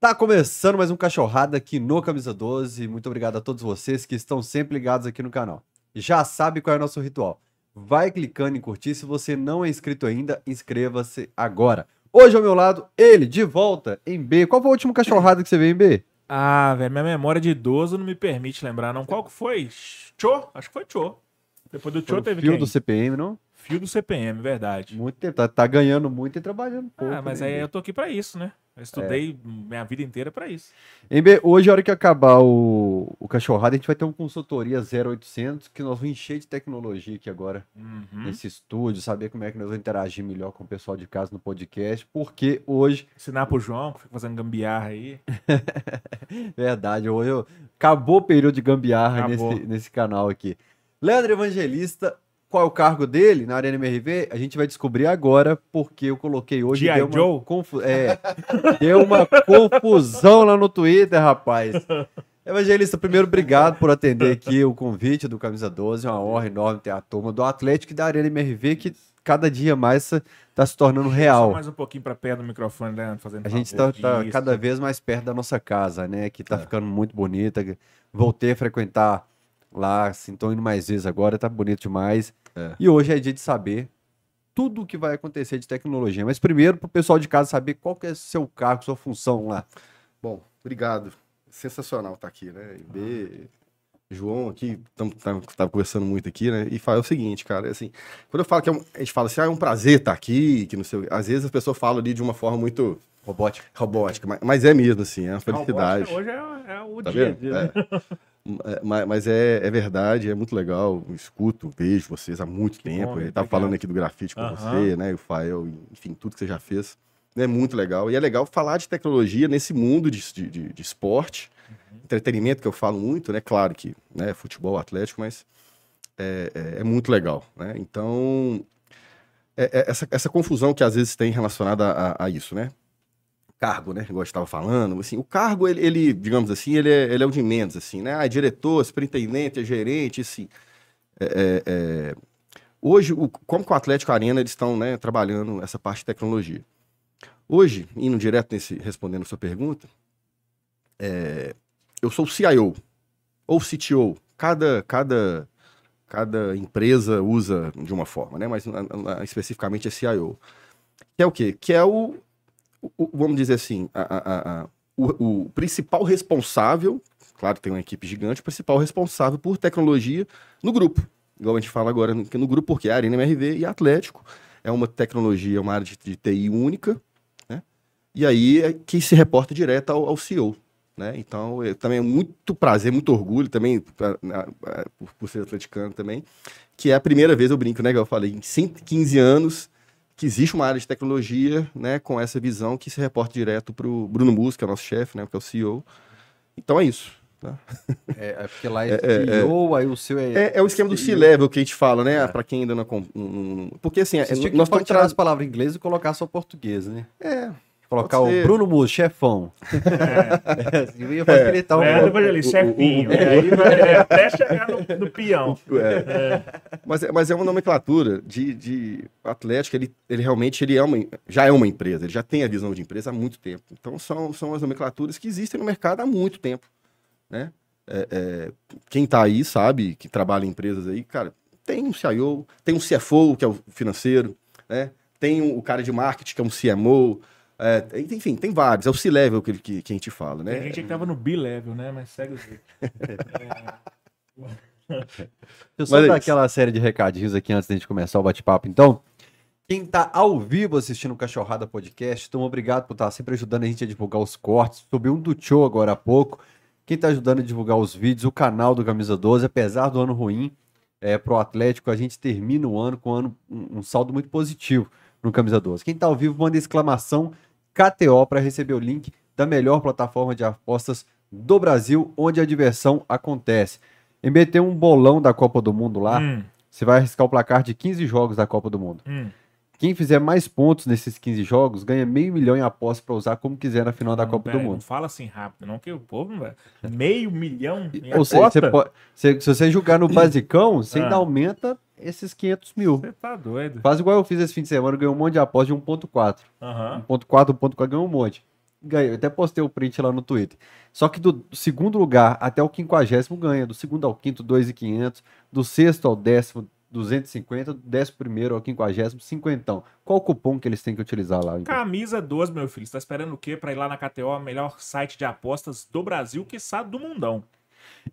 Tá começando mais um Cachorrada aqui no Camisa 12. Muito obrigado a todos vocês que estão sempre ligados aqui no canal. Já sabe qual é o nosso ritual. Vai clicando em curtir. Se você não é inscrito ainda, inscreva-se agora. Hoje ao meu lado, ele, de volta, em B. Qual foi o último Cachorrada que você veio em B? Ah, velho, minha memória de idoso não me permite lembrar, não. Qual que foi? Cho? Acho que foi Cho. Depois do o teve fio quem? do CPM, não? Fio do CPM, verdade. Muito tempo. Tá, tá ganhando muito e trabalhando pouco. ah, mas né, aí eu tô aqui pra isso, né? Eu estudei É. minha vida inteira pra isso. Em B, hoje, a hora que acabar o, o Cachorrada, a gente vai ter uma consultoria 0800 que nós vamos encher de tecnologia aqui agora. Uhum. nesse estúdio, saber como é que nós vamos interagir melhor com o pessoal de casa no podcast, porque hoje, Ensinar pro João, que fica fazendo gambiarra aí. verdade, hoje eu- acabou o período de gambiarra Acabou. nesse, nesse canal aqui. Leandro Evangelista, qual é o cargo dele na Arena MRV? A gente vai descobrir agora, porque eu coloquei hoje. G.I. deu uma confu- É, deu uma confusão lá no Twitter, rapaz. Evangelista, primeiro, obrigado por atender aqui o convite do Camisa 12. É uma honra enorme ter a turma do Atlético e da Arena MRV, que cada dia mais está se tornando Só real. mais um pouquinho pra perto do microfone, Leandro, fazendo A gente está Isso. cada vez mais perto da nossa casa, né? Que tá É. ficando muito bonita. Voltei a frequentar lá, assim, tô indo mais vezes agora, tá bonito demais. É. E hoje é dia de saber tudo o que vai acontecer de tecnologia. Mas primeiro, para o pessoal de casa saber qual que é seu cargo, sua função lá. Bom, obrigado. Sensacional estar aqui, né? B, João aqui, estamos tá, conversando muito aqui, né? E fala o seguinte, cara, assim, quando eu falo que é um, a gente fala assim, ah, é um prazer estar aqui, que não sei, às vezes as pessoas falam ali de uma forma muito Robótica. robótica, mas, mas é mesmo, assim, é uma felicidade. Robótica Hoje é, é o Tá dia. vendo? É. É, mas, mas é, é verdade, é muito legal. Eu escuto, vejo vocês há muito Que tempo. bom, tá falando aqui do grafite com Aham. você, né? O Fael, enfim, tudo que você já fez. É muito legal. E é legal falar de tecnologia nesse mundo de, de, de- de esporte, Uhum. entretenimento, que eu falo muito, né? Claro que né, futebol, atlético, mas é, é- é muito legal, né? Então, é- é essa, essa confusão que às vezes tem relacionada a, a isso, né? Cargo, né? Igual eu estava falando, assim, o cargo, ele, ele, digamos assim, ele é, ele é o de menos, assim, né? Ah, é diretor, superintendente, é gerente, assim. É, é, é, Hoje, o, como que o Atlético Arena, eles estão, né, trabalhando essa parte de tecnologia. Hoje, indo direto nesse, respondendo a sua pergunta, é, eu sou o CIO, ou CTO, cada, cada, cada empresa usa de uma forma, né? Mas especificamente é CIO. Que é o quê? Que é o, vamos dizer assim, a- a- a- o, o principal responsável, claro tem uma equipe gigante, o principal responsável por tecnologia no grupo. Igual a gente fala agora no, no grupo, porque é a Arena MRV e Atlético. É uma tecnologia, uma área de, de TI única, né? E aí é que se reporta direto ao, ao CEO. Né? Então, é, também é muito prazer, muito orgulho também, pra- na- a- por, por ser atleticano também, que é a primeira vez, eu brinco, né, que eu falei, em 115 anos, que existe uma área de tecnologia, né, com essa visão que se reporta direto para o Bruno Mus, que é o nosso chefe, né, que é o CEO. Então é isso. É, é porque lá é, É, é, é. CEO, aí o seu é. É, é o esquema do C-Level que a gente fala, né, para quem ainda não... acom- não- não- Porque assim, é, Vocês que nós estamos tirar as palavras em inglês e colocar só português, né? É, Colocar o. Bruno Mus, chefão. É, assim, ia facilitar um Leandro pouco. O- chefinho. o- aí vai é, até chegar no, no peão. É. Mas, é- mas é uma nomenclatura de, de Atlético, ele, ele realmente ele é uma, já é uma empresa, ele já tem a visão de empresa há muito tempo. Então são, são as nomenclaturas que existem no mercado há muito tempo. Né? É, é, quem está aí sabe que trabalha em empresas aí, cara, tem um CIO, tem um CFO, que é o financeiro, né? tem um- o cara de marketing, que é um CMO. É, enfim, tem vários. É o C-Level que, que, que a gente fala, né? Tem gente que tava no B-level, né? Mas segue o jeito. Deixa eu só Mas é dar aquela série de recadinhos aqui antes da gente começar o bate-papo, então. Quem tá ao vivo assistindo o Cachorrada Podcast, então obrigado por estar sempre ajudando a gente a divulgar os cortes. Subiu um do show agora há pouco. Quem tá ajudando a divulgar os vídeos, o canal do Camisa 12, apesar do ano ruim é, pro Atlético, a gente termina o ano com um, ano- um- um saldo muito positivo no Camisa 12. Quem tá ao vivo, manda exclamação KTO para receber o link da melhor plataforma de apostas do Brasil, onde a diversão acontece. MB tem um bolão da Copa do Mundo lá. Hum, Você vai arriscar o placar de 15 jogos da Copa do Mundo. hum. Quem fizer mais pontos nesses 15 jogos ganha meio milhão em apostas para usar como quiser na final da Não, Copa pera do aí, Não Mundo. fala assim rápido, não, que o povo vai. Meio milhão em Ou seja, você pode- você- se você jogar no basicão, você Ah. ainda aumenta esses 500 mil. Você tá doido. Faz igual eu fiz esse fim de semana, ganhei um monte de apostas de 1.4. Aham. 1.4, 1.4, ganhei um monte. ganha. Eu até postei o print lá no Twitter. Só que do segundo lugar até o quinquagésimo ganha. Do segundo ao quinto, 2,500. Do sexto ao décimo, 250. Do décimo primeiro ao quinquagésimo, 50. Qual o cupom que eles têm que utilizar lá? então? Camisa 12, meu filho. Você tá esperando o quê pra ir lá na KTO, melhor site de apostas do Brasil, que sabe do mundão.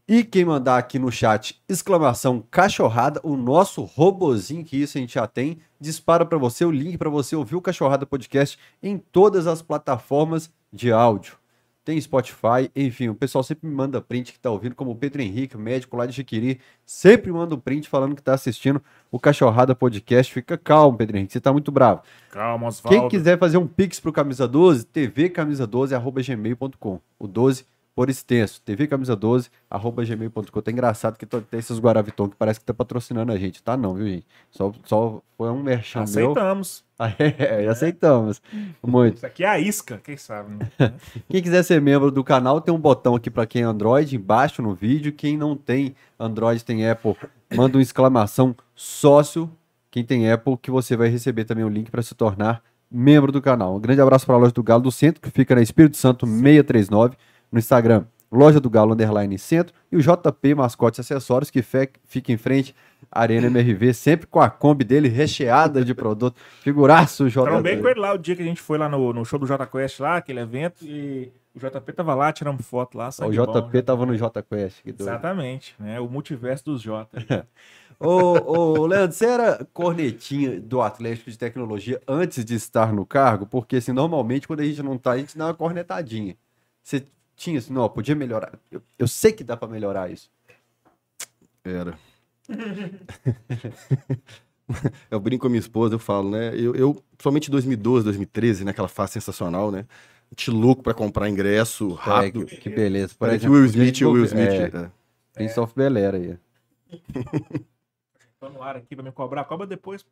E quem mandar aqui no chat exclamação cachorrada, o nosso robozinho que isso a gente já tem, dispara para você o link para você ouvir o Cachorrada Podcast em todas as plataformas de áudio. Tem Spotify, enfim, o pessoal sempre me manda print que tá ouvindo, como o Pedro Henrique, médico lá de Jiquiri, sempre manda um print falando que tá assistindo o Cachorrada Podcast. Fica calmo, Pedro Henrique, você tá muito bravo. Calma, Osvaldo. Quem quiser fazer um pix pro Camisa 12, tvcamisa12@gmail.com. O 12 por extenso, tvcamisa12@gmail.com. Tá engraçado que tem esses Guaraviton que parece que tá patrocinando a gente, tá não, viu, gente? Só só foi um merchan meu. Aceitamos. É, aceitamos. Muito. Isso aqui é a isca, quem sabe, né? Quem quiser ser membro do canal, tem um botão aqui para quem é Android, embaixo no vídeo. Quem não tem Android, tem Apple, manda uma exclamação sócio. Quem tem Apple, que você vai receber também o link para se tornar membro do canal. Um grande abraço para a loja do Galo do Centro, que fica na Espírito Santo 639, no Instagram, loja do Galo Underline Centro, e o JP Mascotes Acessórios, que fe- fica em frente à Arena MRV, sempre com a Kombi dele recheada de produto. Figuraço, JP. Trombei com ele lá o dia que a gente foi lá no, no show do J Quest lá, aquele evento, e o JP tava lá, tiramos foto lá. O JP bom, tava no JQuest. Exatamente, né? O multiverso dos J. Ô, ô, Leandro, você era cornetinha do Atlético de Tecnologia antes de estar no cargo? Porque, assim, normalmente, quando a gente não tá, a gente dá uma cornetadinha. Você tinha, assim, não, podia melhorar. Eu, eu sei que dá pra melhorar isso. Era. eu brinco com a minha esposa, eu falo, né? Eu, eu somente em 2012, 2013, naquela fase sensacional, né? A gente louco pra comprar ingresso rápido. É, que, que beleza. Por Parece exemplo, Will Smith, o Will Smith. É, é. Prince of Bel-Air aí. Tô no ar aqui pra me cobrar, cobra depois.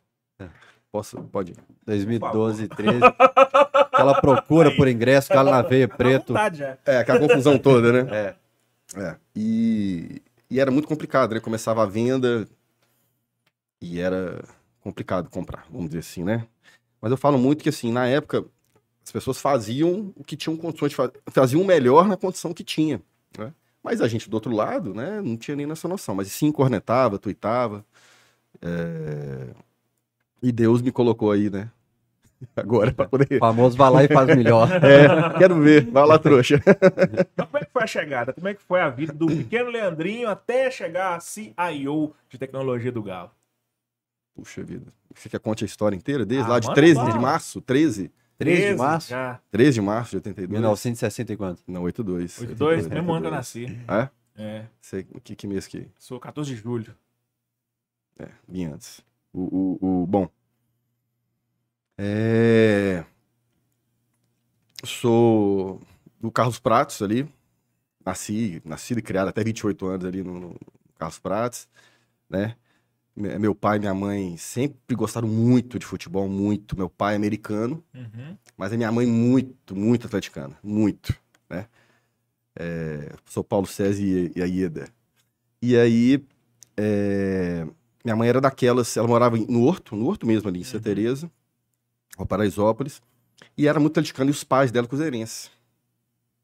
Posso, pode. 2012, 13. Aquela procura por ingresso, cara na veia preto. vontade já. É, aquela confusão toda, né? É. É. E, e era muito complicado, né? Começava a venda e era complicado comprar, vamos dizer assim, né? Mas eu falo muito que, assim, na época, as pessoas faziam o que tinham condições de fazer, faziam o melhor na condição que tinha, né? Mas a gente, do outro lado, né, não tinha nem nessa noção. Mas sim, cornetava, tuitava. é, E Deus me colocou aí, né? Agora, para poder... O famoso vai lá e faz melhor. É, quero ver. Vai lá, trouxa. Então, como é que foi a chegada? Como é que foi a vida do pequeno Leandrinho até chegar a CIO de tecnologia do Galo? Puxa vida. Você quer que conte a história inteira desde Ah, lá de manda 13 bala. de março? 13? 13 de março? Já. 13 de março de 82? 1960 e quanto? Não, 82. 82, mesmo ano que eu nasci. É? É, Sei, que, que mês que... sou 14 de julho. É, bem antes. O, o, o- bom. É... Sou do Carlos Pratos ali. Nasci, nascido e criado até 28 anos ali no, no Carlos Pratos, né? Me- Meu pai e minha mãe sempre gostaram muito de futebol, muito. Meu pai é americano, Uhum. mas a minha mãe muito, muito atleticana, muito, né? É, sou Paulo César e, e a Ieda. E aí, é, minha mãe era daquelas, ela morava no Horto, no Horto mesmo ali, em Santa Teresa, ou Paraisópolis, e era muito atleticana, e os pais dela cruzeirenses.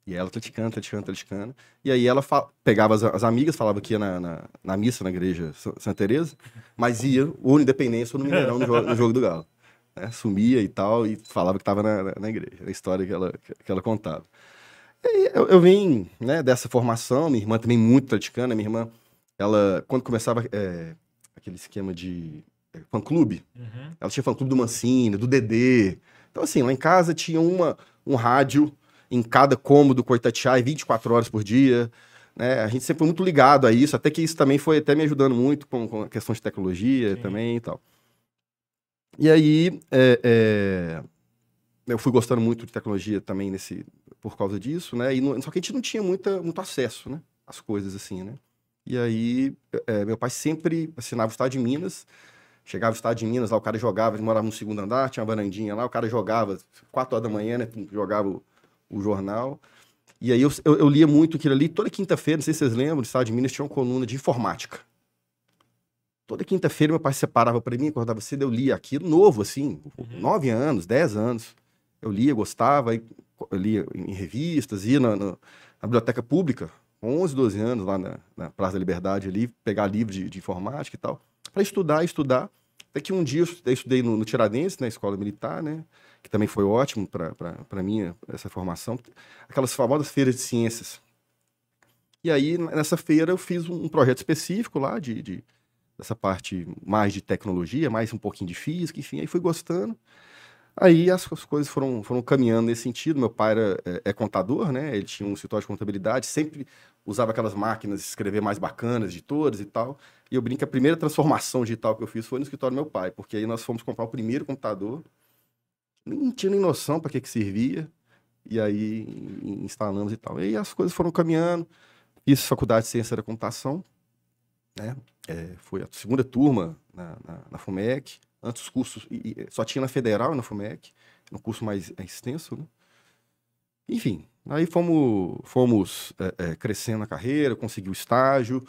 E ela atleticana, atleticana, atleticana. E aí ela pegava as, as amigas, falava que ia na, na, na missa na igreja Sa- Santa Teresa, mas ia ou Independência ou no Mineirão, no, jogo, no jogo do Galo. né? Sumia e tal, e falava que estava na, na, na igreja. Era a história que ela, que ela contava. E eu, eu vim né, dessa formação, minha irmã também muito atleticana, minha irmã, ela, quando começava é, aquele esquema de é, fã-clube, Uhum. ela tinha fã-clube do Mancini, do Dedê. Então, assim, lá em casa tinha uma, um rádio em cada cômodo com Itatiaia 24 horas por dia. Né? A gente sempre foi muito ligado a isso, até que isso também foi até me ajudando muito com, com a questão de tecnologia Sim. também e tal. E aí, é, é, eu fui gostando muito de tecnologia também nesse, por causa disso, né? E não- só que a gente não tinha muita, muito acesso, né? Às coisas assim, né? E aí, é, meu pai sempre assinava o Estado de Minas, Chegava o estado de Minas, lá o cara jogava, ele morava no segundo andar, tinha uma varandinha lá, o cara jogava, quatro horas da manhã, né? Jogava o, o jornal. E aí eu, eu, eu lia muito aquilo ali. Toda quinta-feira, não sei se vocês lembram, no estado de Minas tinha uma coluna de informática. Toda quinta-feira meu pai separava para mim, acordava cedo, eu lia aquilo, novo assim, nove anos, dez anos. Eu lia, gostava, aí lia em revistas, ia na, na, na biblioteca pública, 11, 12 anos, lá na, na Praça da Liberdade, ali, pegar livro de, de informática e tal, para estudar, estudar. Até que um dia eu estudei no, no Tiradentes, na escola militar, né? Que também foi ótimo para mim, essa formação. Aquelas famosas feiras de ciências. E aí, nessa feira, eu fiz um projeto específico lá, de, de dessa parte mais de tecnologia, mais um pouquinho de física, enfim, aí fui gostando. Aí as, as, coisas foram, foram caminhando nesse sentido. Meu pai era, é, é, contador, né? Ele tinha um escritório de contabilidade, sempre usava aquelas máquinas de escrever mais bacanas, de todas e tal. E eu brinco que a primeira transformação digital que eu fiz foi no escritório do meu pai, porque aí nós fomos comprar o primeiro computador, nem tinha nem noção para que, que servia, e aí instalamos e tal. E as coisas foram caminhando. Fiz faculdade de ciência da computação, né? É, foi a segunda turma na, na, na FUMEC. Antes os cursos, só tinha na Federal e na FUMEC, no curso mais extenso, né? Enfim, aí fomos, fomos é, é, crescendo na carreira, consegui o estágio,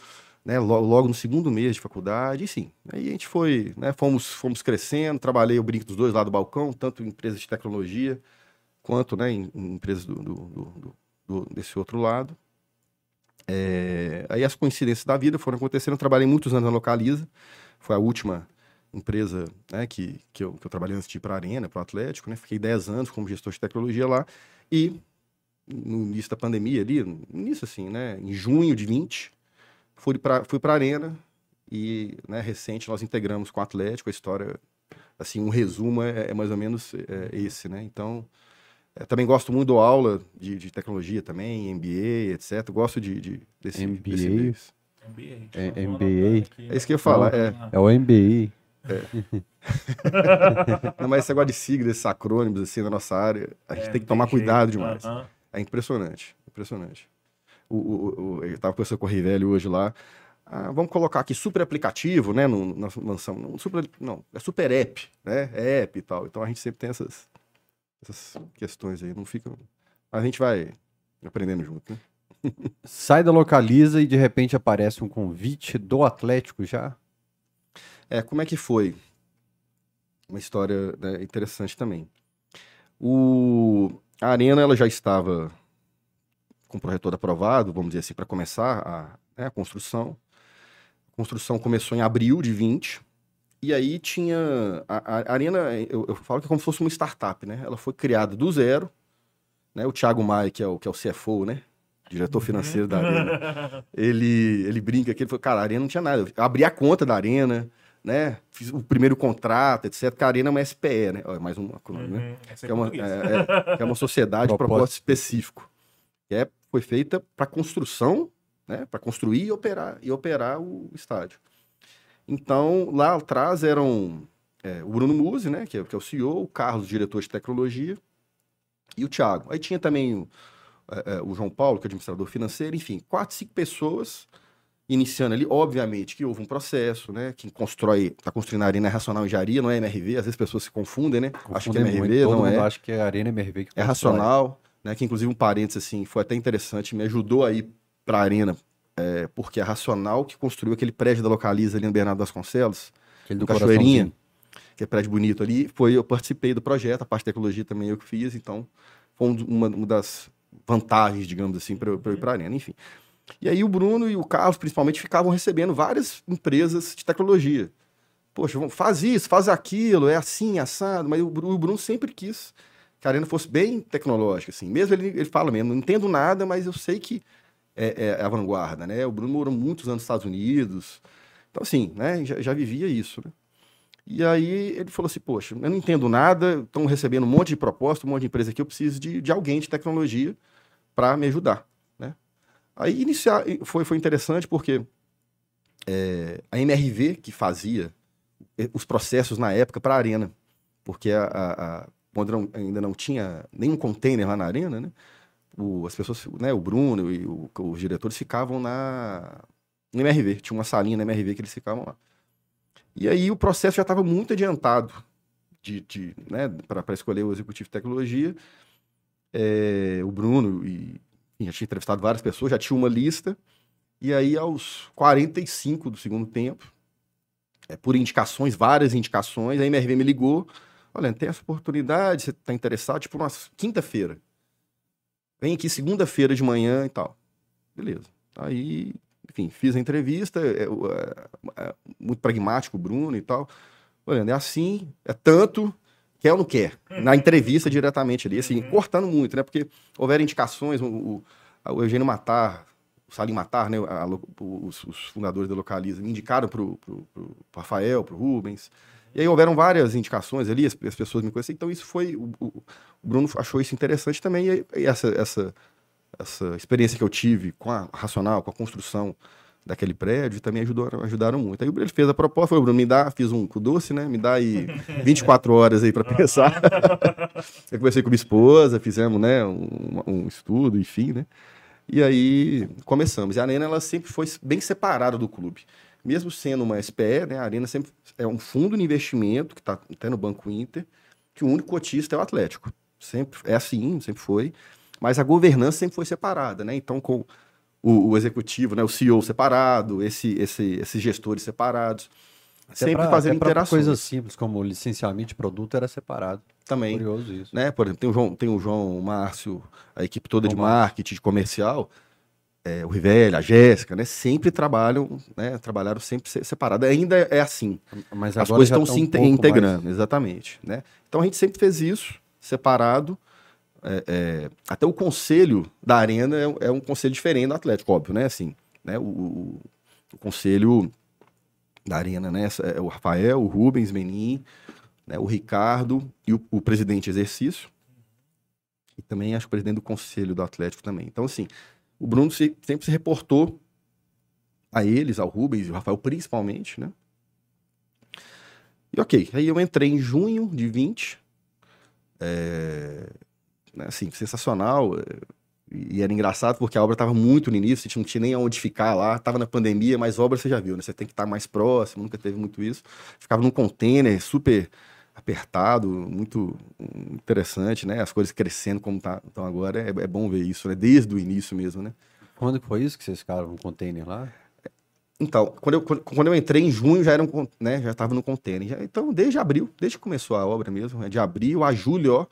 né, logo, logo, no segundo mês de faculdade, e sim, aí a gente foi, né, fomos, fomos crescendo, trabalhei o brinco dos dois lados do balcão, tanto em empresas de tecnologia, quanto né, em, em empresas do, do, do, do, desse outro lado. É, aí as coincidências da vida foram acontecendo, eu trabalhei muitos anos na Localiza, foi a última empresa né, que, que, eu, que eu trabalhei antes de ir para a Arena, para o Atlético, né? Fiquei 10 anos como gestor de tecnologia lá. E no início da pandemia ali, no início assim, né? Em junho de 20, fui para fui a Arena e, né, recente, nós integramos com o Atlético. A história, assim, um resumo é, é mais ou menos é, esse, né? Então, é, também gosto muito da aula de, de, tecnologia também, MBA, etc. Gosto de, de desse, MBA. Desse, MBA. É, MBA. É isso que eu ia falar. É, é o MBA. É. Não, mas esse negócio de siglas, esses acrônimos, assim, na nossa área, a gente é, tem que tomar cuidado demais. Uh -huh. É impressionante, impressionante. O, o, o, eu estava conversando com o Rivelli hoje lá. Ah, vamos colocar aqui super aplicativo, né? No, na mansão. Não, super, não, é super app, né? É app e tal. Então a gente sempre tem essas, essas questões aí. Não fica. A gente vai aprendendo junto, né? Sai da localiza e de repente aparece um convite do Atlético já? É, como é que foi? Uma história né, interessante também. O, a Arena ela já estava com o projeto todo aprovado, vamos dizer assim, para começar a, né, a construção. A construção começou em abril de 20, e aí tinha. A, a Arena, eu, eu, falo que é como se fosse uma startup, né? Ela foi criada do zero. Né? O Thiago Maia, que é o, que é o CFO, né? Diretor financeiro da Arena. ele, ele brinca que ele falou, cara, a Arena não tinha nada. Eu abri a conta da Arena, né? Fiz o primeiro contrato, etc. Que a Arena é uma SPE, né? É mais um acrônimo, né? Uhum, que, é uma, é, é, que é uma sociedade de propósito específico. Que é, foi feita para construção, né? Para construir e operar, e operar o estádio. Então, lá atrás eram é, o Bruno Musi, né? Que é, que é o CEO, o Carlos, diretor de tecnologia, e o Thiago. Aí tinha também o, é, é, o João Paulo, que é administrador financeiro, enfim, quatro, cinco pessoas iniciando ali, obviamente que houve um processo, né? Quem constrói, está construindo a Arena é Racional Engenharia, não é MRV, às vezes as pessoas se confundem, né? Confundem acho que é MRV, não é. Acho que é Arena MRV que É Racional, né? Que inclusive um parênteses assim, foi até interessante, me ajudou aí para a Arena, é, porque a Racional que construiu aquele prédio da Localiza ali no Bernardo Vasconcelos, aquele do Cachoeirinha, que é prédio bonito ali, foi eu participei do projeto, a parte de tecnologia também eu que fiz, então foi uma, uma das vantagens, digamos assim, para eu ir para a Arena, enfim. E aí o Bruno e o Carlos, principalmente, ficavam recebendo várias empresas de tecnologia. Poxa, faz isso, faz aquilo, é assim, assado. Mas o Bruno sempre quis que a arena fosse bem tecnológica, assim. Mesmo ele, ele fala mesmo, não entendo nada, mas eu sei que é, é a vanguarda, né? O Bruno morou muitos anos nos Estados Unidos. Então, assim, né? Já, já vivia isso, né? E aí ele falou assim, poxa, eu não entendo nada, estão recebendo um monte de proposta, um monte de empresa aqui, eu preciso de, de alguém de tecnologia para me ajudar. Aí iniciar, foi, foi interessante porque é, a MRV que fazia eh, os processos na época para a Arena, porque a, a, a, quando não, ainda não tinha nenhum container lá na Arena, né? O, as pessoas, né, o Bruno e o, os diretores ficavam na MRV, tinha uma salinha na MRV que eles ficavam lá. E aí o processo já estava muito adiantado de, de né, para escolher o executivo de tecnologia. É, o Bruno e já tinha entrevistado várias pessoas, já tinha uma lista. E aí, aos 45 do segundo tempo, é, por indicações, várias indicações, a MRV me ligou. Olha, tem essa oportunidade, você está interessado? Tipo, uma quinta-feira. vem aqui segunda-feira de manhã e tal. Beleza. Aí, enfim, fiz a entrevista, é, é, é, muito pragmático o Bruno e tal. Olhando, é assim, é tanto, quer ou não quer? Na entrevista diretamente ali, assim, cortando muito, né? Porque houveram indicações, o, o, o Eugênio Matar, o Salim Matar, né? A, os, os, fundadores da Localiza me indicaram pro, pro, pro, Rafael, pro Rubens. E aí houveram várias indicações ali, as, as pessoas me conheciam. Então isso foi. O, o, Bruno achou isso interessante também. E essa, essa, essa experiência que eu tive com a Racional, com a construção daquele prédio, também ajudou, ajudaram muito. Aí ele fez a proposta, falou, Bruno, me dá, fiz um com doce, né? Me dá aí 24 horas aí para pensar. eu conversei com minha esposa, fizemos, né, um, um, estudo, enfim, né? E aí começamos. E a Arena, ela sempre foi bem separada do clube. Mesmo sendo uma SPE, né, a Arena sempre é um fundo de investimento que está até no Banco Inter, que o único cotista é o Atlético. Sempre é assim, sempre foi. Mas a governança sempre foi separada, né? Então, com o, o executivo, né, o CEO separado, esse, esse, esses gestores separados. Até sempre pra, fazendo interações. Coisas simples como licenciamento de produto era separado. Também. Curioso isso. Né? Por exemplo, tem o João, tem o João o Márcio, a equipe toda de marketing, de comercial, é, o Rivelli, a Jéssica, né? Sempre trabalham, né? Trabalharam sempre separado. Ainda é assim. Mas As coisas estão se um integrando, mais... exatamente. Né? Então a gente sempre fez isso, separado. É, é, até o conselho da Arena é, é, um conselho diferente do Atlético, óbvio, né? Assim, né? O, o, o conselho da Arena, né? É o Rafael, o Rubens Menin, né? o Ricardo e o, o presidente exercício. E também acho que o presidente do conselho do Atlético também. Então, assim, o Bruno se, sempre se reportou a eles, ao Rubens e ao Rafael principalmente, né? E ok, aí eu entrei em junho de 20. É, né, assim, sensacional. É, e era engraçado porque a obra estava muito no início, a gente não tinha nem onde ficar lá, estava na pandemia, mas obra você já viu, né? Você tem que estar mais próximo, nunca teve muito isso. Ficava num container super apertado, muito interessante, né? As coisas crescendo como tá, estão agora, é, é, bom ver isso, né? Desde o início mesmo, né? Quando foi isso que vocês ficaram no container lá? Então, quando eu, quando eu entrei em junho, já era um, né? Já estava no container. Já, então, desde abril, desde que começou a obra mesmo, né? de abril a julho, ó,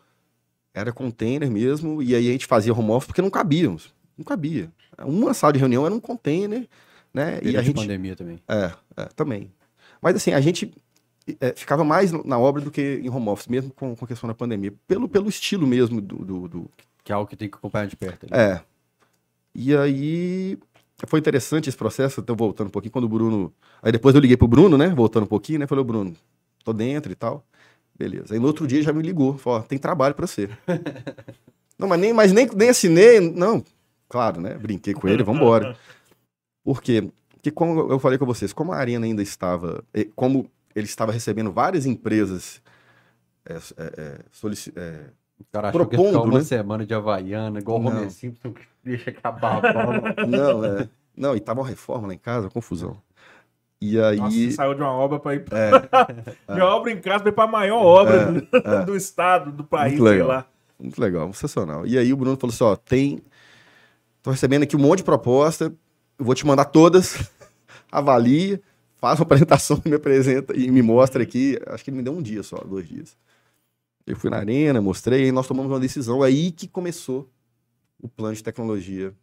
era container mesmo, e aí a gente fazia home office porque não cabíamos. Não cabia. Uma sala de reunião era um container, né? e a gente pandemia também. É, é, também. Mas assim, a gente é, ficava mais na obra do que em home office, mesmo com, com a questão da pandemia, pelo, pelo estilo mesmo do, do, do... Que é algo que tem que acompanhar de perto. Ali. É. E aí foi interessante esse processo, então voltando um pouquinho, quando o Bruno. Aí depois eu liguei pro Bruno, né? Voltando um pouquinho, né? Falei, Bruno, tô dentro e tal. Beleza. Aí no outro dia já me ligou, falou, tem trabalho para você. não, mas nem, mas nem, nem assinei, não. Claro, né? Brinquei com ele, vamos embora. Por quê? Porque como eu falei com vocês, como a arena ainda estava, como ele estava recebendo várias empresas é, é, é o cara achou propondo, que ia uma né? semana de Havaiana, igual o Homer Simpson, que deixa acabar a bola. Não, é. Não, e tava uma reforma lá em casa, confusão. E aí. Nossa, saiu de uma obra para ir. É, de uma obra em casa para ir para a maior obra é, do, é. do, estado, do país, Muito legal. lá. Muito legal, sensacional. E aí o Bruno falou assim: ó, tem. Tô recebendo aqui um monte de proposta, eu vou te mandar todas, avalia, faz uma apresentação, me apresenta e me mostra aqui. Acho que ele me deu um dia só, dois dias. Eu fui na arena, mostrei, e nós tomamos uma decisão. Aí que começou o plano de tecnologia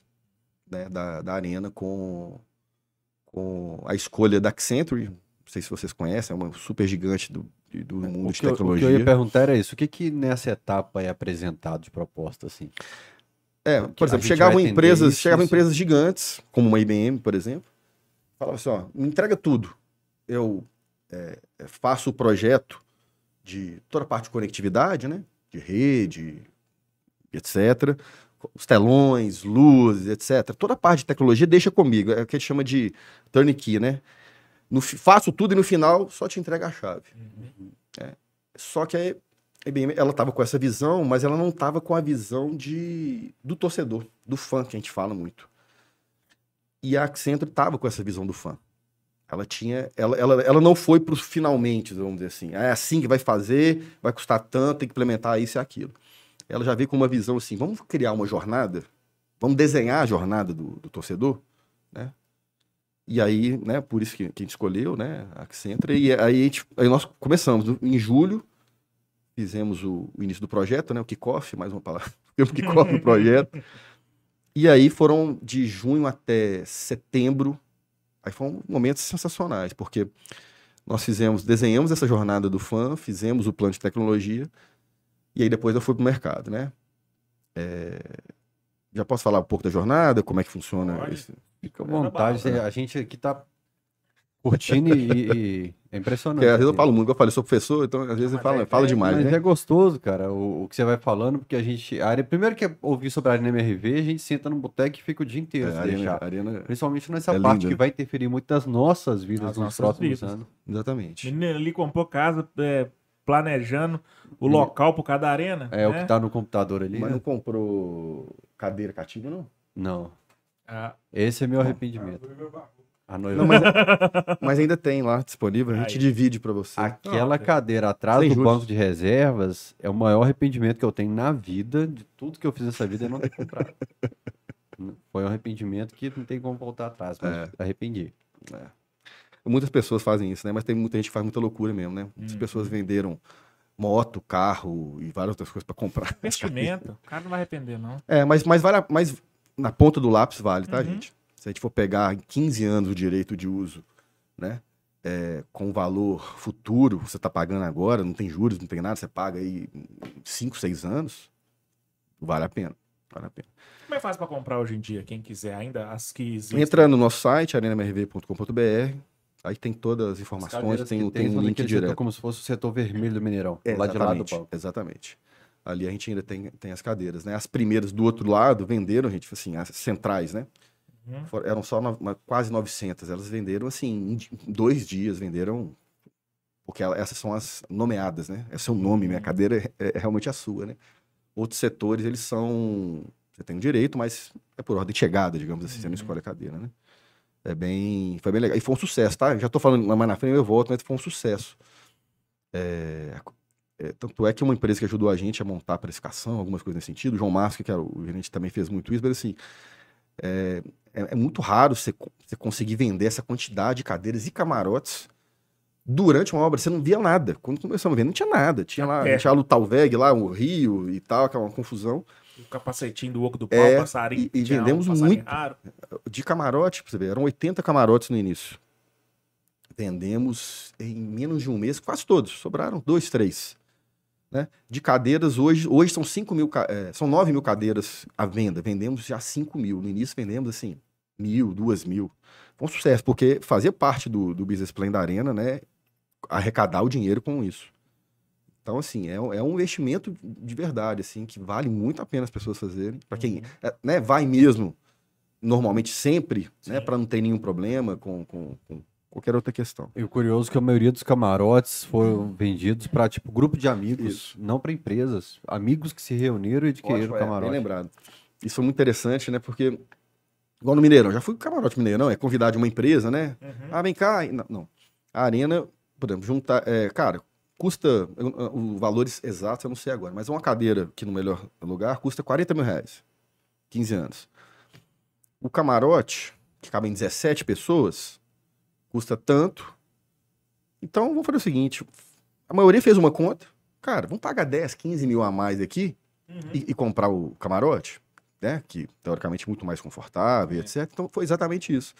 né, da, da arena com com a escolha da Accenture, não sei se vocês conhecem, é uma super gigante do, do é, mundo de tecnologia. o que eu ia perguntar era isso, o que, que nessa etapa é apresentado de proposta, assim? É, por exemplo, chegavam empresas, isso, chegavam isso. empresas gigantes, como uma IBM, por exemplo, falava assim, ó, me entrega tudo. Eu é, é, faço o projeto de toda a parte de conectividade, né? De rede, etc os telões, luzes, etc. Toda a parte de tecnologia deixa comigo. É o que a gente chama de turnkey, né? No, faço tudo e no final só te entrega a chave. Uhum. É. Só que a IBM, ela estava com essa visão, mas ela não estava com a visão de, do torcedor, do fã, que a gente fala muito. E a Accenture estava com essa visão do fã. Ela tinha, ela, ela, ela não foi para os finalmente, vamos dizer assim. É assim que vai fazer, vai custar tanto, tem que implementar isso e aquilo ela já veio com uma visão assim: vamos criar uma jornada, vamos desenhar a jornada do, do torcedor, né? E aí, né, por isso que, que a gente escolheu, né, a Accenture, e aí, gente, aí nós começamos em julho, fizemos o, o, início do projeto, né, o kickoff, mais uma palavra, tempo que corre o projeto. E aí foram de junho até setembro. Aí foram momentos sensacionais, porque nós fizemos, desenhamos essa jornada do fã, fizemos o plano de tecnologia, e aí depois eu fui para o mercado, né? É, Já posso falar um pouco da jornada, como é que funciona Pode. esse... Fica à vontade. bala, A gente aqui tá curtindo e, e- é impressionante. Porque às vezes eu assim. falo muito, eu falei, eu sou professor, então às vezes eu Mas falo, é- falo é- demais, Mas né? é gostoso, cara, o, o que você vai falando, porque a gente. A área, primeiro que é ouvir sobre a Arena MRV, a gente senta no boteco e fica o dia inteiro. É, arena, arena- Principalmente nessa é parte linda, que vai interferir muito nas nossas vidas Nas nos nossas próximos vidas. anos. Exatamente. Menino ali comprou casa, é, planejando o local por cada arena. É o né? que tá no computador ali. Mas né? não comprou cadeira cativa, não? Não. Ah, Esse é meu arrependimento. A noiva. Não, mas, mas ainda tem lá disponível, a gente Aí. divide pra você. Aquela Não, cadeira atrás sem do juros. banco de reservas é o maior arrependimento que eu tenho na vida, de tudo que eu fiz nessa vida, é não ter comprado. Foi um arrependimento que não tem como voltar atrás, mas É. arrependi. Muitas pessoas fazem isso, né? Mas tem muita gente que faz muita loucura mesmo, né? As Uhum. pessoas venderam moto, carro e várias outras coisas pra comprar. investimento. O cara não vai arrepender, não. É, mas, mas vale a- mas na ponta do lápis vale, tá, Uhum. gente? Se a gente for pegar em 15 anos o direito de uso, né? É, com valor futuro, você tá pagando agora, não tem juros, não tem nada, você paga aí 5, 6 anos, vale a pena. Vale a pena. Como é fácil pra comprar hoje em dia? Quem quiser, ainda as que existem. Entra no nosso site, arenamrv.com.br, aí tem todas as informações, Cadeiras tem, tem são um link setor direto. como se fosse o setor vermelho do Mineirão, É, lá de lá do exatamente, banco. exatamente. Ali a gente ainda tem, tem as cadeiras, né? As primeiras do outro lado venderam, gente, assim, as centrais, né? Uhum. For- Eram só no- uma- quase 900. Elas venderam, assim, em dois dias venderam. Porque ela- essas são as nomeadas, né? É seu nome, minha cadeira é, é realmente a sua, né? Outros setores, eles são. Você tem o direito, mas é por ordem de chegada, digamos assim, você não Uhum. escolhe a cadeira, né? É bem. Foi bem legal. E foi um sucesso, tá? Já tô falando mais na frente, eu volto, mas foi um sucesso. É, é, tanto é que uma empresa que ajudou a gente a montar a precificação, algumas coisas nesse sentido, o João Márcio, que era o gerente, também fez muito isso, mas assim, é, é- é muito raro você, você conseguir vender essa quantidade de cadeiras e camarotes durante uma obra. Você não via nada. Quando começamos a ver, não tinha nada. Tinha lá, É. tinha lá o Talveg, lá o Rio e tal, aquela confusão. O capacetinho do oco do pau, É, passarinho. e- e um vendemos passarinho muito. Raro. De camarote, pra você ver, eram 80 camarotes no início. Vendemos em menos de um mês, quase todos. Sobraram dois, três. Né? De cadeiras, hoje, hoje são 5 mil, eh, são 9 mil cadeiras à venda. Vendemos já 5 mil. No início vendemos assim, mil, duas mil. Foi um sucesso, porque fazia parte do, do business plan da Arena, né? Arrecadar o dinheiro com isso. Então, assim, é, um- é um investimento de verdade, assim, que vale muito a pena as pessoas fazerem. Para quem Uhum. é, né, vai mesmo, normalmente sempre, né? Sim. Para não ter nenhum problema com, com- com qualquer outra questão. E o curioso é que a maioria dos camarotes foram vendidos para tipo grupo de amigos, Isso. não para empresas. Amigos que se reuniram e adquiriram Ótimo, o é, camarote. bem lembrado. Isso foi muito interessante, né? Porque, igual no Mineirão, já fui camarote Mineirão, é convidar de uma empresa, né? Uhum. Ah, vem cá. Não, não. A arena, por exemplo, juntar. é, cara, custa. Os valores exatos eu não sei agora, mas uma cadeira que no melhor lugar custa 40 mil reais. 15 anos. O camarote, que cabe em 17 pessoas, custa tanto. Então, vamos fazer o seguinte: a maioria fez uma conta. Cara, vamos pagar 10, 15 mil a mais aqui Uhum. e, e comprar o camarote, né? Que teoricamente é muito mais confortável, É. etc. Então foi exatamente isso.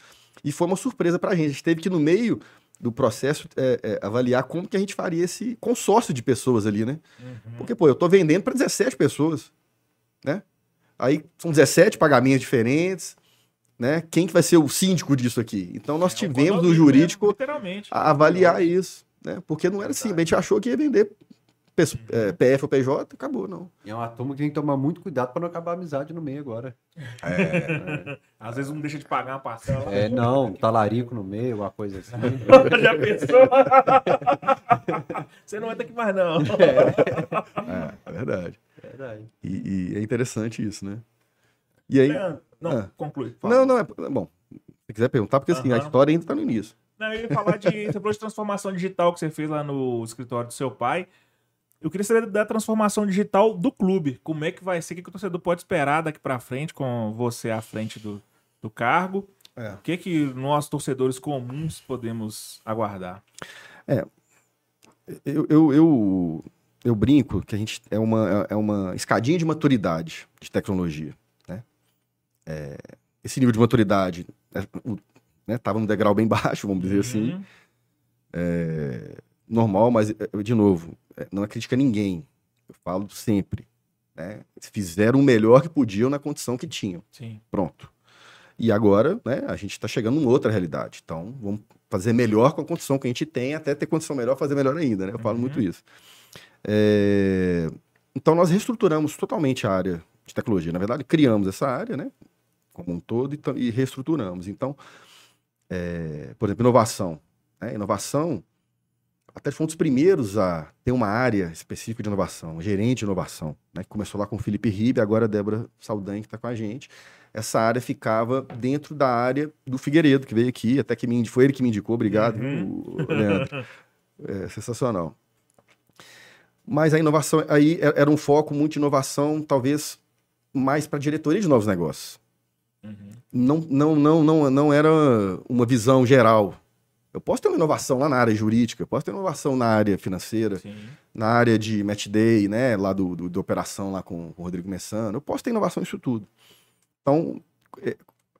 E foi uma surpresa pra gente. A gente teve que, no meio do processo, é, é, avaliar como que a gente faria esse consórcio de pessoas ali, né? Uhum. Porque, pô, eu tô vendendo para 17 pessoas, né? Aí são 17 pagamentos diferentes, né? Quem que vai ser o síndico disso aqui? Então nós É tivemos no jurídico mesmo, a avaliar isso, né? Porque não era assim, a gente achou que ia vender pesso- é, PF ou PJ, acabou, não. E é uma turma que tem que tomar muito cuidado para não acabar a amizade no meio agora. Às vezes um deixa de pagar uma parcela. É, não, um talarico no meio, alguma coisa assim. Já pensou? Você não entra aqui mais, não. É, é verdade. Verdade. E, e é interessante isso, né? E aí. Não, Ah. conclui. fala. Não, não, é. Bom, se quiser perguntar, porque assim, a história ainda tá no início. Não, eu ia falar de, você falou de transformação digital que você fez lá no escritório do seu pai. Eu queria saber da transformação digital do clube. Como é que vai ser? O que, o torcedor pode esperar daqui pra frente com você à frente do, do cargo? É. O que, que nós, torcedores comuns, podemos aguardar? Eu, eu, eu, eu brinco que a gente é uma, é uma escadinha de maturidade de tecnologia, né? É, esse nível de maturidade estava né, tava no degrau bem baixo, vamos dizer assim. Uhum. É, normal, mas, é, de novo, é, não é crítica a ninguém. Eu falo sempre. Né? Fizeram o melhor que podiam na condição que tinham. Sim. Pronto. E agora, né, a gente está chegando numa outra realidade. Então, vamos fazer melhor com a condição que a gente tem, até ter condição melhor, fazer melhor ainda, né? Eu falo Uhum. muito isso. É, Então, nós reestruturamos totalmente a área de tecnologia. Na verdade, criamos essa área, né, como um todo, e, e reestruturamos. Então, é, por exemplo, inovação. né? Inovação, até fomos os primeiros a ter uma área específica de inovação, um gerente de inovação, né? que começou lá com o Felipe Ribe, agora a Débora Saldanha, que está com a gente. Essa área ficava dentro da área do Figueiredo, que veio aqui, até que me, foi ele que me indicou, obrigado, Uhum. Leandro. É sensacional. Mas a inovação, aí e- era um foco muito de inovação, talvez mais para diretoria de novos negócios. Uhum. Não, não, não, não, não era uma visão geral. Eu posso ter uma inovação lá na área jurídica, eu posso ter uma inovação na área financeira, Sim. na área de match day, né, lá do, do, operação lá com, com o Rodrigo Messano, eu posso ter inovação nisso tudo. Então, é,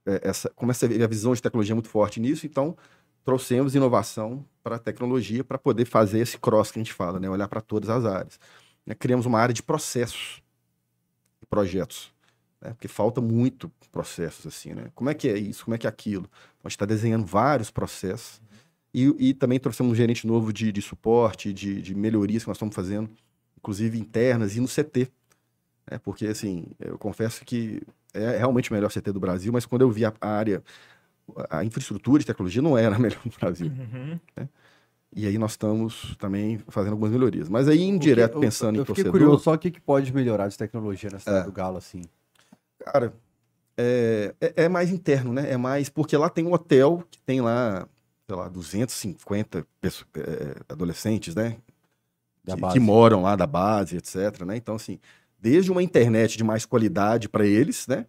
é, essa, começa a visão de tecnologia é muito forte nisso, então trouxemos inovação para a tecnologia para poder fazer esse cross que a gente fala, né, olhar para todas as áreas. Né, criamos uma área de processos e projetos, né, porque falta muito processos assim, né? Como é que é isso? Como é que é aquilo? A gente está desenhando vários processos e, e também trouxemos um gerente novo de, de suporte, de, de melhorias que nós estamos fazendo, inclusive internas e no CT. Né? Porque, assim, eu confesso que é realmente o melhor CT do Brasil, mas quando eu vi a, a área, a infraestrutura de tecnologia não era a melhor do Brasil. Uhum. E aí nós estamos também fazendo algumas melhorias. Mas aí, indireto, Eu- pensando eu, em fiquei torcedor, curioso só o que, que pode melhorar de tecnologia na cidade É. do Galo, assim. Cara, é, é, é mais interno, né? É mais. Porque lá tem um hotel que tem lá, sei lá, 250 pesso- é, adolescentes, né? Que, que moram lá da base, etc. Né? Então, assim, desde uma internet de mais qualidade para eles, né?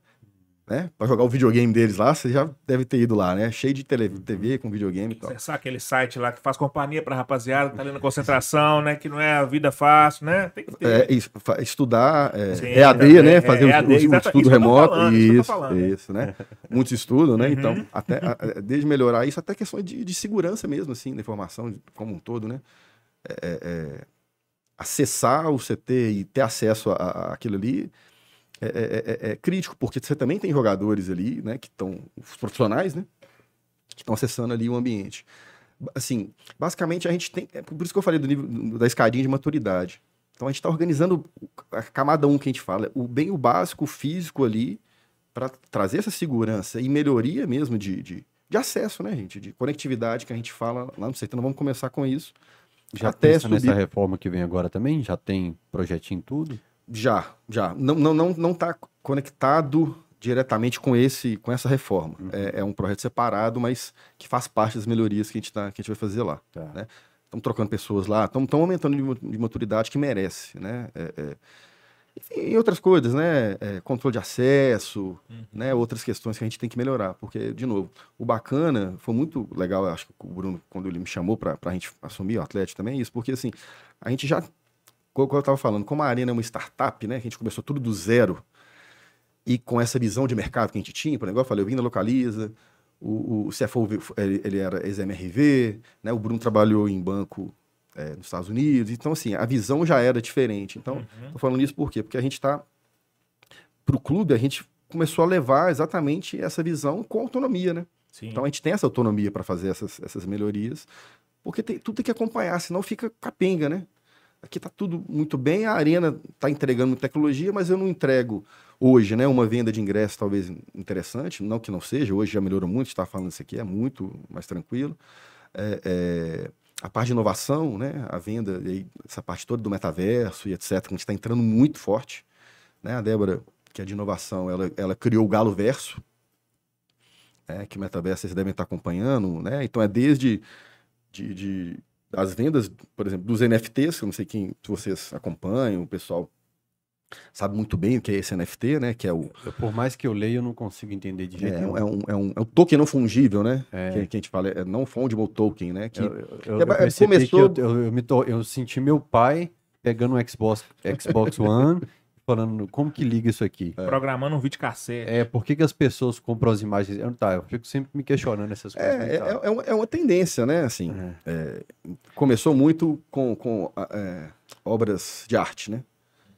Né? Para jogar o videogame deles lá, você já deve ter ido lá, né? Cheio de tele, TV com videogame e tal. Acessar aquele site lá que faz companhia pra rapaziada que tá ali na concentração, né? Que não é a vida fácil, né? Tem que ter. É, isso, estudar, é, Sim, EAD, é, né? é, Fazer o, o exata- estudo isso remoto. falando, isso isso, falando. Uhum. isso, né? Muitos estudam, né? Então, até, a- a- desde melhorar isso, até questões de, de segurança mesmo, assim, da informação como um todo, né? É, é, é, acessar o CT e ter acesso àquilo ali é, é- é- é crítico, porque você também tem jogadores ali, né? Que estão, os profissionais, né? Que estão acessando ali o ambiente. Assim, basicamente a gente tem, é por isso que eu falei do nível da escadinha de maturidade. Então a gente está organizando a camada 1 que a gente fala, o bem o básico, o físico ali, para trazer essa segurança e melhoria mesmo de, de, de acesso, né, gente? De conectividade que a gente fala lá no CT. Então vamos começar com isso. Já Até pensa nessa subir- reforma que vem agora também? Já tem projetinho em tudo? Já, já. Não, não, não, não tá conectado diretamente com esse, com essa reforma. É, é um projeto separado, mas que faz parte das melhorias que a gente, tá, que a gente vai fazer lá. Tá. né? Estamos trocando pessoas lá, estamos aumentando de maturidade que merece, né? É, é, enfim, e outras coisas, né? É, controle de acesso, né? Outras questões que a gente tem que melhorar, porque, de novo, o bacana, foi muito legal, acho que o Bruno, quando ele me chamou para a gente assumir o Atlético também, é isso, porque, assim, a gente já, como eu estava falando, como a Arena é uma startup, né? A gente começou tudo do zero, e com essa visão de mercado que a gente tinha, por exemplo, eu falei, da Localiza, o, o CFO, ele, ele era ex-MRV, né? O Bruno trabalhou em banco é, nos Estados Unidos. Então, assim, a visão já era diferente. Então, Uhum. tô falando isso por quê? Porque a gente está... Para o clube, a gente começou a levar exatamente essa visão com autonomia, né? Sim. Então, a gente tem essa autonomia para fazer essas, essas melhorias, porque tem, tudo tem que acompanhar, senão fica capenga, né? Aqui tá tudo muito bem, a Arena tá entregando tecnologia, mas eu não entrego hoje, né? Uma venda de ingresso talvez interessante, não que não seja, hoje já melhorou muito, está falando isso aqui, é muito mais tranquilo. É, é, a parte de inovação, né? A venda, essa parte toda do metaverso e etc., que a gente está entrando muito forte. Né? A Débora, que é de inovação, ela, ela criou o Galo Verso, né? que o metaverso vocês devem estar acompanhando, né? Então é desde de, de- as vendas, por exemplo, dos NFTs, que eu não sei quem se vocês acompanham, o pessoal sabe muito bem o que é esse NFT, né? Que é o, Eu, por mais que eu leia, eu não consigo entender de jeito é, nenhum. é um, é, um, é um token não fungível, né? É. Que, que a gente fala, é não fungible token, né? Que, Eu, eu, É, eu é, percebi começou- que eu, eu, eu me to- eu senti meu pai pegando um Xbox, Xbox One, falando como que liga isso aqui. Programando um vídeo cassete. É, por que, que as pessoas compram as imagens? Eu, tá, eu fico sempre me questionando essas coisas. É, é, tá. é, uma, é uma tendência, né? Assim, é, começou muito com, com é, obras de arte, né?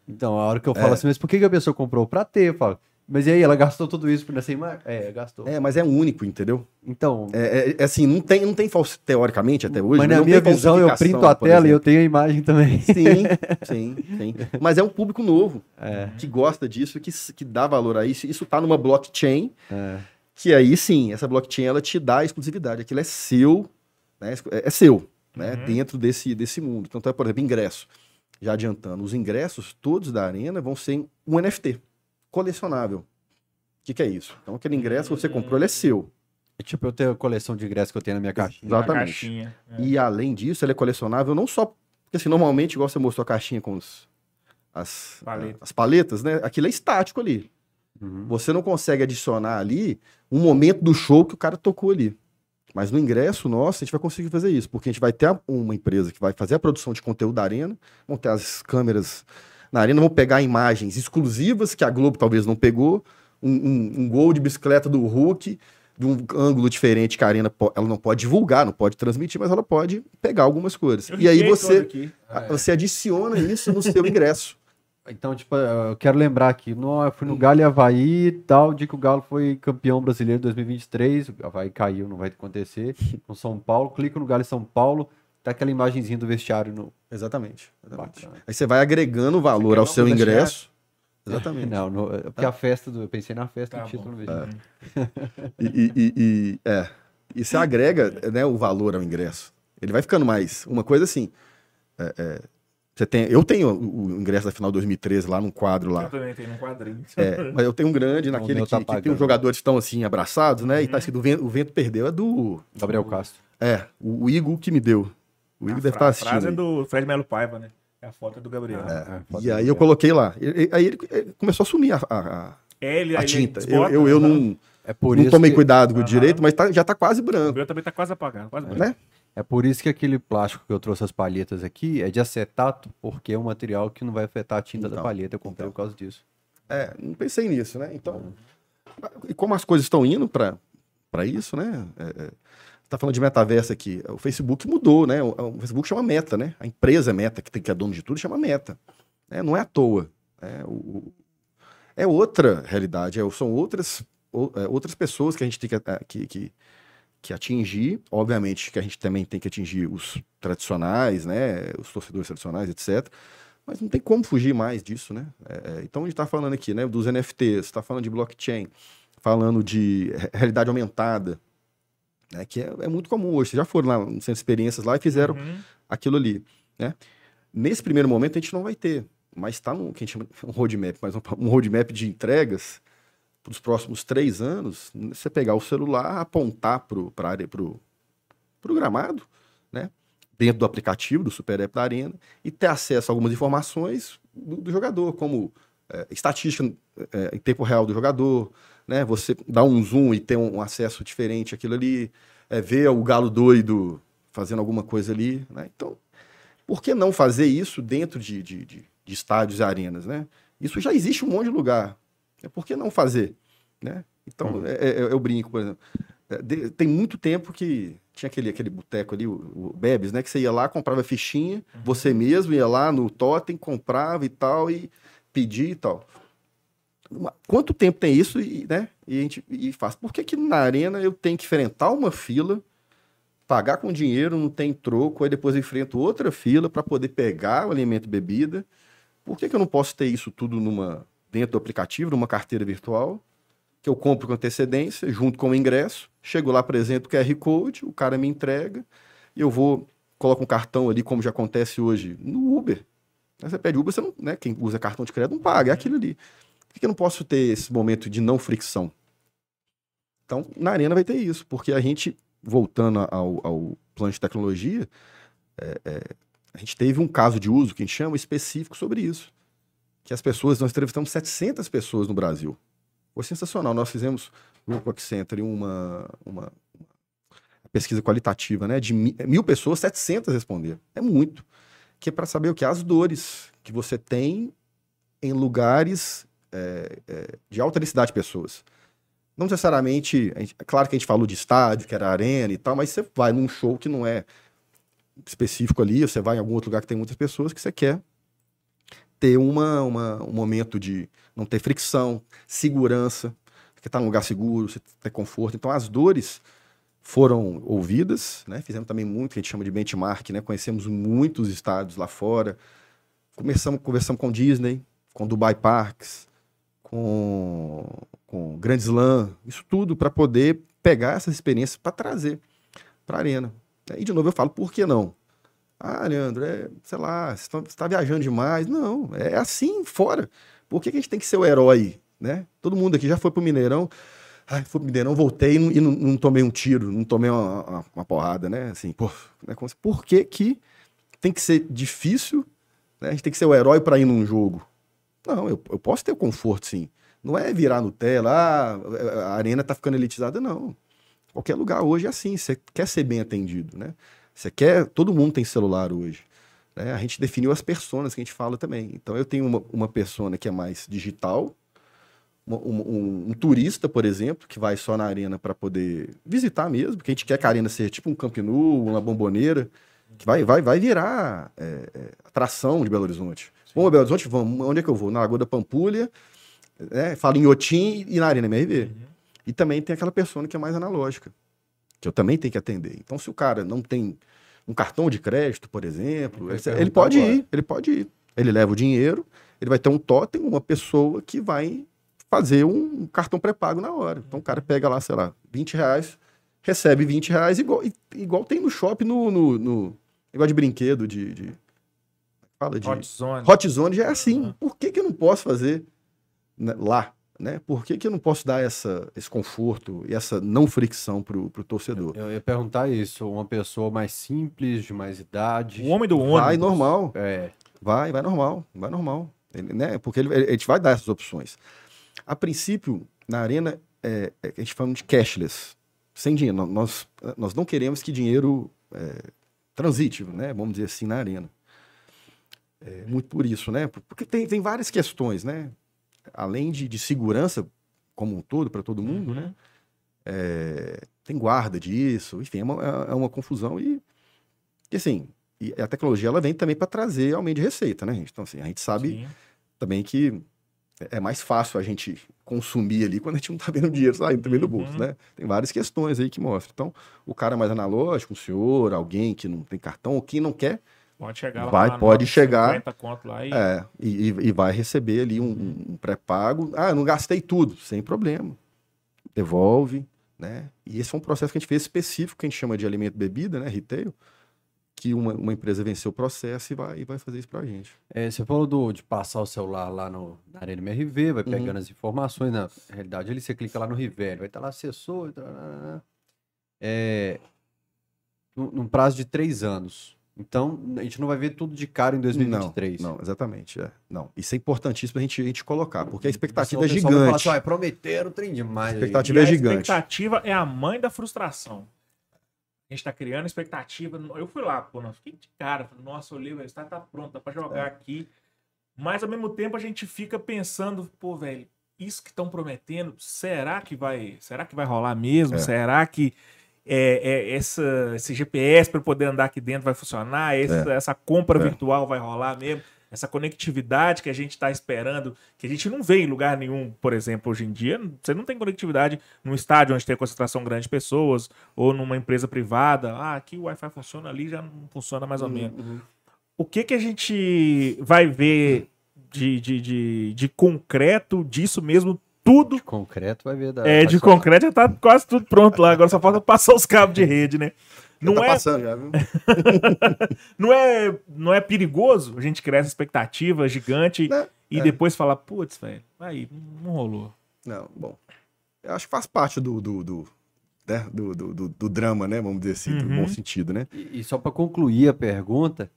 Então, a hora que eu falo assim, mas por que, que a pessoa comprou? Pra ter, eu falo. Mas e aí, ela gastou tudo isso nessa imagem? É, gastou. É, mas é único, entendeu? Então, É, é- é assim, não tem, não tem falso, teoricamente até hoje. mas na não minha tem visão, eu printo a tela e eu exemplo. tenho a imagem também. Sim, sim, sim. Mas é um público novo É, que gosta disso, que, que dá valor a isso. Isso tá numa blockchain, é. que aí sim, essa blockchain ela te dá a exclusividade. Aquilo é seu, né? É, é seu, né? Uhum. Dentro desse, desse mundo. Então, por exemplo, ingresso. Já adiantando, os ingressos todos da arena vão ser um NFT, colecionável. O que, que é isso? Então, aquele ingresso que você comprou, ele é seu. É tipo eu tenho a coleção de ingressos que eu tenho na minha caixinha. Na Exatamente. caixinha. É. E além disso, ele é colecionável não só. Porque assim, normalmente, igual você mostrou a caixinha com os, as, Paleta. as paletas, né? Aquilo é estático ali. Uhum. Você não consegue adicionar ali um momento do show que o cara tocou ali. Mas no ingresso nosso, a gente vai conseguir fazer isso, porque a gente vai ter uma empresa que vai fazer a produção de conteúdo da arena, vão ter as câmeras na arena, vão pegar imagens exclusivas que a Globo talvez não pegou, um, um- um gol de bicicleta do Hulk, de um ângulo diferente que a arena po- ela não pode divulgar, não pode transmitir, mas ela pode pegar algumas coisas. Eu E aí você, a- você adiciona isso no seu ingresso. Então, tipo, eu quero lembrar aqui, no, eu fui no Galo e Havaí e tal, dia que o Galo foi campeão brasileiro 2023, o Havaí caiu, não vai acontecer, com São Paulo, clico no Galo em São Paulo, tá aquela imagenzinha do vestiário no... Exatamente. exatamente. Bacana. Aí você vai agregando valor ao seu ingresso. Exatamente. Não, no- é porque a festa, do, eu pensei na festa Tá do título bom. no vestiário. E, e- e- e- é. E você agrega né, o valor ao ingresso. Ele vai ficando mais. Uma coisa assim. é, é, você tem, eu tenho o, ingresso da final 2013 lá num quadro Eu lá. também tenho um quadrinho. É, mas eu tenho um grande naquele meu que, tá que tem os jogadores que estão assim abraçados, né? E Uhum. tá escrito o vento, o vento perdeu. É do. Gabriel Castro. É, o, o Igor que me deu. O Igor deve estar A frase assistindo. é do Fred Melo Paiva, né? É a foto do Gabriel. É, foda E aí eu coloquei lá. E- e- Aí ele, ele começou a sumir a, a- a- É, ele, a tinta. Eu, desbota, eu, eu né? não, É por não isso tomei que- cuidado com o direito, mas tá- já tá quase O branco. meu também tá quase apagado. Quase branco. Né? É por isso que aquele plástico que eu trouxe as palhetas aqui é de acetato, porque é um material que não vai afetar a tinta da Então, palheta. Eu comprei então. por causa disso. É, não pensei nisso, né? Então, e como as coisas estão indo para isso, né? É, é, você tá falando de metaverso aqui. O Facebook mudou, né? O, o Facebook chama Meta, né? A empresa Meta, que, tem, que é dono de tudo, chama Meta. né? Não é à toa. É, o- é outra realidade, é- são outras, é, outras pessoas que a gente tem que, a- que, que, que atingir. Obviamente que a gente também tem que atingir os tradicionais, né? Os torcedores tradicionais, etc. Mas não tem como fugir mais disso, né? É, é, então a gente está falando aqui, né, dos NFTs, está falando de blockchain, falando de re- realidade aumentada, né, que é, é muito comum hoje. Vocês já foram lá no centro de experiências lá e fizeram Uhum. aquilo ali, né? Nesse primeiro momento a gente não vai ter, mas está no que a gente chama um roadmap, mas um, um roadmap de entregas para os próximos três anos. Você pegar o celular, apontar para área, para o gramado, né? Dentro do aplicativo do Super App da Arena e ter acesso a algumas informações do, do jogador, como é, estatística é, em tempo real do jogador, né? Você dar um zoom e ter um, acesso diferente àquilo ali, é, ver o galo doido fazendo alguma coisa ali, né? Então, por que não fazer isso dentro de, de, de- de estádios e arenas, né? Isso já existe um monte de lugar. É, por que não fazer, né? Então, é, é- eu brinco, por exemplo. É, de- tem muito tempo que tinha aquele, aquele boteco ali, o, o Bebes, né? Que você ia lá, comprava fichinha, você mesmo ia lá no Totem, comprava e tal, e pedia e tal. Quanto tempo tem isso e, né? E a gente e faz. Por que, que na arena eu tenho que enfrentar uma fila, pagar com dinheiro, não tem troco, aí depois eu enfrento outra fila para poder pegar o alimento e bebida? Por que, que eu não posso ter isso tudo numa dentro do aplicativo, numa carteira virtual? que eu compro com antecedência, junto com o ingresso, chego lá, apresento o QR Code, o cara me entrega, e eu vou, coloco um cartão ali, como já acontece hoje, no Uber. Você pede Uber, você não, né, quem usa cartão de crédito não paga, é aquilo ali. Por que eu não posso ter esse momento de não fricção? Então, na Arena vai ter isso, porque a gente, voltando ao, ao plano de tecnologia, é, é, a gente teve um caso de uso, que a gente chama, específico sobre isso. Que as pessoas, nós entrevistamos 700 pessoas no Brasil. Foi sensacional. Nós fizemos no Cox Center uma, uma, pesquisa qualitativa, né? De mi- mil pessoas, 700 responderam. É muito. que é para saber o que? As dores que você tem em lugares é, é, de alta densidade de pessoas. Não necessariamente, gente, é claro que a gente falou de estádio, que era arena e tal, mas você vai num show que não é específico ali, você vai em algum outro lugar que tem muitas pessoas que você quer ter uma, uma, um momento de não ter fricção, segurança, que está num lugar seguro, você ter conforto. Então as dores foram ouvidas, né? Fizemos também muito, que a gente chama de benchmark, né? Conhecemos muitos estados lá fora. Começamos, conversamos com Disney, com Dubai Parks, com, com Grand Slam, isso tudo para poder pegar essas experiências para trazer para a arena. E de novo eu falo, por que não? Ah, Leandro, é, sei lá, você está tá viajando demais. Não, é assim, fora. Por que, que a gente tem que ser o herói, né? Todo mundo aqui já foi pro Mineirão. Ai, fui pro Mineirão, voltei e, não, e não, não, tomei um tiro, não tomei uma, uma, uma porrada, né? Assim, por, né? por que que tem que ser difícil, né? A gente tem que ser o herói para ir num jogo. Não, eu, eu posso ter o conforto, sim. Não é virar Nutella, ah, a arena tá ficando elitizada, não. Qualquer lugar hoje é assim, você quer ser bem atendido, né? Você quer. Todo mundo tem celular hoje. Né? A gente definiu as personas que a gente fala também. Então eu tenho uma, uma persona que é mais digital, um, um, um, turista, por exemplo, que vai só na arena para poder visitar mesmo, porque a gente quer que a arena seja tipo um Camp Nou, uma bomboneira, que vai, vai, vai virar é, é, atração de Belo Horizonte. Vamos a Belo Horizonte? Vamos. Onde é que eu vou? Na Lagoa da Pampulha, né? falo em Otim e na Arena MRV. Uhum. E também tem aquela persona que é mais analógica que eu também tenho que atender. Então, se o cara não tem um cartão de crédito, por exemplo, ele, ele pode agora. ir, ele pode ir. Ele leva o dinheiro, ele vai ter um totem, uma pessoa que vai fazer um cartão pré-pago na hora. Então o cara pega lá, sei lá, 20 reais, recebe 20 reais, igual, igual tem no shopping, no, no, no igual de brinquedo, de, de, Fala de. Hot Zone. Hot Zone já é assim. Uhum. Por que, que eu não posso fazer né, lá? né? Por que, que eu não posso dar essa, esse conforto e essa não fricção para o torcedor? Eu, eu, ia perguntar isso, uma pessoa mais simples, de mais idade. O homem do ônibus. Vai normal. É. Vai, vai normal, vai normal. Ele, né? Porque ele, ele, a gente vai dar essas opções. A princípio, na arena, é, é, a gente fala de cashless, sem dinheiro. Nós, nós não queremos que dinheiro é, transite, né? Vamos dizer assim, na arena. É, muito por isso, né? Porque tem, tem várias questões, né? além de, de segurança como um todo para todo mundo, né? uhum. né? É, tem guarda disso, enfim, é uma, é uma confusão e, e assim, e a tecnologia ela vem também para trazer aumento de receita, né, gente? Então, assim, a gente sabe Sim. também que é mais fácil a gente consumir ali quando a gente não está vendo dinheiro saindo também do bolso, uhum. né? Tem várias questões aí que mostram. Então, o cara mais analógico, um senhor, alguém que não tem cartão, ou quem não quer, Pode chegar lá. Vai, pode chegar. lá e... É, e, e vai receber ali um, um pré-pago. Ah, não gastei tudo. Sem problema. Devolve, né? E esse é um processo que a gente fez específico, que a gente chama de alimento bebida, né? Retail. Que uma, uma empresa venceu o processo e vai, e vai fazer isso pra gente. É, você falou do, de passar o celular lá no, na Arena MRV, vai uhum. pegando uhum. as informações. Na realidade, ali você clica lá no Rivelli, vai estar lá assessor. É, num prazo de três anos então, a gente não vai ver tudo de cara em 2023. Não, não exatamente. É. Não. Isso é importantíssimo a gente, a gente colocar, porque a expectativa é gigante. Fala assim, ah, prometeram, trem demais. A expectativa é gigante. A expectativa é a mãe da frustração. A gente tá criando expectativa. Eu fui lá, pô, não, fiquei de cara. Falei, Nossa, o livro está tá pronto, dá pra jogar é. aqui. Mas ao mesmo tempo a gente fica pensando, pô, velho, isso que estão prometendo, será que vai, será que vai rolar mesmo? É. Será que é, é, essa, esse GPS para poder andar aqui dentro vai funcionar, essa, é. essa compra é. virtual vai rolar mesmo, essa conectividade que a gente está esperando, que a gente não vê em lugar nenhum, por exemplo, hoje em dia, você não tem conectividade num estádio onde tem concentração grande de pessoas, ou numa empresa privada, ah, aqui o Wi-Fi funciona, ali já não funciona mais ou menos. Uhum. O que, que a gente vai ver de, de, de, de concreto disso mesmo tudo. De concreto vai ver. Da, é, de concreto já tá quase tudo pronto lá. Agora só falta passar os cabos de rede, né? Não tá é... passando já, viu? não, é... não é perigoso a gente criar essa expectativa gigante não, e é. depois falar, putz, velho, aí, não rolou. Não, bom. Eu acho que faz parte do, do, do, né? do, do, do, do drama, né? Vamos dizer assim, uhum. bom sentido, né? E, e só para concluir a pergunta,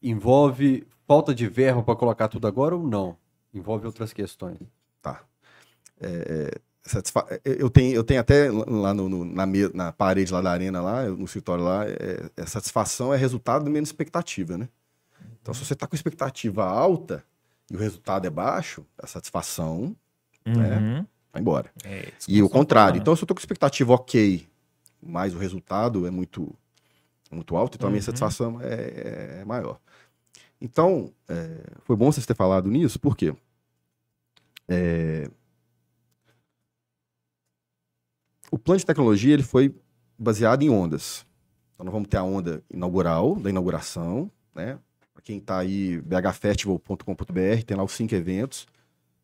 envolve falta de verbo para colocar tudo agora ou não? Envolve outras questões. Tá. É, é, satisfa... É, eu, tenho, eu tenho até lá no, no, na, me... na parede lá da arena, lá, no escritório lá, é, é satisfação é resultado do menos expectativa, né? Então, se você está com expectativa alta e o resultado é baixo, a satisfação Uhum. vai embora. É, E o contrário. né? Então, se eu estou com expectativa ok, mas o resultado é muito, muito alto, então a minha Uhum. satisfação é, é maior. Então, é, foi bom vocês terem falado nisso, porque é, o plano de tecnologia ele foi baseado em ondas. Então, nós vamos ter a onda inaugural, da inauguração, né? Para quem está aí, bhfestival.com.br, tem lá os cinco eventos,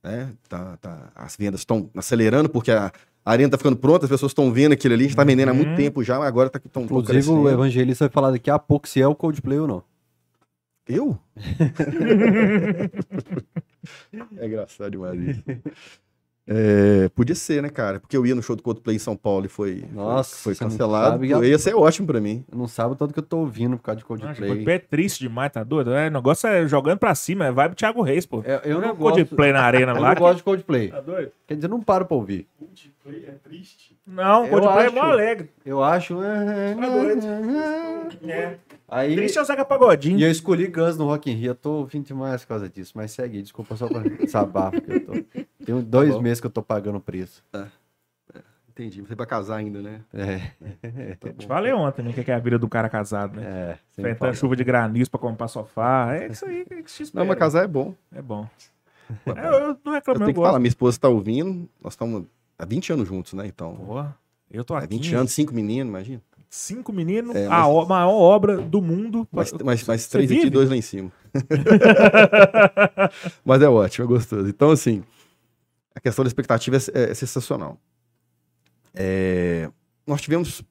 né? Tá, tá, as vendas estão acelerando, porque a, a arena está ficando pronta, as pessoas estão vendo aquilo ali, a gente está vendendo há muito Uhum. tempo já, mas agora tá, estão Inclusive, o Evangelista vai falar daqui a pouco se é o Coldplay ou não. Eu? é engraçado demais isso. É, podia ser, né, cara? Porque eu ia no show do Coldplay em São Paulo e foi, foi- Nossa, foi, não cancelado. sabe Ia ser ótimo pra mim. Não sabe o tanto que eu tô ouvindo por causa de Nossa, Coldplay. Coldplay é triste demais, tá doido? É, o negócio é jogando pra cima, é vibe Thiago Reis, pô. É, eu Não não gosto, Coldplay na arena eu lá. não gosto de Coldplay. Tá doido? Quer dizer, eu não paro pra ouvir. Coldplay é triste. Não, Eu Coldplay é mó alegre. Eu acho. Tá doido. É. Aí. Triste é o Zeca Pagodinho. E eu escolhi Guns no Rock in Rio. Eu tô ouvindo demais por causa disso. Mas segue, desculpa só pra desabafo que eu tô. Tem dois bom. meses que eu tô pagando o preço. Entendi. Você vai casar ainda, né? É. Te falei ontem, né? Que é a vida do cara casado, né? É. Enfrentando chuva de granizo pra comprar sofá. É isso aí que se espera. Não, mas casar é bom. É bom. É, eu, eu não Eu reclamo, eu, tenho que gosto. falar, minha esposa tá ouvindo. Nós estamos há 20 anos juntos, né? Então. Porra, eu tô Há aqui. 20 anos, cinco meninos, imagina. Cinco meninos, É, a mas- o- maior obra do mundo. Mais, mais, Você três aqui e dois lá em cima. Mas é ótimo, é gostoso. Então, assim, a questão da expectativa é, é sensacional. É, nós tivemos.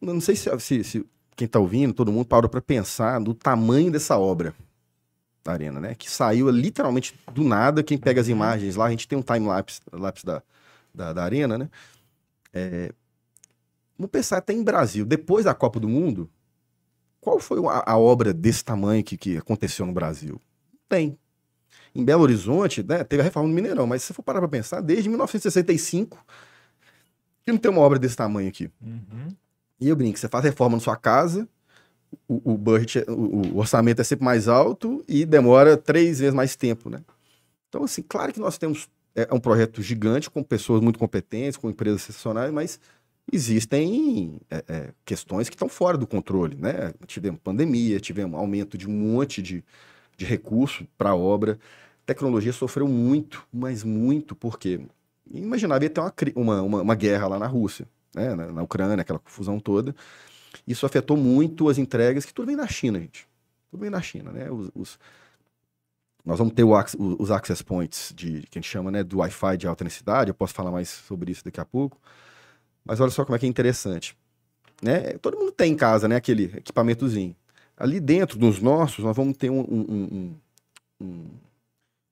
Eu não sei se, se- se quem está ouvindo, todo mundo parou para pensar no tamanho dessa obra arena, né? Que saiu literalmente do nada. Quem pega as imagens lá, a gente tem um time-lapse lapse da, da, da arena, né? É, vamos pensar até em Brasil. Depois da Copa do Mundo, qual foi a, a obra desse tamanho que, que aconteceu no Brasil? Tem. Em Belo Horizonte, né, teve a reforma do Mineirão, mas se você for parar para pensar, desde 1965, que não tem uma obra desse tamanho aqui. Uhum. E eu brinco, você faz reforma na sua casa, o, o budget, o, o orçamento é sempre mais alto e demora três vezes mais tempo, né? Então, assim, claro que nós temos é, é um projeto gigante com pessoas muito competentes, com empresas sensacionais, mas existem é, é, questões que estão fora do controle, né? Tivemos pandemia, tivemos aumento de um monte de, de recurso para a obra. A tecnologia sofreu muito, mas muito, porque imaginava ia ter uma, uma, uma, uma guerra lá na Rússia, né? na, na Ucrânia, aquela confusão toda. Isso afetou muito as entregas, que tudo vem da China, gente. Tudo vem da China, né? Os, os- nós vamos ter o os access points de que a gente chama né, do Wi-Fi de alta densidade. Eu posso falar mais sobre isso daqui a pouco. Mas olha só como é que é interessante. Né? Todo mundo tem em casa né, aquele equipamentozinho. Ali dentro dos nossos, nós vamos ter um, um, um, um,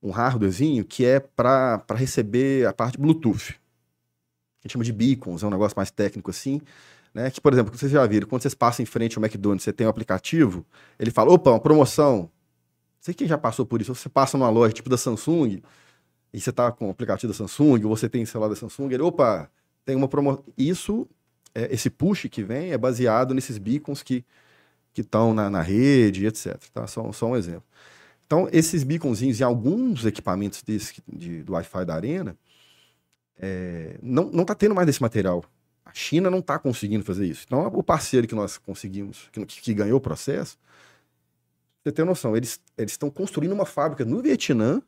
um hardwarezinho que é para receber a parte Bluetooth. A gente chama de beacons, é um negócio mais técnico assim. Né? Que, por exemplo, vocês já viram, quando vocês passam em frente ao McDonald's, você tem um aplicativo, ele fala, opa, uma promoção. Não sei quem já passou por isso. Você passa numa loja tipo da Samsung, e você tá com o aplicativo da Samsung, ou você tem celular da Samsung, ele, opa, tem uma promoção. Isso, é, esse push que vem é baseado nesses beacons que estão na, na rede, etc. Tá? Só, só um exemplo. Então, esses beaconzinhos em alguns equipamentos desse, de, do Wi-Fi da Arena, é, não, não tá tendo mais desse material. China não está conseguindo fazer isso. Então, o parceiro que nós conseguimos, que, que ganhou o processo, você tem noção, eles estão construindo uma fábrica no Vietnã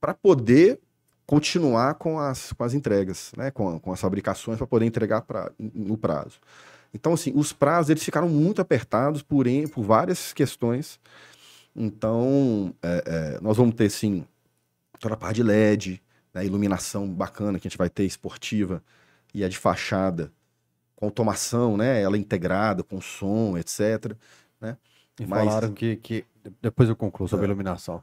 para poder continuar com as, com as entregas, né? com, com as fabricações, para poder entregar pra, no prazo. Então, assim, os prazos eles ficaram muito apertados por, por várias questões. Então, é, é, nós vamos ter, sim, toda a parte de LED, né, iluminação bacana que a gente vai ter, esportiva, e a de fachada, com automação, né? Ela integrada, com som, etc. E Mas- falaram que, que. Depois eu concluo sobre a iluminação.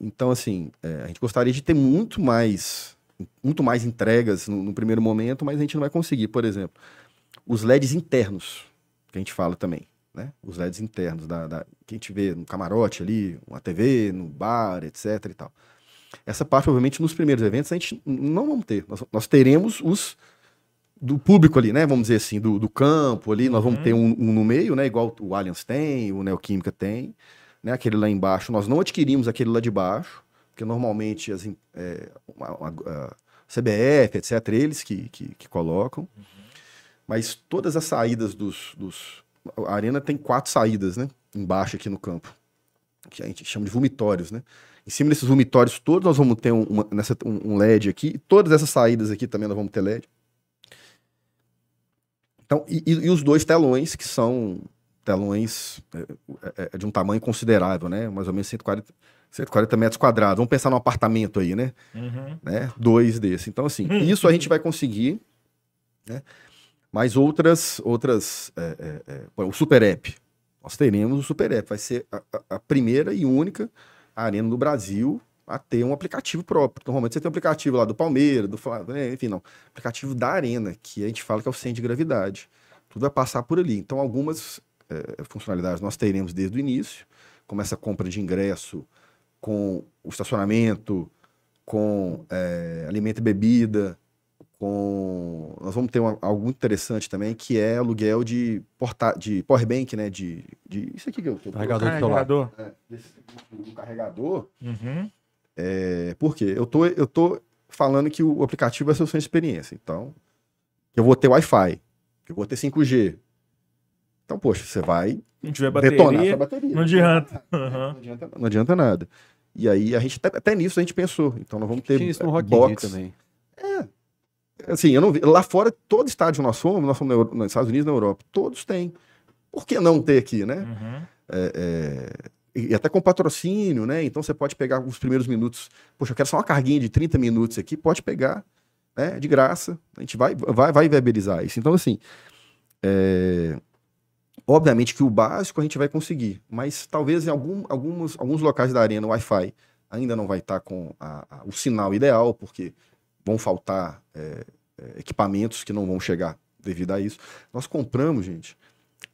Então, assim, é, a gente gostaria de ter muito mais, muito mais entregas no, no primeiro momento, mas a gente não vai conseguir. Por exemplo, os LEDs internos, que a gente fala também, né? Os LEDs internos, da, da- que a gente vê no camarote ali, uma TV, no bar, etc e tal. Essa parte, obviamente, nos primeiros eventos a gente não vamos ter. Nós, nós teremos os do público ali, né? Vamos dizer assim, do, do campo ali. Nós vamos Uhum. ter um, um no meio, né? Igual o Allianz tem, o Neoquímica tem, né? Aquele lá embaixo. Nós não adquirimos aquele lá de baixo, porque normalmente as, é, uma- a CBF, etc., eles que, que, que colocam. Mas todas as saídas dos, dos. A arena tem quatro saídas, né? Embaixo aqui no campo. Que a gente chama de vomitórios, né? Em cima desses vomitórios todos, nós vamos ter um, uma- nessa- um- um LED aqui. Todas essas saídas aqui também nós vamos ter LED. Então, e, e- os dois telões, que são telões é, é, é de um tamanho considerável, né? Mais ou menos 140, 140 metros quadrados. Vamos pensar num apartamento aí, né? Uhum. né? Dois desses. Então, assim, isso a gente vai conseguir, né? Mas outras, outras, é, é, é, o Super App. Nós teremos o Super App. Vai ser a, a- a primeira e única arena do Brasil a ter um aplicativo próprio. Normalmente você tem um aplicativo lá do Palmeiras, do Flamengo, enfim, não. Aplicativo da arena, que a gente fala que é o centro de gravidade. Tudo vai passar por ali. Então, algumas é, funcionalidades nós teremos desde o início, como essa compra de ingresso com o estacionamento, com é, alimento e bebida, com. Nós vamos ter uma- algo muito interessante também, que é aluguel de, porta... de powerbank, né? De, de. Isso aqui que eu tô. Carregador. Carregador. É, desse, do carregador. Uhum. É, por quê? Eu tô, eu tô falando que o aplicativo vai ser o sua experiência. Então, eu vou ter Wi-Fi, eu vou ter 5G. Então, poxa, você vai Não tiver detonar bateria, sua bateria. não adianta. Não Uhum. adianta, não adianta nada. E aí, a gente, até, até nisso a gente pensou. Então, nós vamos ter isso no Rock box. também. Assim, eu não vi. Lá fora, todo estádio nós fomos, nós fomos na Euro- nos Estados Unidos e na Europa, todos têm. Por que não ter aqui, né? Uhum. É, é, e até com patrocínio, né? Então você pode pegar os primeiros minutos. Poxa, eu quero só uma carguinha de 30 minutos aqui, pode pegar, né? De graça. A gente vai, vai, vai viabilizar isso. Então, assim, é, obviamente que o básico a gente vai conseguir, mas talvez em algum, alguns, alguns locais da arena o Wi-Fi ainda não vai estar com a- a- o sinal ideal, porque vão faltar é, é, equipamentos que não vão chegar devido a isso. Nós compramos, gente,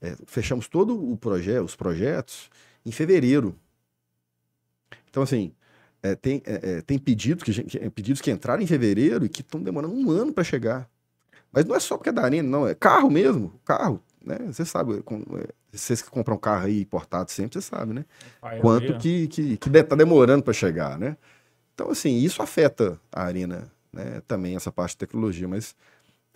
é, fechamos todo o projeto, os projetos em fevereiro. Então, assim, é, tem, é, é, tem pedidos que, que- pedidos que entraram em fevereiro e que estão demorando um ano para chegar. Mas não é só porque é da Arena, não. É carro mesmo, carro. Né? Você sabe, com- é, vocês que compram carro aí importado sempre, você sabe, né? Pai, Quanto que, que, que de- tá demorando para chegar, né? Então, assim, isso afeta a Arena, né? Também essa parte de tecnologia, mas...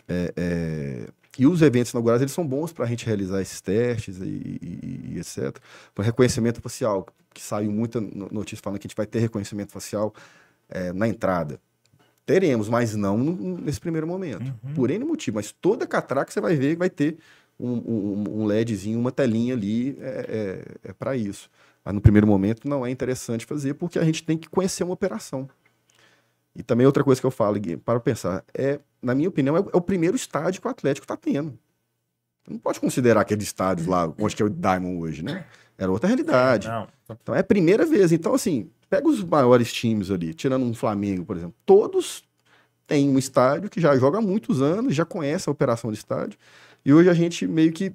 é, é, E os eventos inaugurais, eles são bons para a gente realizar esses testes e, e- e etc. Para reconhecimento facial, que saiu muita no- notícia falando que a gente vai ter reconhecimento facial é, na entrada. Teremos, mas não nesse primeiro momento. Uhum. Por N motivo. Mas toda catraca você vai ver que vai ter um, um- um LEDzinho, uma telinha ali é, é, para isso. Mas no primeiro momento não é interessante fazer, porque a gente tem que conhecer uma operação. E também outra coisa que eu falo, Gui, para pensar, é, na minha opinião, é, o- é o primeiro estádio que o Atlético está tendo. Não pode considerar aquele estádio lá, onde que é o Diamond hoje, né? Era outra realidade. Não. Então é a primeira vez. Então, assim, pega os maiores times ali, tirando um Flamengo, por exemplo. Todos têm um estádio que já joga há muitos anos, já conhece a operação do estádio. E hoje a gente meio que.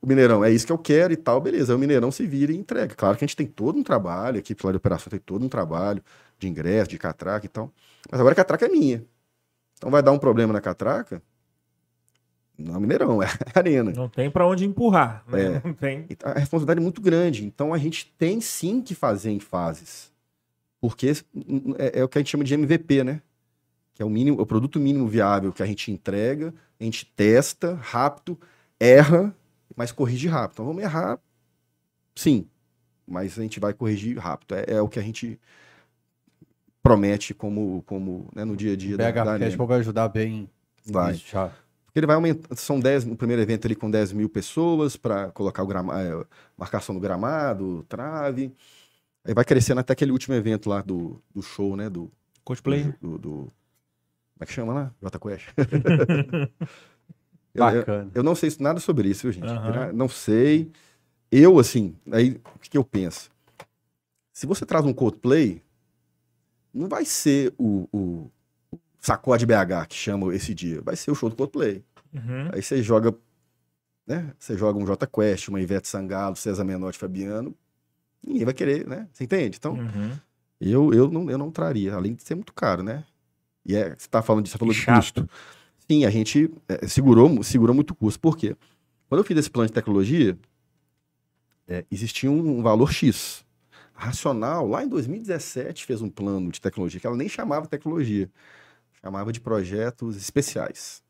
O Mineirão, é isso que eu quero e tal, beleza. O Mineirão se vira e entrega. Claro que a gente tem todo um trabalho, a equipe lá de operação tem todo um trabalho de ingresso, de catraca e tal. Mas agora a catraca é minha. Então vai dar um problema na catraca. Não é Mineirão, é a arena. Não tem pra onde empurrar. Né? É. Não tem. Então, A responsabilidade é muito grande. Então a gente tem sim que fazer em fases. Porque é, é o que a gente chama de MVP, né? Que é o mínimo, o produto mínimo viável que a gente entrega, a gente testa rápido, erra, mas corrige rápido. Então vamos errar, sim, mas a gente vai corrigir rápido. É, é o que a gente promete como, como né, no dia a dia O da, BH da Arena. Festival vai ajudar bem. Vai. nisso já. Porque ele vai aumentar. São 10, no primeiro evento ali com 10 mil pessoas para colocar o grama, marcação do gramado, trave. Aí vai crescendo até aquele último evento lá do, do show, né? Do, Cosplay. do, do- Como é que chama lá? Jota Quest. eu, eu, Bacana. eu não sei nada sobre isso, viu, gente? Aham. Não sei. Eu, assim, aí o que, que eu penso? Se você traz um Coldplay, não vai ser o, o Sacode BH que chama esse dia. Vai ser o show do Coldplay. Uhum. Aí você joga, né? Você joga um J Quest, uma Ivete Sangalo, César Menotti, Fabiano. Ninguém vai querer, né? Você entende? Então, Uhum. eu, eu, não, eu não traria, além de ser muito caro, né? E é, você tá falando disso, você falou de custo. sim, a gente é, segurou, segurou muito custo. Por quê? Quando eu fiz esse plano de tecnologia, é, existia um valor X. Racional, lá em 2017, fez um plano de tecnologia que ela nem chamava tecnologia, chamava de projetos especiais.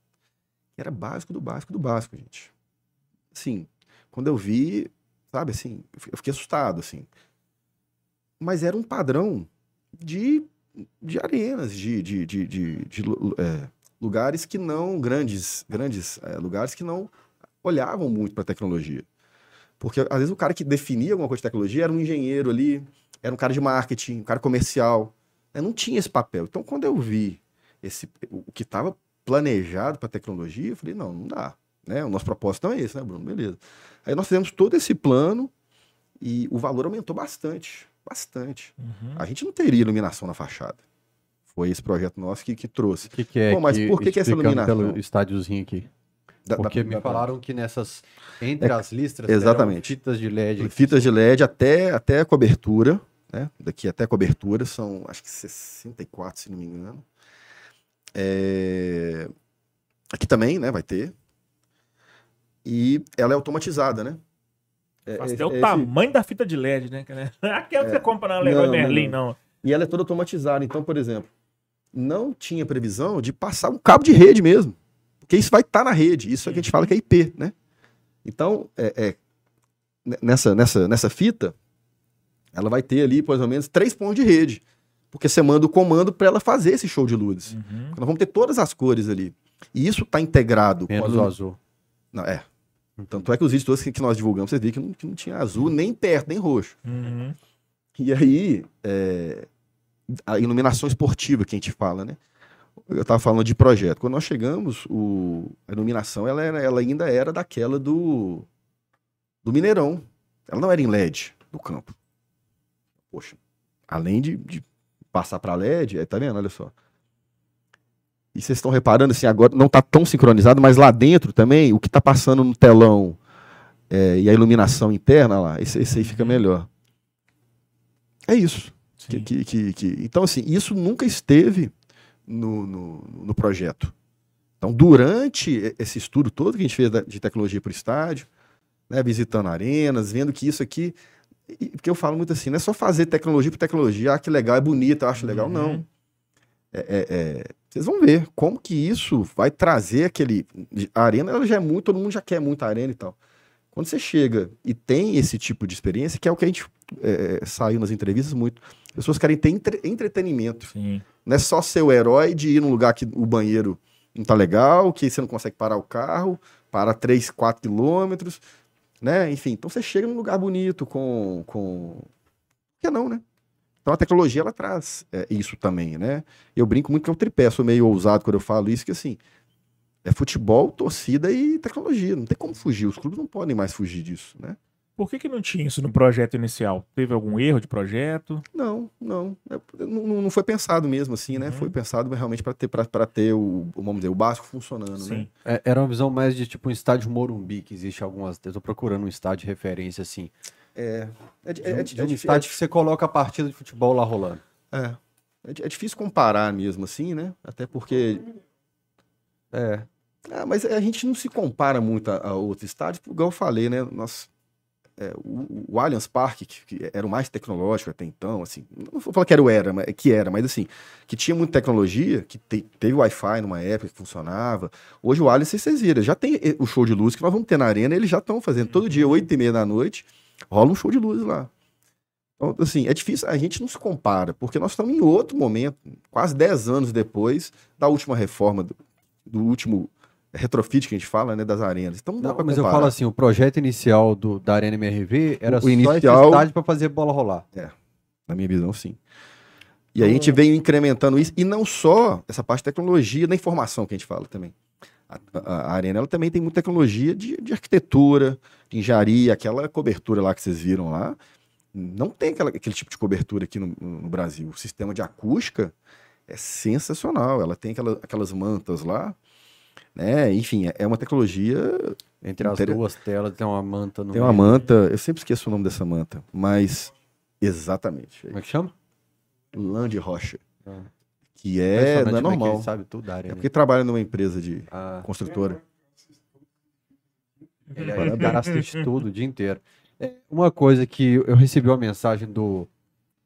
Era básico do básico do básico, gente. Assim, quando eu vi, sabe, assim, eu fiquei assustado, assim. Mas era um padrão de, de arenas, de, de, de, de, de é, lugares que não, grandes, grandes é, lugares que não olhavam muito para a tecnologia. Porque às vezes o cara que definia alguma coisa de tecnologia era um engenheiro ali, era um cara de marketing, um cara comercial. Né? Não tinha esse papel. Então, quando eu vi esse, o que estava planejado para tecnologia, eu falei, não, não dá. Né? O nosso propósito não é esse, né, Bruno? Beleza. Aí nós fizemos todo esse plano e o valor aumentou bastante. Bastante. Uhum. A gente não teria iluminação na fachada. Foi esse projeto nosso que, que trouxe. O que, que é? Pô, mas por que que essa iluminação? pelo estádiozinho aqui. Da- Porque da- me da- falaram que nessas. Entre É, as listras. exatamente. fitas de LED. Fitas de LED até, até a cobertura, né? Daqui até a cobertura são, acho que 64, se não me engano. É, Aqui também, né? Vai ter. E ela é automatizada, né? É- Faz é- até o é esse- tamanho da fita de LED, né? que? Aquela que você compra na Leroy Não, não, Merlin, não. E ela é toda automatizada. Então, por exemplo, não tinha previsão de passar um cabo de rede mesmo. Porque isso vai estar na rede. Isso é que a gente fala que é IP, né? Então, é, é, ne- nessa, nessa, nessa fita, ela vai ter ali, mais ou menos, três pontos de rede. Porque você manda o comando para ela fazer esse show de luzes. Uhum. Nós vamos ter todas as cores ali. E isso está integrado com a Menos o azul. Não, é. Tanto é que os vídeos todos que nós divulgamos, vocês viram que não, que não tinha azul nem perto, nem roxo. Uhum. E aí, é, a iluminação esportiva que a gente fala, né? Eu estava falando de projeto. Quando nós chegamos, o, a iluminação ela, era- ela ainda era daquela do, do Mineirão. Ela não era em LED do campo. Poxa, além de, de passar para LED, é, tá vendo? Olha só. E vocês estão reparando assim, agora não está tão sincronizado, mas lá dentro também, o que está passando no telão é, e a iluminação interna lá, esse, esse aí fica melhor. É isso. Que, que, que, que- Então, assim, isso nunca esteve no, no, no projeto. Então, durante esse estudo todo que a gente fez de tecnologia para o estádio, né, visitando arenas, vendo que isso aqui. Porque eu falo muito assim, não é só fazer tecnologia por tecnologia, ah, que legal, é bonito, eu acho legal. Uhum. Não. É- é- é, vocês vão ver como que isso vai trazer aquele. A arena ela já é muito, todo mundo já quer muito a arena e tal. Quando você chega e tem esse tipo de experiência, que é o que a gente é, saiu nas entrevistas muito, as pessoas querem ter entre- entretenimento. Sim. Não é só ser o herói de ir num lugar que o banheiro não tá legal, que você não consegue parar o carro, para 3, 4 quilômetros, né? Enfim, então você chega num lugar bonito com. com... Que não, né? Então a tecnologia ela traz é, isso também, né? Eu brinco muito que é o tripé, sou meio ousado quando eu falo isso, que assim, é futebol, torcida e tecnologia. Não tem como fugir, os clubes não podem mais fugir disso, né? Por que, que não tinha isso no projeto inicial? Teve algum erro de projeto? Não, não. É, não, não foi pensado mesmo assim, né? Uhum. Foi pensado realmente para ter, pra, pra ter o, vamos dizer, o básico funcionando, né? Sim. É, era uma visão mais de tipo um estádio Morumbi, que existe algumas. Eu tô procurando um estádio de referência, assim. É, é, De é, um, é, de é um estádio que você coloca a partida de futebol lá rolando. é, é di- é difícil comparar mesmo assim, né? Até porque. É. Ah, mas a gente não se compara muito a, a outros estádios, igual eu falei, né? Nós, é, o, o Allianz Parque, que, que era o mais tecnológico até então, assim, não vou falar que era o era, mas, que era, mas assim, que tinha muita tecnologia, que te- teve Wi-Fi numa época que funcionava. Hoje o Allianz, vocês viram, já tem eh, o show de luz que nós vamos ter na arena, eles já estão fazendo todo dia, oito e meia da noite, rola um show de luz lá. Então, assim, é difícil, a gente não se compara, porque nós estamos em outro momento, quase 10 anos depois da última reforma, do, do último retrofit que a gente fala, né, das arenas. Então não, dá pra mas eu comparar. falo assim, o projeto inicial do, da Arena MRV era O só inicial- estádio pra fazer bola rolar. Na minha visão, sim. E aí a gente veio incrementando isso, e não só essa parte de tecnologia da informação que a gente fala também. A, a- a Arena ela também tem muita tecnologia de, de arquitetura, de engenharia, aquela cobertura lá que vocês viram lá. Não tem aquela- aquele tipo de cobertura aqui no, no Brasil. O sistema de acústica é sensacional. Ela tem aquela- aquelas mantas lá. Né? Enfim, é- é uma tecnologia Entre as Inter- duas telas tem uma manta no Tem uma meio. manta, eu sempre esqueço o nome dessa manta, mas exatamente. Como é que chama? De rocha. Ah. Que é, não é que normal. sabe tudo área. É né? porque trabalha numa empresa de Ah, construtora. ele é, o cara assiste tudo o dia inteiro. É, uma coisa que eu recebi uma mensagem do,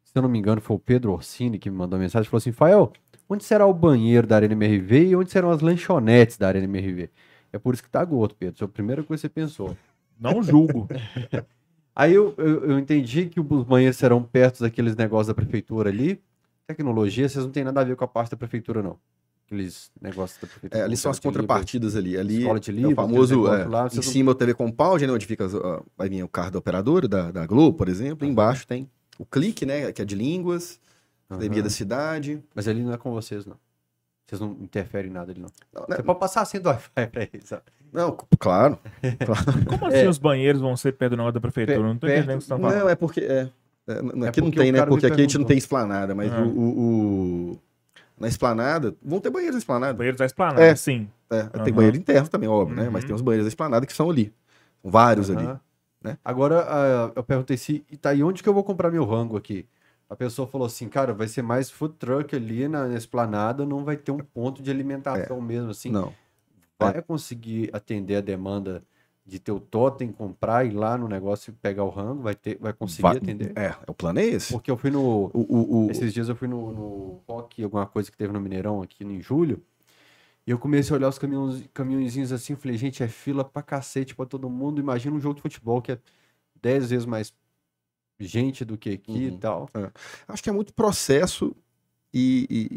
se eu não me engano, foi o Pedro Orsini que me mandou a mensagem, falou assim, Fael, onde será o banheiro da Arena MRV e onde serão as lanchonetes da Arena MRV? É por isso que tá gordo, Pedro. Isso é a primeira coisa que você pensou. Não julgo. Aí eu, eu, eu entendi que os banheiros serão perto daqueles negócios da prefeitura ali. Tecnologia, vocês não tem nada a ver com a parte da prefeitura, não. Aqueles negócios da prefeitura. É, ali são as contrapartidas ali. Ali Escola de é o famoso. é, lá, em não- cima o TV Compound, né, onde fica, as- ó, vai vir o carro da operadora, da, da Globo, por exemplo. Embaixo tem o clique, né, que é de línguas, Academia da Cidade. Mas ali não é com vocês, não. Vocês não interferem em nada ali, não. Não, né, Você pode passar assim do Wi-Fi pra eles. ó. não, claro. Como assim os banheiros vão ser perto do negócio da prefeitura? Pe- Não tô perto- entendendo o que estão falando. Não, é porque. É, é, É aqui não tem, né? Porque aqui a gente não tem esplanada, mas Ah. o, o- o- Na esplanada, vão ter banheiros na esplanada. Banheiros da esplanada, É. sim. É, Tem banheiro interno também, óbvio, né? Mas Uhum. tem os banheiros da esplanada que são ali. Vários ali. Né? Agora, ah, eu perguntei se. Tá, e onde que eu vou comprar meu rango aqui? A pessoa falou assim, cara, vai ser mais food truck ali na, na esplanada, não vai ter um ponto de alimentação mesmo, assim. Não. Vai conseguir atender a demanda de ter o totem, comprar, ir lá no negócio e pegar o rango? Vai, ter, vai conseguir Vai- atender? É, o plano é esse. Porque eu fui no. O, o, o- Esses dias eu fui no, no rock, alguma coisa que teve no Mineirão aqui em julho. E eu comecei a olhar os caminhões, caminhõezinhos assim, falei, gente, é fila pra cacete pra todo mundo. Imagina um jogo de futebol que é 10 vezes mais gente do que aqui e Uhum. tal. Acho que é muito processo e, e-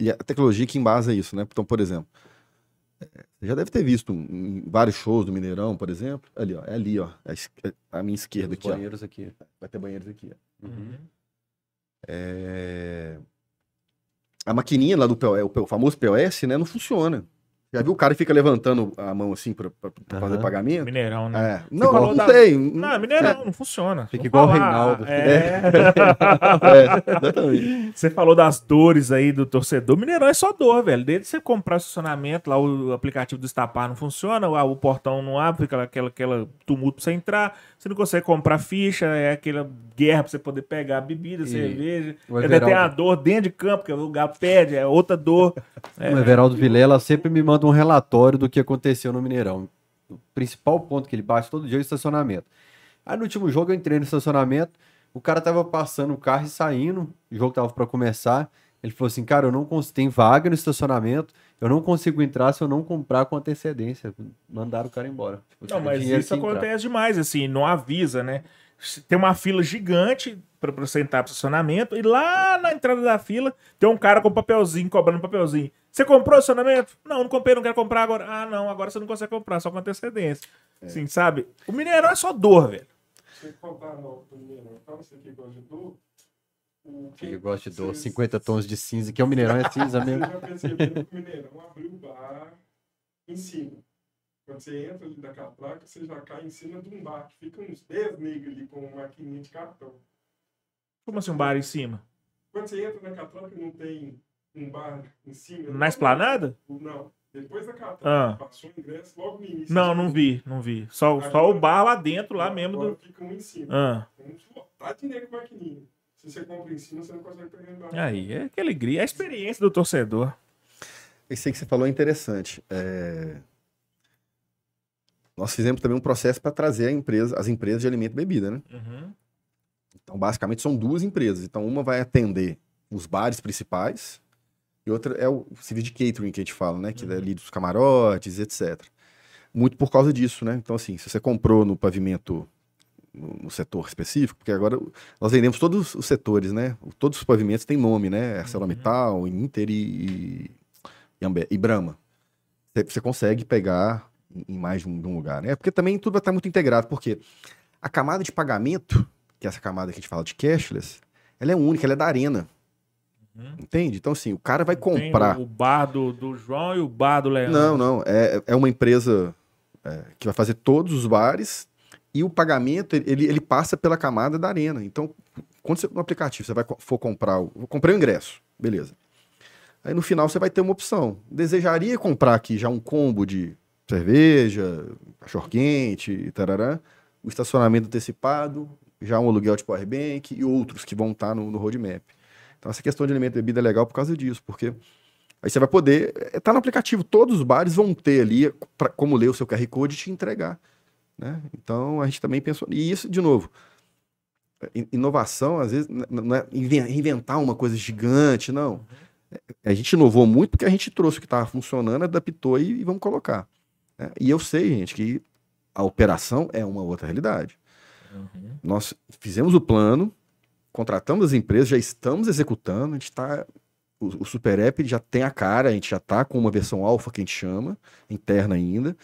e- e a tecnologia que embasa isso, né? Então, por exemplo, é, você já deve ter visto em vários shows do Mineirão, por exemplo. Ali, ó. É ali, ó. A, es- a minha esquerda Os aqui, ó. banheiros aqui. Vai ter banheiros aqui, ó. Uhum. É, A maquininha lá do POS, o o famoso POS, né? Não funciona. Já viu o cara que fica levantando a mão assim pra, pra- pra fazer pagamento? Mineirão, né? É. Não, não da- sei. Não, Mineirão, não funciona. Fica Vou igual o Reinaldo. É. É, exatamente. Você falou das dores aí do torcedor. Mineirão é só dor, velho. Desde você comprar o estacionamento, lá o aplicativo do Estapar não funciona, o, o portão não abre, fica aquela, aquela tumulto pra você entrar. Você não consegue comprar ficha, é aquela guerra pra você poder pegar bebida, E cerveja. Ainda tem a dor dentro de campo, que o lugar pede, é outra dor. É. O Everaldo Vilela sempre me manda um relatório do que aconteceu no Mineirão. O principal ponto que ele bate todo dia é o estacionamento. Aí no último jogo eu entrei no estacionamento, o cara tava passando o carro e saindo, o jogo tava pra começar. Ele falou assim, cara, eu não consigo, tem vaga no estacionamento, eu não consigo entrar se eu não comprar com antecedência. Mandaram o cara embora. Tipo, Não, mas isso que entrar. acontece demais, assim, não avisa, né? Tem uma fila gigante pra pra você entrar pro estacionamento e lá na entrada da fila tem um cara com papelzinho, cobrando papelzinho. Você comprou o estacionamento? Não, não comprei, não quero comprar agora. Ah, não, agora você não consegue comprar, só com antecedência. Assim, sabe? O Mineirão é só dor, velho. Você contar no primeiro, então você que gosta de dor. Que que- gosta de dor, vocês- 50 tons de cinza, que é o Mineirão, é cinza mesmo. já perceberam que o Mineirão abriu o bar em cima. Quando você entra ali da catraca, você já cai em cima de um bar que fica uns 10 negros ali com uma maquininha de cartão. Como assim um bar em cima? Quando você entra na catraca, não tem um bar em cima. Na esplanada? Não. Depois da catraca, Ah. passou o ingresso logo no início. Não, não vi, não vi. Só, só o bar lá dentro, lá mesmo Agora do. Fica um em cima. Ah, Vamos lotar de negro com maquininha. Se você compra em cima, você não consegue pegar embaixo. aí, é que alegria. É a experiência do torcedor. Esse aí que você falou é interessante. É, Nós fizemos também um processo para trazer a empresa, as empresas de alimento e bebida, né? Uhum. Então, basicamente, são duas empresas. Então, uma vai atender os bares principais e outra é o serviço de catering que a gente fala, né? Que é ali dos camarotes, etc. Muito por causa disso, né? Então, assim, se você comprou no pavimento, no, no setor específico, porque agora nós vendemos todos os setores, né? Todos os pavimentos têm nome, né? ArcelorMittal, Inter e, e, e, e Brahma. Você, você consegue pegar em- em mais de um, de um lugar, né? Porque também tudo vai estar muito integrado, porque a camada de pagamento que é essa camada que a gente fala de cashless, ela é única, ela é da arena. Uhum. Entende? Então, assim, o cara vai Tem comprar. o bar do, do João e o bar do Leandro. Não, não. É, é uma empresa é, que vai fazer todos os bares e o pagamento, ele, ele passa pela camada da arena. Então, quando você, no aplicativo você vai for comprar, o- comprei o ingresso, beleza. Aí no final você vai ter uma opção. Desejaria comprar aqui já um combo de cerveja, cachorro-quente, e tarará, o estacionamento antecipado, já um aluguel de powerbank e outros que vão estar no, no roadmap. Então essa questão de alimento e bebida é legal por causa disso, porque aí você vai poder, é, tá no aplicativo, todos os bares vão ter ali pra, como ler o seu QR Code e te entregar, né? Então a gente também pensou, e isso de novo, in- inovação às vezes não é inven- inventar uma coisa gigante, não. A gente inovou muito porque a gente trouxe o que estava funcionando, adaptou e, e vamos colocar. né? E eu sei, gente, que a operação é uma outra realidade. Nós fizemos o plano, contratamos as empresas, já estamos executando, a gente está. O, o Super App já tem a cara, a gente já está com uma versão alfa que a gente chama, interna ainda,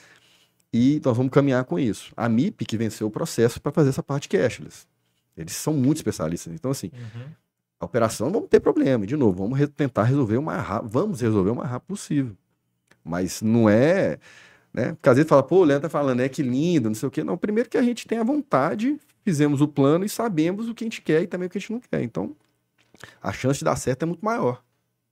e nós vamos caminhar com isso. A MIP que venceu o processo para fazer essa parte cashless. Eles são muito especialistas. Então, assim, Uhum. a operação vamos ter problema. De novo, vamos re- tentar resolver o mais rápido. Vamos resolver o mais rápido possível. Mas não é. Né? Porque às vezes fala, pô, o Leandro tá falando, é que lindo, não sei o quê. Não, primeiro que a gente tem a vontade, fizemos o plano e sabemos o que a gente quer e também o que a gente não quer. Então, a chance de dar certo é muito maior.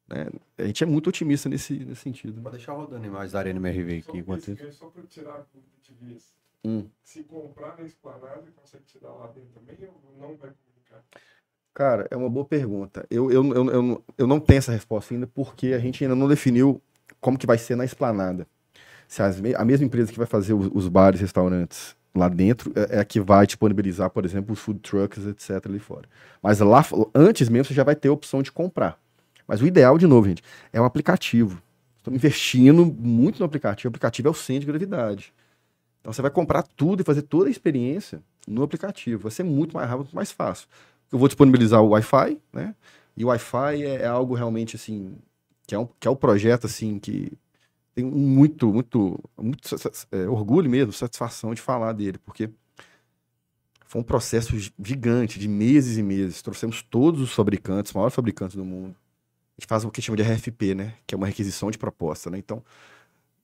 né? A gente é muito otimista nesse, nesse sentido. Vou deixar rodando imagens da Arena MRV Só, aqui enquanto esse isso. gancho, só para tirar a dúvida. Hum. Se comprar na esplanada, consegue te dar lá dentro também ou não vai comunicar? Cara, é uma boa pergunta. Eu, eu, eu, eu, não- eu não tenho essa resposta ainda porque a gente ainda não definiu como que vai ser na esplanada. Se as a mesma empresa que vai fazer os, os bares, restaurantes lá dentro é, é a que vai disponibilizar, por exemplo, os food trucks, etc. ali fora. Mas lá, antes mesmo, você já vai ter a opção de comprar. Mas o ideal, de novo, gente, é o aplicativo. Estamos investindo muito no aplicativo. O aplicativo é o centro de gravidade. Então você vai comprar tudo e fazer toda a experiência no aplicativo. Vai ser muito mais rápido, muito mais fácil. Eu vou disponibilizar o Wi-Fi, né? E o Wi-Fi é, é algo realmente assim que é um que é um projeto assim que tem muito muito muito é, orgulho mesmo, satisfação de falar dele, porque foi um processo gi- gigante de meses e meses. Trouxemos todos os fabricantes, os maiores fabricantes do mundo. A gente faz o que chama de RFP, né? Que é uma requisição de proposta, né? Então,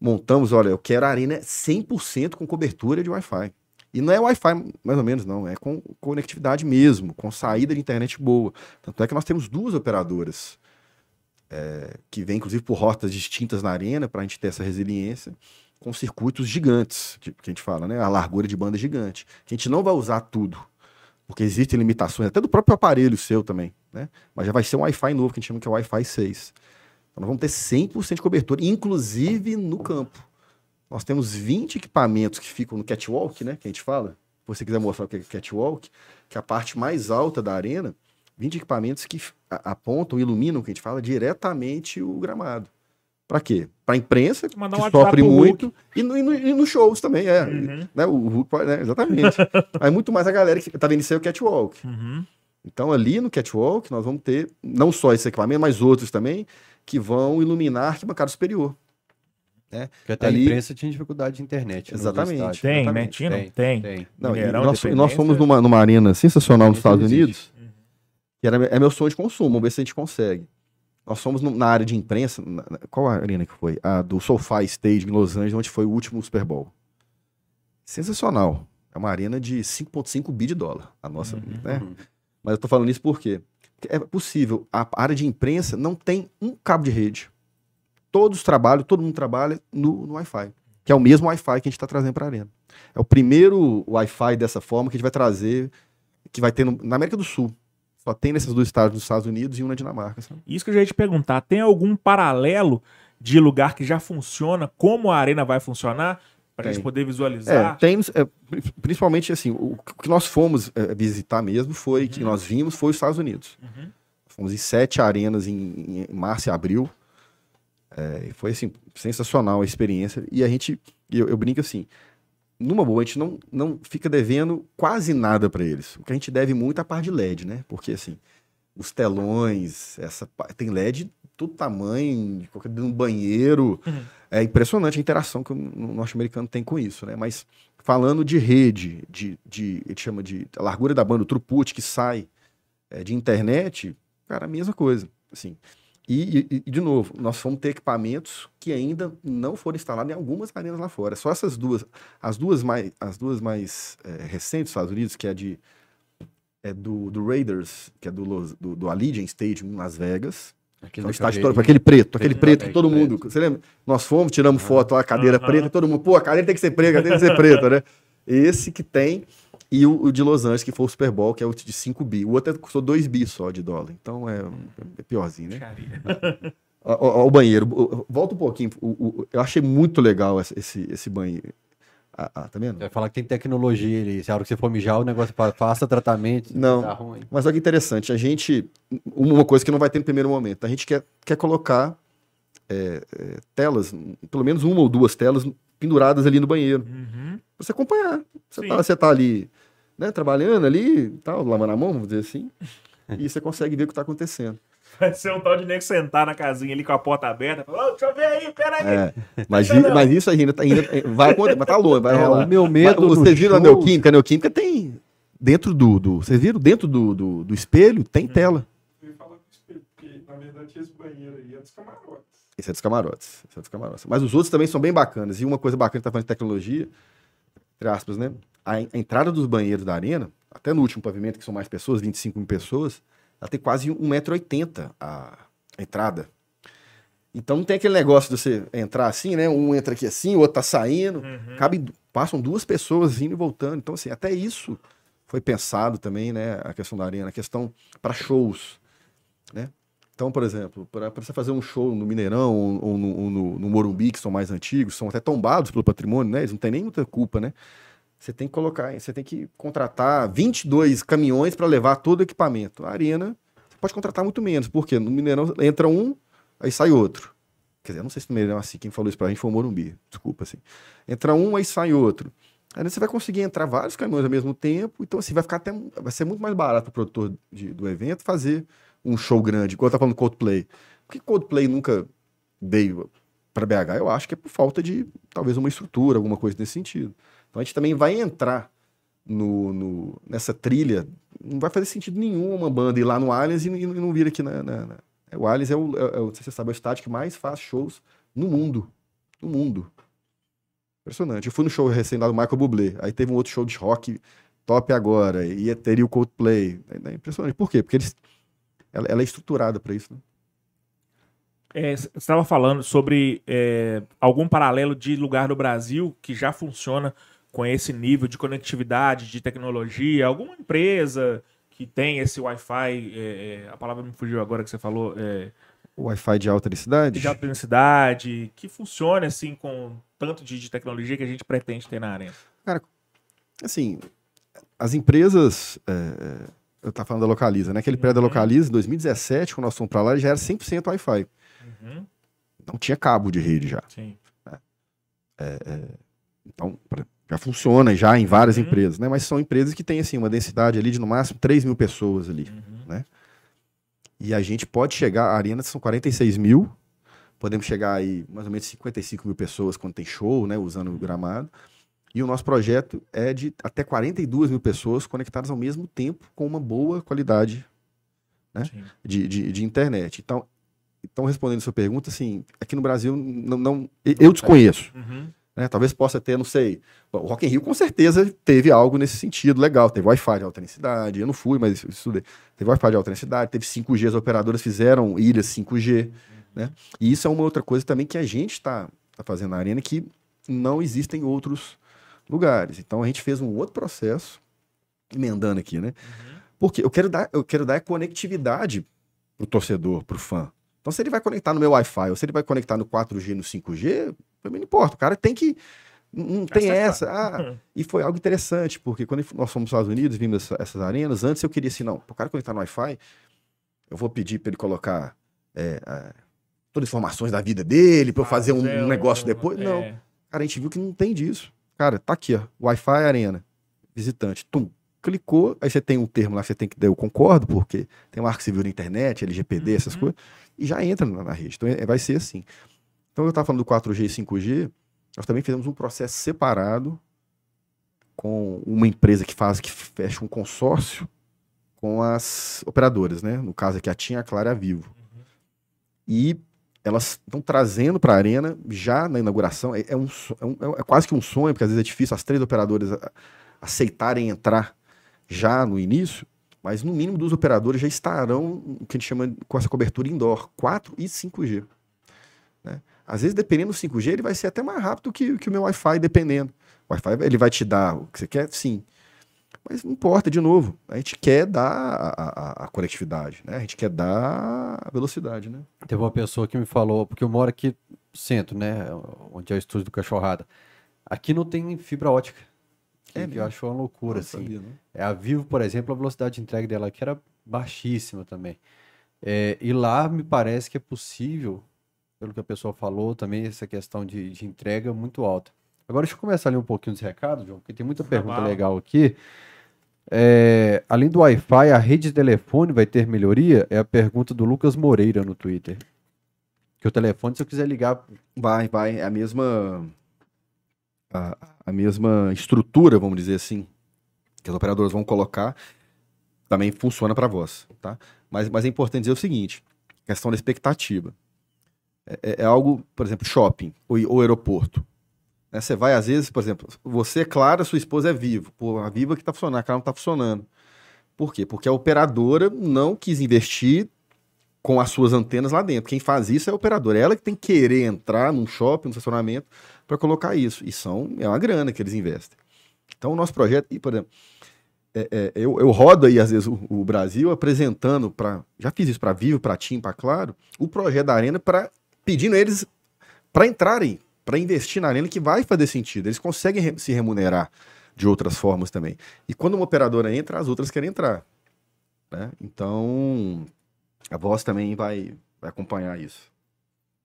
montamos, olha, eu quero a arena 100% com cobertura de Wi-Fi. E não é Wi-Fi, mais ou menos, não. É com conectividade mesmo, com saída de internet boa. Tanto é que nós temos duas operadoras é, que vêm, inclusive, por rotas distintas na arena, para a gente ter essa resiliência, com circuitos gigantes, que a gente fala, né? A largura de banda gigante. Que a gente não vai usar tudo, porque existem limitações, até do próprio aparelho seu também, né? Mas já vai ser um Wi-Fi novo, que a gente chama que é Wi-Fi 6. Então nós vamos ter 100% de cobertura, inclusive no campo. Nós temos 20 equipamentos que ficam no catwalk, né? Que a gente fala. Se você quiser mostrar o que é catwalk, que é a parte mais alta da arena, 20 equipamentos que apontam, iluminam, que a gente fala, diretamente o gramado. Para quê? Para a imprensa, que um WhatsApp sofre muito, e, no, e, no, e nos shows também, é. Uhum. Né? O Hulk né? Exatamente. Aí muito mais a galera que tá vendo isso aí o catwalk. Uhum. Então, ali no catwalk, nós vamos ter não só esse equipamento, mas outros também, que vão iluminar a arquibancada superior. Porque até Ali- a imprensa tinha dificuldade de internet. nos Exatamente. Tem, né, Exatamente. Tino? Tem, Tem. Tem. Não, e Mineirão, nós, e nós fomos numa, numa arena sensacional nos Estados existe. Unidos, era, é meu sonho de consumo, vamos ver se a gente consegue. Nós fomos na área de imprensa, na- qual a arena que foi? A do SoFi Stage em Los Angeles, onde foi o último Super Bowl. Sensacional. É uma arena de 5,5 bi de dólar. A nossa, Uhum. né? Mas eu tô falando isso por quê? Porque é possível. A área de imprensa não tem um cabo de rede. Todos trabalham, todo mundo trabalha no, no Wi-Fi. Que é o mesmo Wi-Fi que a gente está trazendo para a arena. É o primeiro Wi-Fi dessa forma que a gente vai trazer, que vai ter no- na América do Sul. Só tem nesses dois estados nos Estados Unidos e um na Dinamarca. sabe? Isso que eu já ia te perguntar. Tem algum paralelo de lugar que já funciona? Como a arena vai funcionar? Pra Tem. gente poder É, visualizar? tem, é, pri- principalmente assim, o, o que nós fomos é, visitar mesmo foi, que nós vimos, foi os Estados Unidos. Uhum. Fomos em sete arenas em, em março e abril. É, foi assim, sensacional a experiência. E a gente, eu, eu brinco assim, numa boa, a gente não, não fica devendo quase nada para eles. O que a gente deve muito é a parte de LED, né? Porque assim, os telões, essa tem LED todo tamanho, de qualquer um banheiro. Uhum. É impressionante a interação que o norte-americano tem com isso, né? Mas falando de rede, de, de a gente chama de a largura da banda, o throughput que sai é, de internet, cara, a mesma coisa, assim. E, e- e, de novo, nós vamos ter equipamentos que ainda não foram instalados em algumas arenas lá fora. Só essas duas, as duas mais, as duas mais é, recentes dos Estados Unidos, que é de é do, do Raiders, que é do, Los- do, do Allegiant Stadium em Las Vegas, Aqui que é estádio todo, aquele preto, aquele Preto, preto que todo preto. mundo. Você lembra? Nós fomos, tiramos foto lá, cadeira Aham. preta, todo mundo, pô, a cadeira tem que ser preta, a cadeira tem que ser preta, né? Esse que tem E o, o de Los Angeles, que foi o Super Bowl, que é o de 5 bi. O outro é- custou 2 bi só de dólar. Então é, é piorzinho, né? Ó, o banheiro. Volta um pouquinho. O- o- eu achei muito legal esse, esse, esse banheiro. Ah, ah, tá vendo? Vai falar que tem tecnologia ali. Se a hora que você for mijar, o negócio faça tratamento. se Não. Tá ruim. Mas olha que interessante. A gente. Uma coisa que não vai ter no primeiro momento. A gente quer, quer colocar é, é, telas, pelo menos uma ou duas telas penduradas ali no banheiro. Uhum. Pra você acompanhar. Você Sim. tá, você tá ali, né, trabalhando ali, tal, lavando a mão, vamos dizer assim. e você consegue ver o que tá acontecendo. Vai ser um tal de nego sentar na casinha ali com a porta aberta. Ô, deixa eu ver aí, peraí. É, mas, mas isso ainda, tá- ainda vai acontecer, mas tá longe, vai É, rolar. o meu medo Mas Vocês viram a neoquímica? A neoquímica tem dentro do, do vocês viram dentro do, do, do espelho tem tela. Eu ia falar do espelho, porque na verdade esse banheiro aí é dos camarotes. Esse é dos camarotes, esse é dos camarotes. Mas os outros também são bem bacanas. E uma coisa bacana que tá falando de tecnologia, entre aspas, né? A, en- a entrada dos banheiros da arena, até no último pavimento, que são mais pessoas, 25 mil pessoas, ela tem quase 1,80m a, a entrada. Então não tem aquele negócio de você entrar assim, né? Um entra aqui assim, o outro tá saindo. Uhum. Cabe, passam duas pessoas indo e voltando. Então, assim, até isso foi pensado também, né? A questão da arena, a questão para shows, né? Então, por exemplo, para você fazer um show no Mineirão ou, ou no, ou no- no Morumbi, que são mais antigos, são até tombados pelo patrimônio, né? Eles não têm nem muita culpa, né? Você tem que colocar, você tem que contratar 22 caminhões para levar todo o equipamento. A arena, você pode contratar muito menos, porque no Mineirão entra um, aí sai outro. Quer dizer, eu não sei se no Mineirão é assim, quem falou isso pra gente foi o Morumbi, desculpa, assim. Entra um, aí sai outro. Aí você vai conseguir entrar vários caminhões ao mesmo tempo, então assim, vai ficar até, vai ser muito mais barato pro produtor de- do evento fazer um show grande, igual tá falando Coldplay. Por que Coldplay nunca veio para BH? Eu acho que é por falta de, talvez, uma estrutura, alguma coisa nesse sentido. Então a gente também vai entrar no, no- nessa trilha. Não vai fazer sentido nenhum uma banda ir lá no Allianz e, e não vir aqui na. na- na- é, O Allianz é o, é, é você sabe, é o estádio que mais faz shows no mundo. No mundo. Impressionante. Eu fui no show recém lá do Michael Bublé. Aí teve um outro show de rock top agora. E teria o Coldplay. É, é impressionante. Por quê? Porque eles, ela, ela é estruturada para isso. Né? É, você estava falando sobre é, algum paralelo de lugar do Brasil que já funciona com esse nível de conectividade, de tecnologia, alguma empresa que tem esse Wi-Fi, é, é, a palavra me fugiu agora que você falou, é, Wi-Fi de alta densidade. de alta densidade, que funcione assim com tanto de, de tecnologia que a gente pretende ter na arena. assim, as empresas. é, eu tava falando da Localiza, né? Aquele prédio da Uhum. Localiza, em 2017, quando nós fomos pra lá, já era 100% Wi-Fi. Uhum, Não tinha cabo de rede já. sim. Então, pra- já funciona já em várias Uhum. empresas, né? Mas são empresas que têm, assim, uma densidade ali de no máximo 3 mil pessoas ali. Uhum. E a gente pode chegar, a arena são 46 mil, podemos chegar aí mais ou menos 55 mil pessoas quando tem show, né? Usando o gramado. E o nosso projeto é de até 42 mil pessoas conectadas ao mesmo tempo com uma boa qualidade né? de, de, de internet. Então, então, respondendo a sua pergunta, assim, aqui no Brasil, não, não eu desconheço. Uhum, né? Talvez possa ter, não sei. O Rock in Rio com certeza teve algo nesse sentido legal. Teve Wi-Fi de alta densidade. Eu não fui, mas estudei. Teve Wi-Fi de alta densidade, teve 5G, as operadoras fizeram ilhas 5G. Né? E isso é uma outra coisa também que a gente está tá fazendo na arena que não existem em outros lugares. Então a gente fez um outro processo, emendando aqui, né? Porque eu quero dar, eu quero dar conectividade pro torcedor, pro fã. Então, se ele vai conectar no meu Wi-Fi ou se ele vai conectar no 4G, no 5G, pra mim não importa. O cara tem que. Não não tem essa. Ah, e foi algo interessante, porque quando nós fomos para os Estados Unidos, vimos essa- essas arenas, antes eu queria assim, não, o cara conectar no Wi-Fi, eu vou pedir para ele colocar é, é, todas as informações da vida dele, para eu fazer um, um negócio um- depois. Não. é, Cara, a gente viu que não tem disso. Cara, tá aqui, ó. Wi-Fi Arena. Visitante. Tum. Clicou, aí você tem um termo lá que você tem que dar, eu concordo, porque tem marco civil na internet, LGPD, essas Uhum. coisas, e já entra na, na rede. Então é- vai ser assim. Então eu estava falando do 4G e 5G, nós também fizemos um processo separado com uma empresa que faz, que fecha um consórcio com as operadoras, né? No caso aqui, a TIM, a Clara e a Vivo. E elas estão trazendo para a arena já na inauguração. É, é um, so- é um- é quase que um sonho, porque às vezes é difícil as três operadoras aceitarem entrar já no início, mas no mínimo dos operadores já estarão o que a gente chama com essa cobertura indoor, 4 e 5G. né? Às vezes, dependendo do 5G, ele vai ser até mais rápido que, que o meu Wi-Fi, dependendo. O Wi-Fi ele vai te dar o que você quer, sim. Mas não importa, de novo, a gente quer dar a, a, a conectividade, né? A gente quer dar a velocidade, né? Teve uma pessoa que me falou, porque eu moro aqui no centro, né? Onde é o estúdio do Cachorrada. Aqui não tem fibra ótica. Que, É que eu acho uma loucura, assim. sabia. É a Vivo, por exemplo, a velocidade de entrega dela aqui era baixíssima também. É, e lá me parece que é possível, pelo que a pessoa falou, também essa questão de, de entrega muito alta. Agora deixa eu começar a ler um pouquinho dos recados, João, porque tem muita pergunta bala. legal aqui. É, além do Wi-Fi, a rede de telefone vai ter melhoria? É a pergunta do Lucas Moreira no Twitter. Que o telefone, se eu quiser ligar, Vai, vai. É a mesma. A, a mesma estrutura, vamos dizer assim, que as operadoras vão colocar, também funciona para voz, tá? Mas, mas é importante dizer o seguinte: questão da expectativa. É, é- algo, por exemplo, shopping ou, ou aeroporto. né? Você vai, às vezes, por exemplo, você é sua esposa é Vivo. Pô, a Vivo é que tá funcionando, a não tá funcionando. Por quê? Porque a operadora não quis investir com as suas antenas lá dentro. Quem faz isso é a operadora. É ela que tem que querer entrar num shopping, num estacionamento, para colocar isso. E são, é uma grana que eles investem. Então, o nosso projeto, e, por exemplo, é- é, eu, eu rodo aí, às vezes, o, o Brasil apresentando para. Já fiz isso para Vivo, para TIM, para Claro, o projeto da Arena, para pedindo eles para entrarem, para investir na Arena, que vai fazer sentido. Eles conseguem se remunerar de outras formas também. E quando uma operadora entra, as outras querem entrar. né? Então, a voz também vai, vai acompanhar isso.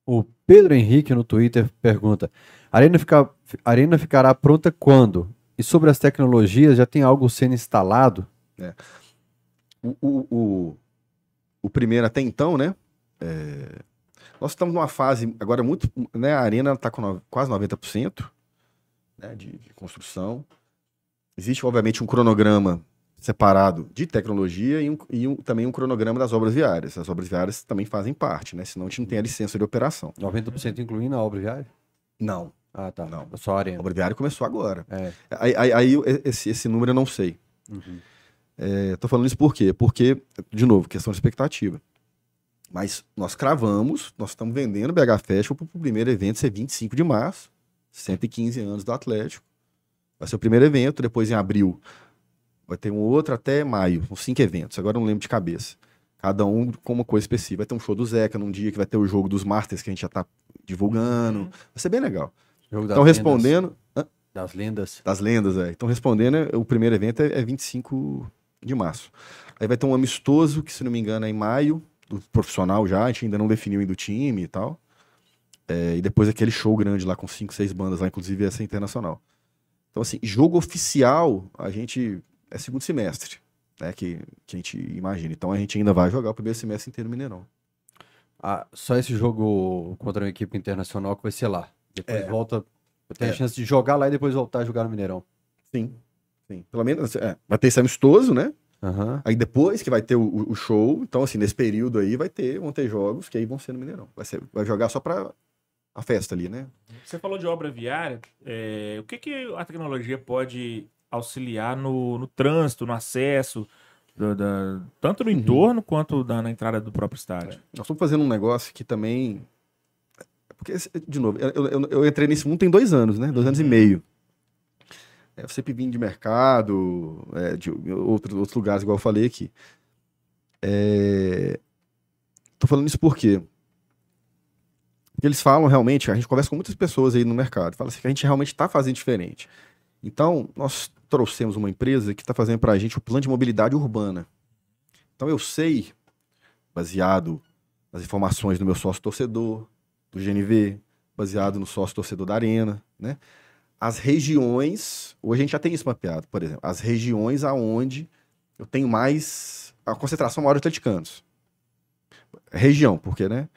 o Pedro Henrique no Twitter pergunta: Arena, fica, Arena ficará pronta quando? E sobre as tecnologias, já tem algo sendo instalado? O, o, o, o primeiro até então, né? é, nós estamos numa fase agora muito. Né, a arena está com no- quase 90% né, de, de construção. Existe, obviamente, um cronograma separado de tecnologia e, um- e um- também um cronograma das obras viárias. As obras viárias também fazem parte, né? Senão a gente não tem a licença de operação. 90% incluindo a obra viária? Não. Ah, tá. Não. Só a A Arena. obra viária começou agora. É. Aí, aí- aí esse, esse número eu não sei. Uhum. É, tô falando isso por quê? Porque, de novo, questão de expectativa. Mas nós cravamos, nós estamos vendendo o BH Festival para o primeiro evento ser 25 de março, 115 anos do Atlético. Vai ser o primeiro evento, depois em abril vai ter um outro até maio, uns cinco eventos, agora eu não lembro de cabeça. Cada um com uma coisa específica. Vai ter um show do Zeca num dia que vai ter o jogo dos Masters que a gente já tá divulgando. Uhum. Vai ser bem legal. Jogo das Então, lendas. respondendo, Das lendas. das lendas, é. Então, respondendo, é, o primeiro evento é, é 25 de março. Aí vai ter um amistoso, que se não me engano é em maio, do profissional já, a gente ainda não definiu ainda o time e tal. É, e depois aquele show grande lá com cinco, seis bandas lá, inclusive essa internacional. Então, assim, jogo oficial, a gente é segundo semestre, né, que, que a gente imagina. Então a gente ainda vai jogar o primeiro semestre inteiro no Mineirão. Ah, só esse jogo contra uma equipe internacional que vai ser lá. Depois É. volta. Tem a É. chance de jogar lá e depois voltar a jogar no Mineirão. Sim, sim. Pelo menos, é, vai ter esse amistoso, né? Aham. Aí depois que vai ter o, o- show, então assim, nesse período aí vai ter, vão ter jogos que aí vão ser no Mineirão. Vai, ser, vai jogar só pra a festa ali, né? Você falou de obra viária. é, o que, que a tecnologia pode auxiliar no, no trânsito, no acesso, da- da- tanto no Uhum. entorno quanto da- na entrada do próprio estádio? Nós estamos fazendo um negócio que também. Porque, de novo, eu, eu, eu entrei nesse mundo tem dois anos, né? Dois anos e meio. É, sempre vim de mercado, é, de outros, outros lugares, igual eu falei aqui. É... Tô falando isso por quê? Porque eles falam realmente, a gente conversa com muitas pessoas aí no mercado, fala assim que a gente realmente está fazendo diferente. Então, nós trouxemos uma empresa que está fazendo para a gente o plano de mobilidade urbana. Então, eu sei, baseado nas informações do meu sócio torcedor, do GNV, baseado no sócio torcedor da Arena, né? As regiões, hoje a gente já tem isso mapeado, por exemplo, as regiões aonde eu tenho mais a concentração maior de atleticanos. Região, porque, né?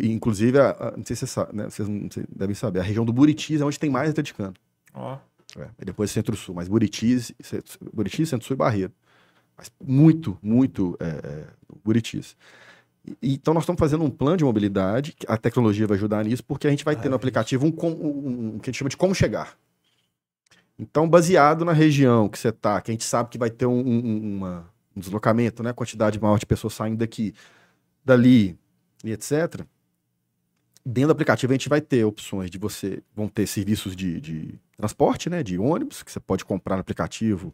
Inclusive, a- a- não sei se você sabe, né? Vocês não devem saber, a região do Buritis é onde tem mais atleticano. Ó, É, e depois Centro-Sul, mas Buritis, Buritis, Centro-Sul e Barreiro. Mas muito, muito é, é, Buritis. Então nós estamos fazendo um plano de mobilidade, a tecnologia vai ajudar nisso, porque a gente vai ter no aplicativo um, um- um que a gente chama de como chegar. Então, baseado na região que você está, que a gente sabe que vai ter um, um- uma- um deslocamento, né? Quantidade maior de pessoas saindo daqui, dali e etc. Dentro do aplicativo a gente vai ter opções de você, vão ter serviços de, de transporte, né? De ônibus, que você pode comprar no aplicativo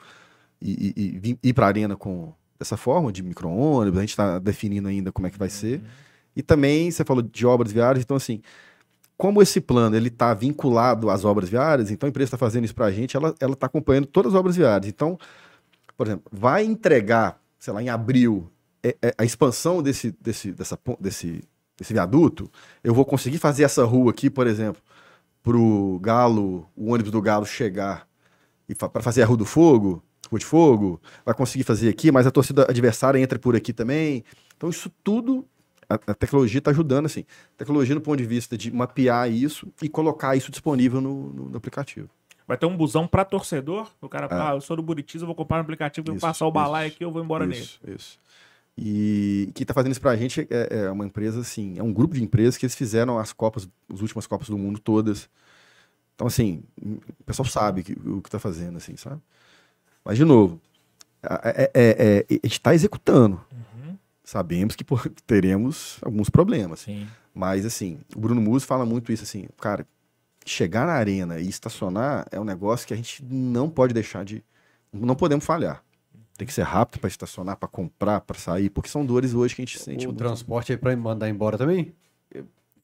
e, e- e ir para a arena com dessa forma, de micro-ônibus, a gente está definindo ainda como é que vai ser. E também, você falou de obras viárias, então assim, como esse plano ele está vinculado às obras viárias, então a empresa está fazendo isso para a gente, ela está acompanhando todas as obras viárias. Então, por exemplo, vai entregar, sei lá, em abril, é- é a expansão desse, desse, dessa, desse, desse viaduto, eu vou conseguir fazer essa rua aqui, por exemplo, para o Galo, o ônibus do Galo chegar e para fazer a Rua do Fogo, Rua de Fogo, vai conseguir fazer aqui, mas a torcida adversária entra por aqui também. Então, isso tudo, a, a tecnologia está ajudando, assim. Tecnologia no ponto de vista de mapear isso e colocar isso disponível no, no- no aplicativo. Vai ter um busão pra torcedor. O cara, É. ah, eu sou do Buritis, eu vou comprar um aplicativo, vou Isso, passar o balaio isso, aqui, eu vou embora nele. Isso, isso. E quem está fazendo isso para a gente é, é uma empresa, assim, é um grupo de empresas que eles fizeram as Copas, as últimas Copas do Mundo todas. Então, assim, o pessoal sabe que- o que está fazendo, assim, sabe? Mas, de novo, a- é- é- é- a gente está executando. Uhum. Sabemos que pô, teremos alguns problemas. Sim. Mas, assim, o Bruno Musi fala muito isso, assim, cara, chegar na arena e estacionar é um negócio que a gente não pode deixar de. Não podemos falhar. Tem que ser rápido para estacionar, para comprar, para sair, porque são dores hoje que a gente sente. O muito. transporte aí pra mandar embora também?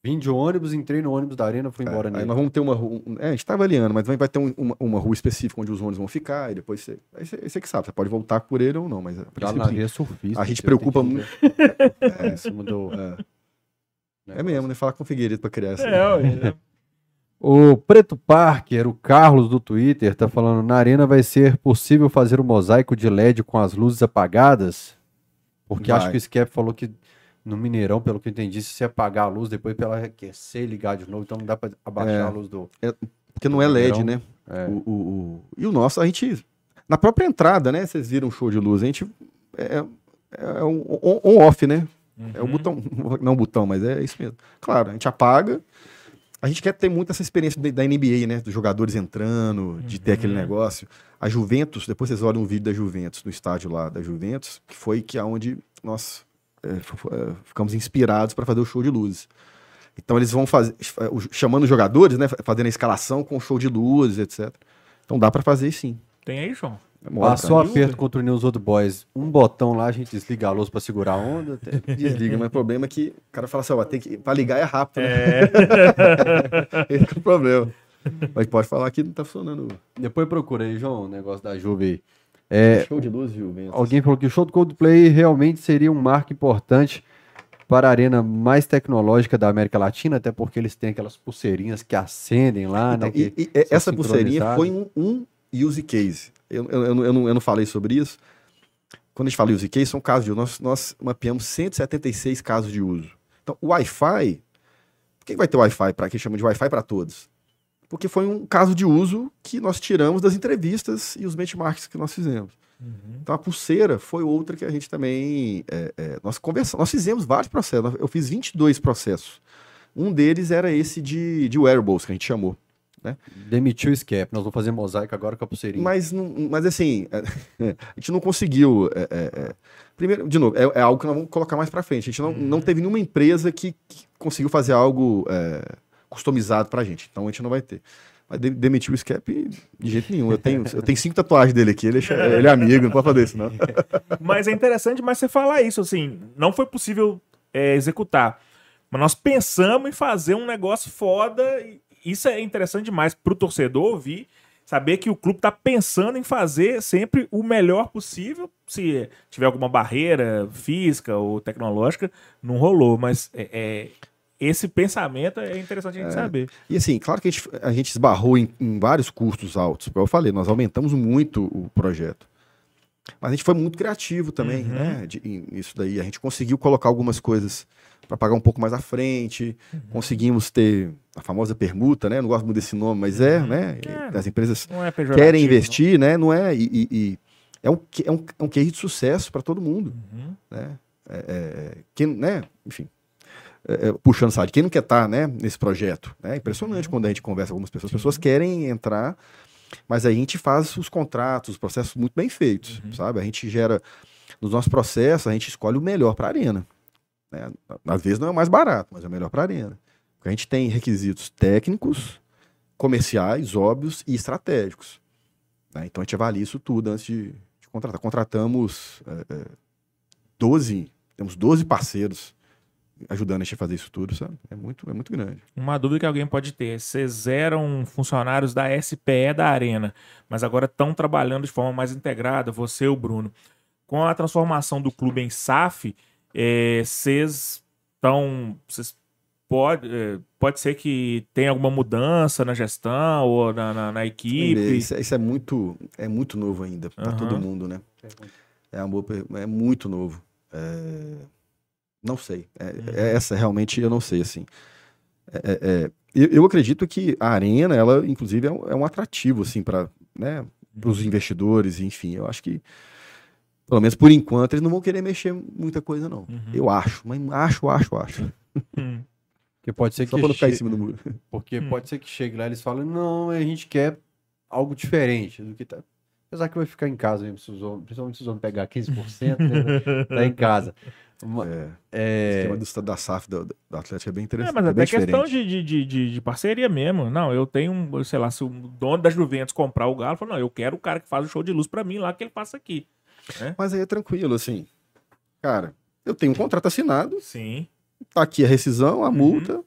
Vim de ônibus, entrei no ônibus da arena, fui embora Aí nele. nós vamos ter uma rua. um- É, a gente tá avaliando, mas vai vai ter um- uma, uma rua específica onde os ônibus vão ficar, e depois você. Aí você, você que sabe, você pode voltar por ele ou não, mas a na sim. via surfista. A gente preocupa muito. ver. Em cima do- É mesmo, né? Falar com o Figueiredo para criar essa. É, ué. O Preto Parker, o Carlos do Twitter, tá falando: na arena vai ser possível fazer o mosaico de LED com as luzes apagadas? Porque acho Vai. que o Skep falou que no Mineirão, pelo que eu entendi, se você apagar a luz, depois pra ela aquecer e ligar de novo, então não dá pra abaixar É. a luz do. Porque não é LED, Verão. né? É. O, o- o- E o nosso, a gente. Na própria entrada, né? Vocês viram o show de luz, a gente. É, é um on- on-off, né? É o Uhum. botão. Não o botão, mas é isso mesmo. Claro, a gente apaga. A gente quer ter muito essa experiência da NBA, né? Dos jogadores entrando, de ter aquele Uhum. negócio. A Juventus, depois vocês olham um vídeo da Juventus, no estádio lá da Juventus, que foi que aonde nós é, é, ficamos inspirados para fazer o show de luzes. Então eles vão fazer, chamando os jogadores, né? Fazendo a escalação com show de luzes, etc. Então dá para fazer sim. Tem aí, João? Demora, Passou cara. aperto contra o News Old Boys. Um botão lá, a gente desliga a luz pra segurar a onda. até- Desliga, mas o problema é que o cara fala assim, ó, tem que, pra ligar é rápido, né? É. Esse que é o problema. Mas pode falar que não tá funcionando. Depois procura aí, João, o negócio da Juve aí. É, Show de luz, Juventus. Alguém falou que o show do Coldplay realmente seria um marco importante para a arena mais tecnológica da América Latina, até porque eles têm aquelas pulseirinhas que acendem lá, né? E- e- essa pulseirinha foi um, um use case. Eu, eu, eu, não- eu não, eu não falei sobre isso. Quando a gente fala use case, são casos de uso. Nós, nós mapeamos 176 casos de uso. Então, o Wi-Fi. Por que vai ter Wi-Fi para que chama de Wi-Fi para todos? Porque foi um caso de uso que nós tiramos das entrevistas e os benchmarks que nós fizemos. Então a pulseira foi outra que a gente também. é, é, nós conversamos, nós fizemos vários processos. Eu fiz 22 processos. Um deles era esse de, de wearables, que a gente chamou. Demitiu o Scap. Nós vamos fazer mosaico agora com a pulseirinha. Mas, mas assim, é, a gente não conseguiu. é, é, é. primeiro, de novo, é, é algo que nós vamos colocar mais para frente. A gente não, não teve nenhuma empresa que, que conseguiu fazer algo é, customizado para a gente. Então a gente não vai ter. Mas de- demitiu o Scap de jeito nenhum. Eu tenho, eu tenho cinco tatuagens dele aqui. Ele é, ele é amigo, não pode fazer isso, não. Mas é interessante mais você falar isso, assim, não foi possível é, executar. Mas nós pensamos em fazer um negócio foda. Isso é interessante demais pro torcedor ouvir, saber que o clube tá pensando em fazer sempre o melhor possível. Se tiver alguma barreira física ou tecnológica, não rolou. Mas é, é, esse pensamento é interessante a gente saber. E assim, claro que a gente, a gente esbarrou em, em vários custos altos. Como eu falei, nós aumentamos muito o projeto. Mas a gente foi muito criativo também, Uhum. né? de- Isso daí. A gente conseguiu colocar algumas coisas para pagar um pouco mais à frente. Uhum. Conseguimos ter a famosa permuta, né? Eu Não gosto muito desse nome, mas é, Uhum. né? É. As empresas Não é querem investir, né? Não é? E, e- e é, um, é, um, é um case de sucesso para todo mundo não. Uhum. né? É, é, quem, né? Enfim, é, é, puxando side, quem não quer estar, né, nesse projeto? É impressionante quando a gente conversa com algumas pessoas. As pessoas querem entrar, mas a gente faz os contratos, os processos muito bem feitos, sabe? A gente gera, nos nossos processos, a gente escolhe o melhor para a arena. Né? Às vezes não é o mais barato, mas é o melhor para a arena. Porque a gente tem requisitos técnicos, comerciais, óbvios e estratégicos. né? Então a gente avalia isso tudo antes de, de contratar. Contratamos é, é, 12, temos 12 parceiros ajudando a gente a fazer isso tudo, sabe? É muito, é muito grande. Uma dúvida que alguém pode ter: vocês eram funcionários da SPE da Arena, mas agora estão trabalhando de forma mais integrada, você e o Bruno. Com a transformação do clube em SAF, é, vocês estão. Vocês pode, é, pode ser que tenha alguma mudança na gestão ou na, na, na equipe. Isso, isso, é muito, é muito novo ainda para Aham. todo mundo, né? É, uma boa per- é muito novo. É, Não sei. É, Uhum. é essa realmente eu não sei, assim. É, é, é, eu, eu acredito que a arena, ela, inclusive, é um, é um atrativo, assim, para né, os investidores, enfim. Eu acho que, pelo menos por enquanto, eles não vão querer mexer muita coisa, não. Uhum. Eu acho, mas acho, acho, acho. Hum. Porque pode ser Só que para não ficar em che- cima do muro. Porque Hum. pode ser que chegue lá e eles falem, não, a gente quer algo diferente do que tá. Apesar que vai ficar em casa mesmo, se os homens, principalmente se os homens pegar 15%, né, tá em casa. Uma- É, o é, esquema do, da SAF do, do Atlético é bem É, interessante. mas é até questão de, de, de, de parceria mesmo. Não, eu tenho, um, sei lá, se o dono da Juventus comprar o Galo, fala, não, eu quero o cara que faz o show de luz pra mim lá, que ele faça aqui. Mas aí é tranquilo, assim. Cara, eu tenho um contrato assinado, Sim. tá aqui a rescisão, a Uhum. multa.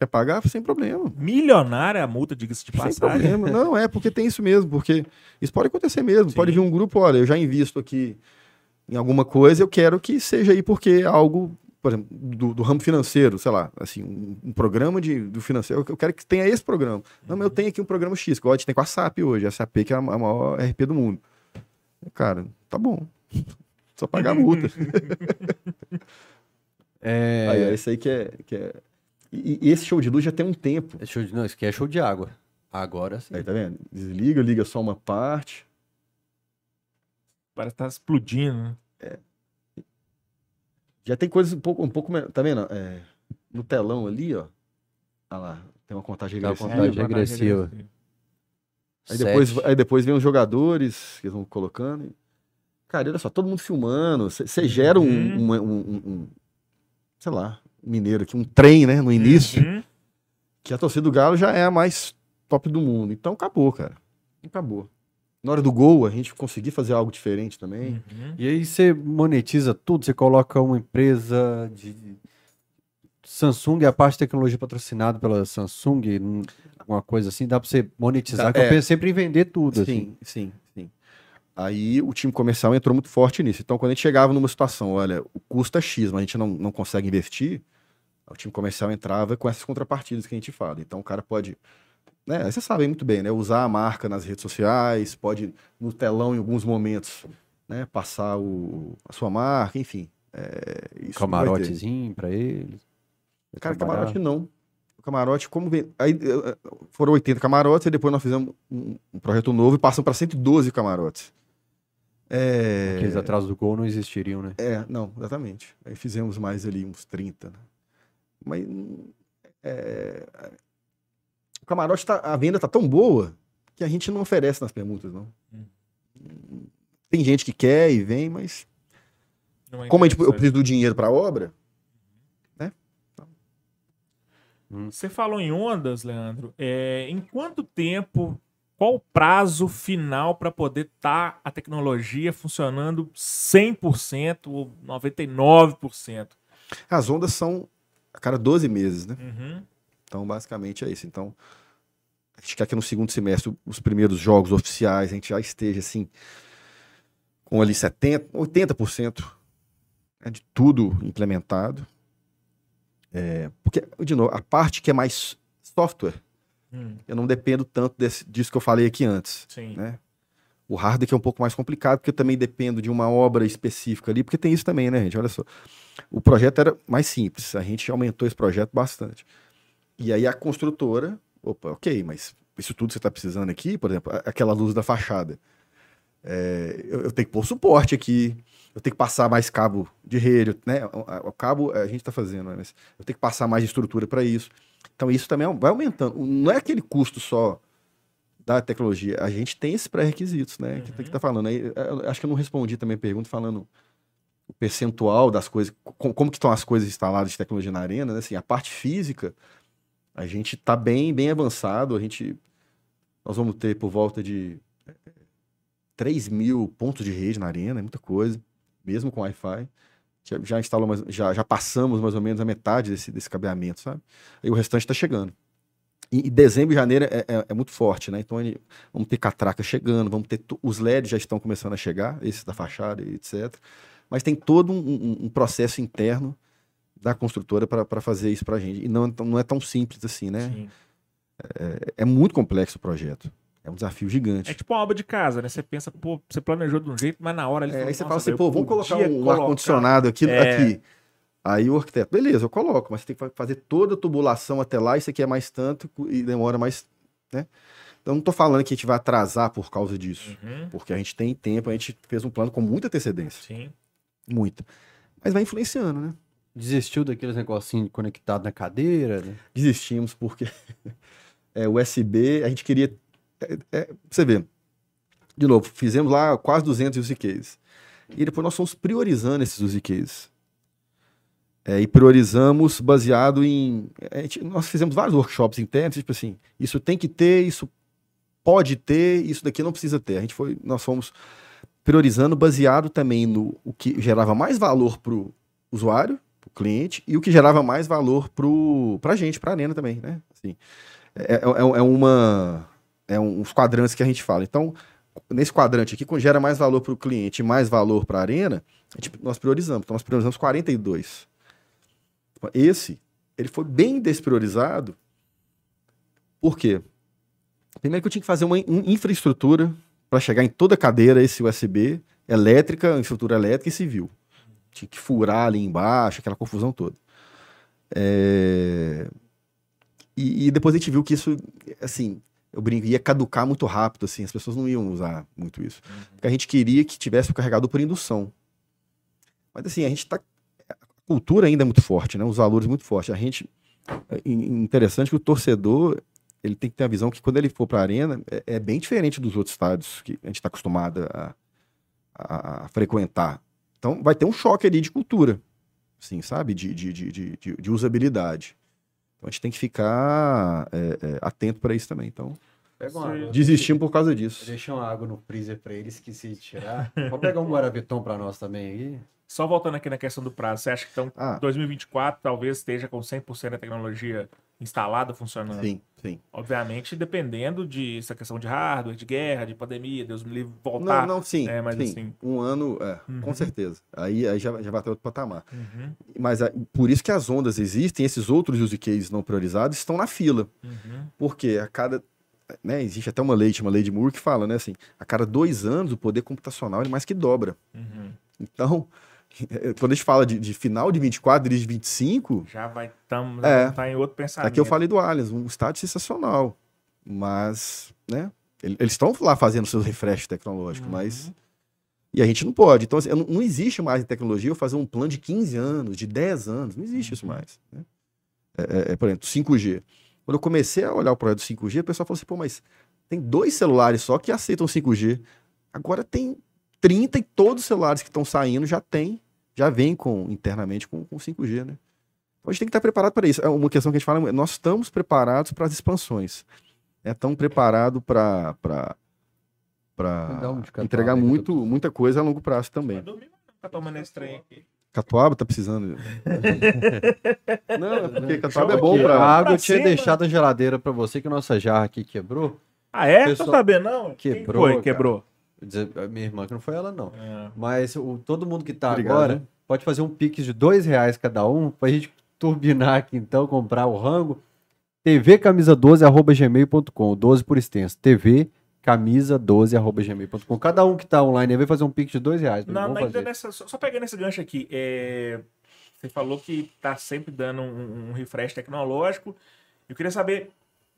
Quer pagar? Sem problema. Milionária a multa, diga-se de Sem passagem. problema. Não, é porque tem isso mesmo, porque isso pode acontecer mesmo. Sim. Pode vir um grupo, olha, eu já invisto aqui em alguma coisa, eu quero que seja aí porque é algo, por exemplo, do, do ramo financeiro, sei lá, assim, um, um programa de, do financeiro, eu quero que tenha esse programa. Não, mas eu tenho aqui um programa X, que gente tem com a SAP hoje, a SAP que é a a maior RP do mundo. Cara, tá bom. Só pagar a multa. é, Aí, é isso aí que é. Que é... E, e esse show de luz já tem um tempo. é show de, não, isso aqui é show de água. Agora sim. Aí, tá vendo? Desliga, liga só uma parte. Parece que tá explodindo. né? Já tem coisas um pouco, um pouco. Tá vendo? É, no telão ali, ó. Olha lá, tem uma contagem Tá, regressiva. contagem É, regressiva. Aí depois, Sete. aí depois vem os jogadores que eles vão colocando. e- Cara, olha só, todo mundo filmando. Você gera um, Uhum. um, um- um- um- Sei lá, um mineiro aqui, um trem, né? No início. Uhum. Que a torcida do Galo já é a mais top do mundo. Então acabou, cara. Acabou. Na hora do gol, a gente conseguir fazer algo diferente também. Uhum. E aí você monetiza tudo, você coloca uma empresa de Samsung, a parte de tecnologia patrocinada pela Samsung, alguma coisa assim, dá pra você monetizar, que eu é. penso sempre em vender tudo, assim. Sim, sim, sim. Aí o time comercial entrou muito forte nisso. Então, quando a gente chegava numa situação, olha, o custo é X, mas a gente não, não consegue investir, o time comercial entrava com essas contrapartidas que a gente fala. Então, o cara pode, né, vocês sabem muito bem, né, usar a marca nas redes sociais, pode no telão em alguns momentos, né, passar o, a sua marca, enfim. É, isso. Camarotezinho pra eles. Cara, trabalhar. camarote não. O camarote, como vem. Aí eh, eh, foram 80 camarotes, e depois nós fizemos um, um projeto novo e passamos para 112 camarotes. É... Aqueles atrás do gol não existiriam, né? É, não, exatamente. Aí fizemos mais ali, uns 30. Né? Mas. hum, é, camarote, tá, a venda tá tão boa que a gente não oferece nas permutas, não. Hum. Tem gente que quer e vem, mas. Não é Como a gente, eu preciso do dinheiro para a obra, Você falou em ondas, Leandro. É, em quanto tempo, qual o prazo final para poder estar a tecnologia funcionando 100% ou 99%? as ondas são a cada 12 meses, né? Uhum. Então, basicamente é isso. Então, a gente quer que no segundo semestre, os primeiros jogos oficiais, a gente já esteja assim, com ali 70%, 80% né, de tudo implementado. É, porque, de novo, a parte que é mais software, Hum, eu não dependo tanto desse, disso que eu falei aqui antes. sim. né? O hardware que é um pouco mais complicado, porque eu também dependo de uma obra específica ali, porque tem isso também, né, gente? Olha só. O projeto era mais simples, a gente aumentou esse projeto bastante. E aí a construtora, opa, ok, mas isso tudo você está precisando aqui, por exemplo, aquela luz da fachada. É, eu, eu tenho que pôr suporte aqui, eu tenho que passar mais cabo de rede, né? O, o cabo a gente está fazendo, né? mas eu tenho que passar mais estrutura para isso. Então isso também vai aumentando. Não é aquele custo só da tecnologia. A gente tem esses pré-requisitos, né? Que tem que estar falando. Aí, eu acho que eu não respondi também a pergunta falando o percentual das coisas, co- como, que estão as coisas instaladas de tecnologia na arena, né? Assim, a parte física, a gente está bem, bem avançado. A gente, nós vamos ter por volta de 3 mil pontos de rede na arena, é muita coisa, mesmo com Wi-Fi. Já, já instalou, já, já passamos mais ou menos a metade desse, desse cabeamento, sabe? Aí o restante está chegando. E, e dezembro e janeiro é, é- é muito forte, né? Então vamos ter catraca chegando, vamos ter. Os LEDs já estão começando a chegar, esses da fachada e etc. Mas tem todo um, um- um processo interno da construtora para fazer isso para a gente. E não, é tão- não é tão simples assim, né? Sim. É, é muito complexo o projeto. É um desafio gigante. É tipo uma obra de casa, né? Você pensa, pô, você planejou de um jeito, mas na hora ele É, aí você "Nossa, fala assim, pô, vamos colocar um colocar." ar-condicionado aqui, É. aqui. Aí o arquiteto, beleza, eu coloco, mas você tem que fa- fazer toda a tubulação até lá, isso aqui é mais tanto e demora mais, né? Então não tô falando que a gente vai atrasar por causa disso, Uhum, porque a gente tem tempo, a gente fez um plano com muita antecedência, Sim. muita. Mas vai influenciando, né? Desistiu daqueles negocinhos conectados na cadeira, né? Desistimos porque é, USB, a gente queria, é, é, você ver, de novo, fizemos lá quase 200 use cases. E depois nós fomos priorizando esses use cases. É, e priorizamos baseado em. gente- nós fizemos vários workshops internos, tipo assim, isso tem que ter, isso pode ter, isso daqui não precisa ter. A gente foi, nós fomos priorizando baseado também no o que gerava mais valor para o usuário, cliente, e o que gerava mais valor para a gente, para a arena também, né? Assim, é, é, é uma. É uns quadrantes que a gente fala. Então, nesse quadrante aqui, quando gera mais valor para o cliente e mais valor para a arena, a nós priorizamos. Então, nós priorizamos 42. Esse, ele foi bem despriorizado. Por quê? Primeiro que eu tinha que fazer uma in- infraestrutura para chegar em toda a cadeira esse USB, elétrica, infraestrutura elétrica e civil. Tinha que furar ali embaixo, aquela confusão toda. É, E, e depois a gente viu que isso, assim, eu brinco, ia caducar muito rápido, assim, as pessoas não iam usar muito isso. Porque a gente queria que tivesse o carregador por indução. Mas assim, a gente tá. A cultura ainda é muito forte, né? Os valores muito fortes. A gente. é in- Interessante que o torcedor ele tem que ter a visão que quando ele for para a arena é, é bem diferente dos outros estádios que a gente está acostumado a, a- a frequentar. Então vai ter um choque ali de cultura, assim, sabe? De, de, de, de, de- de usabilidade. Então a gente tem que ficar é, é, atento para isso também. Então desistimos por causa disso. Deixei uma água no freezer pra ele, esqueci de tirar. Vou pegar um Guaravetão pra nós também aí. Só voltando aqui na questão do prazo, você acha que então Ah, 2024 talvez esteja com 100% da tecnologia instalada, funcionando? sim, sim. Obviamente, dependendo de essa questão de hardware, de guerra, de pandemia, Deus me livre, Não, voltar. não, sim. É, mas sim. assim- Um ano, é, Uhum. com certeza. Aí, aí já, já vai ter outro patamar. Uhum, Mas é, por isso que as ondas existem, esses outros use cases não priorizados estão na fila. uhum. Porque a cada. Né, existe até uma lei, chama lei de Moore, que fala, né, assim, a cada dois anos o poder computacional ele mais que dobra. Uhum. Então, quando a gente fala de, de final de 24, início de 25, Já vai tamo, É. tá em outro pensamento. aqui eu falei do Allianz, um estádio sensacional. Mas, né, ele- eles estão lá fazendo seus refresh tecnológicos, Uhum. mas. E a gente não pode. Então, assim, não não existe mais em tecnologia eu fazer um plano de 15 anos, de 10 anos. Não existe isso Uhum. mais. né? É, é, é, por exemplo, 5G. Quando eu comecei a olhar o projeto do 5G, o pessoal falou assim, pô, mas tem dois celulares só que aceitam 5G. Agora tem 30 e todos os celulares que estão saindo já tem, já vem com, internamente com, com 5G, né? Então a gente tem que estar preparado para isso. É uma questão que a gente fala, nós estamos preparados para as expansões. É tão preparado para cada entregar muito, muita coisa a longo prazo também. tá tomando esse trem aqui. Catuaba tá precisando. não, é porque Catuaba é bom aqui, a para água eu pra tinha cima. deixado na geladeira pra você, que a nossa jarra aqui quebrou. Ah, é? Pessoal- Tô sabendo, não? Quebrou, Quem cara. foi? Quebrou. Dizer, minha irmã que não foi ela, não. É. Mas o, todo mundo que tá Obrigado, agora né? pode fazer um pix de dois reais cada um pra gente turbinar aqui então, comprar o rango. tvcamisa12.gmail.com 12 por extenso. TV camisa12.gmail.com. Cada um que tá online aí vai fazer um pix de dois reais. Não, ainda fazer. nessa, só, só pegando esse gancho aqui, é, você falou que tá sempre dando um, um refresh tecnológico. Eu queria saber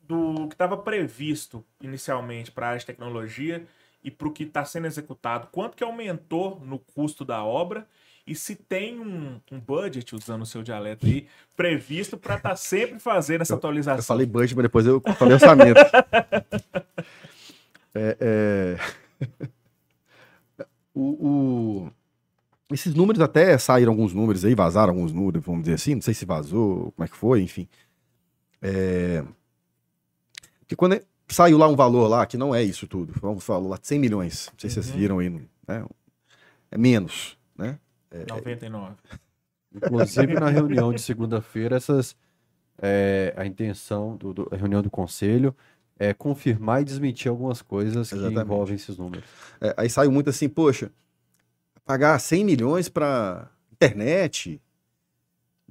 do que estava previsto inicialmente para a área de tecnologia e para o que está sendo executado. Quanto que aumentou no custo da obra e se tem um, um budget, usando o seu dialeto aí, previsto para estar sempre fazendo essa atualização. Eu falei budget, mas depois eu falei orçamento. É, é, o, o- Esses números até saíram alguns números aí, vazaram alguns números, vamos dizer assim. Não sei se vazou, como é que foi, enfim. É... Porque quando é- saiu lá um valor lá que não é isso tudo. Vamos falar lá de 100 milhões. Não sei se vocês Uhum. viram aí. Né? É menos, né? 99. Inclusive, na reunião de segunda-feira, essas é, a intenção do, do- a reunião do conselho é confirmar e desmentir algumas coisas que Exatamente. envolvem esses números. É, aí saiu muito assim, poxa, pagar 100 milhões para internet,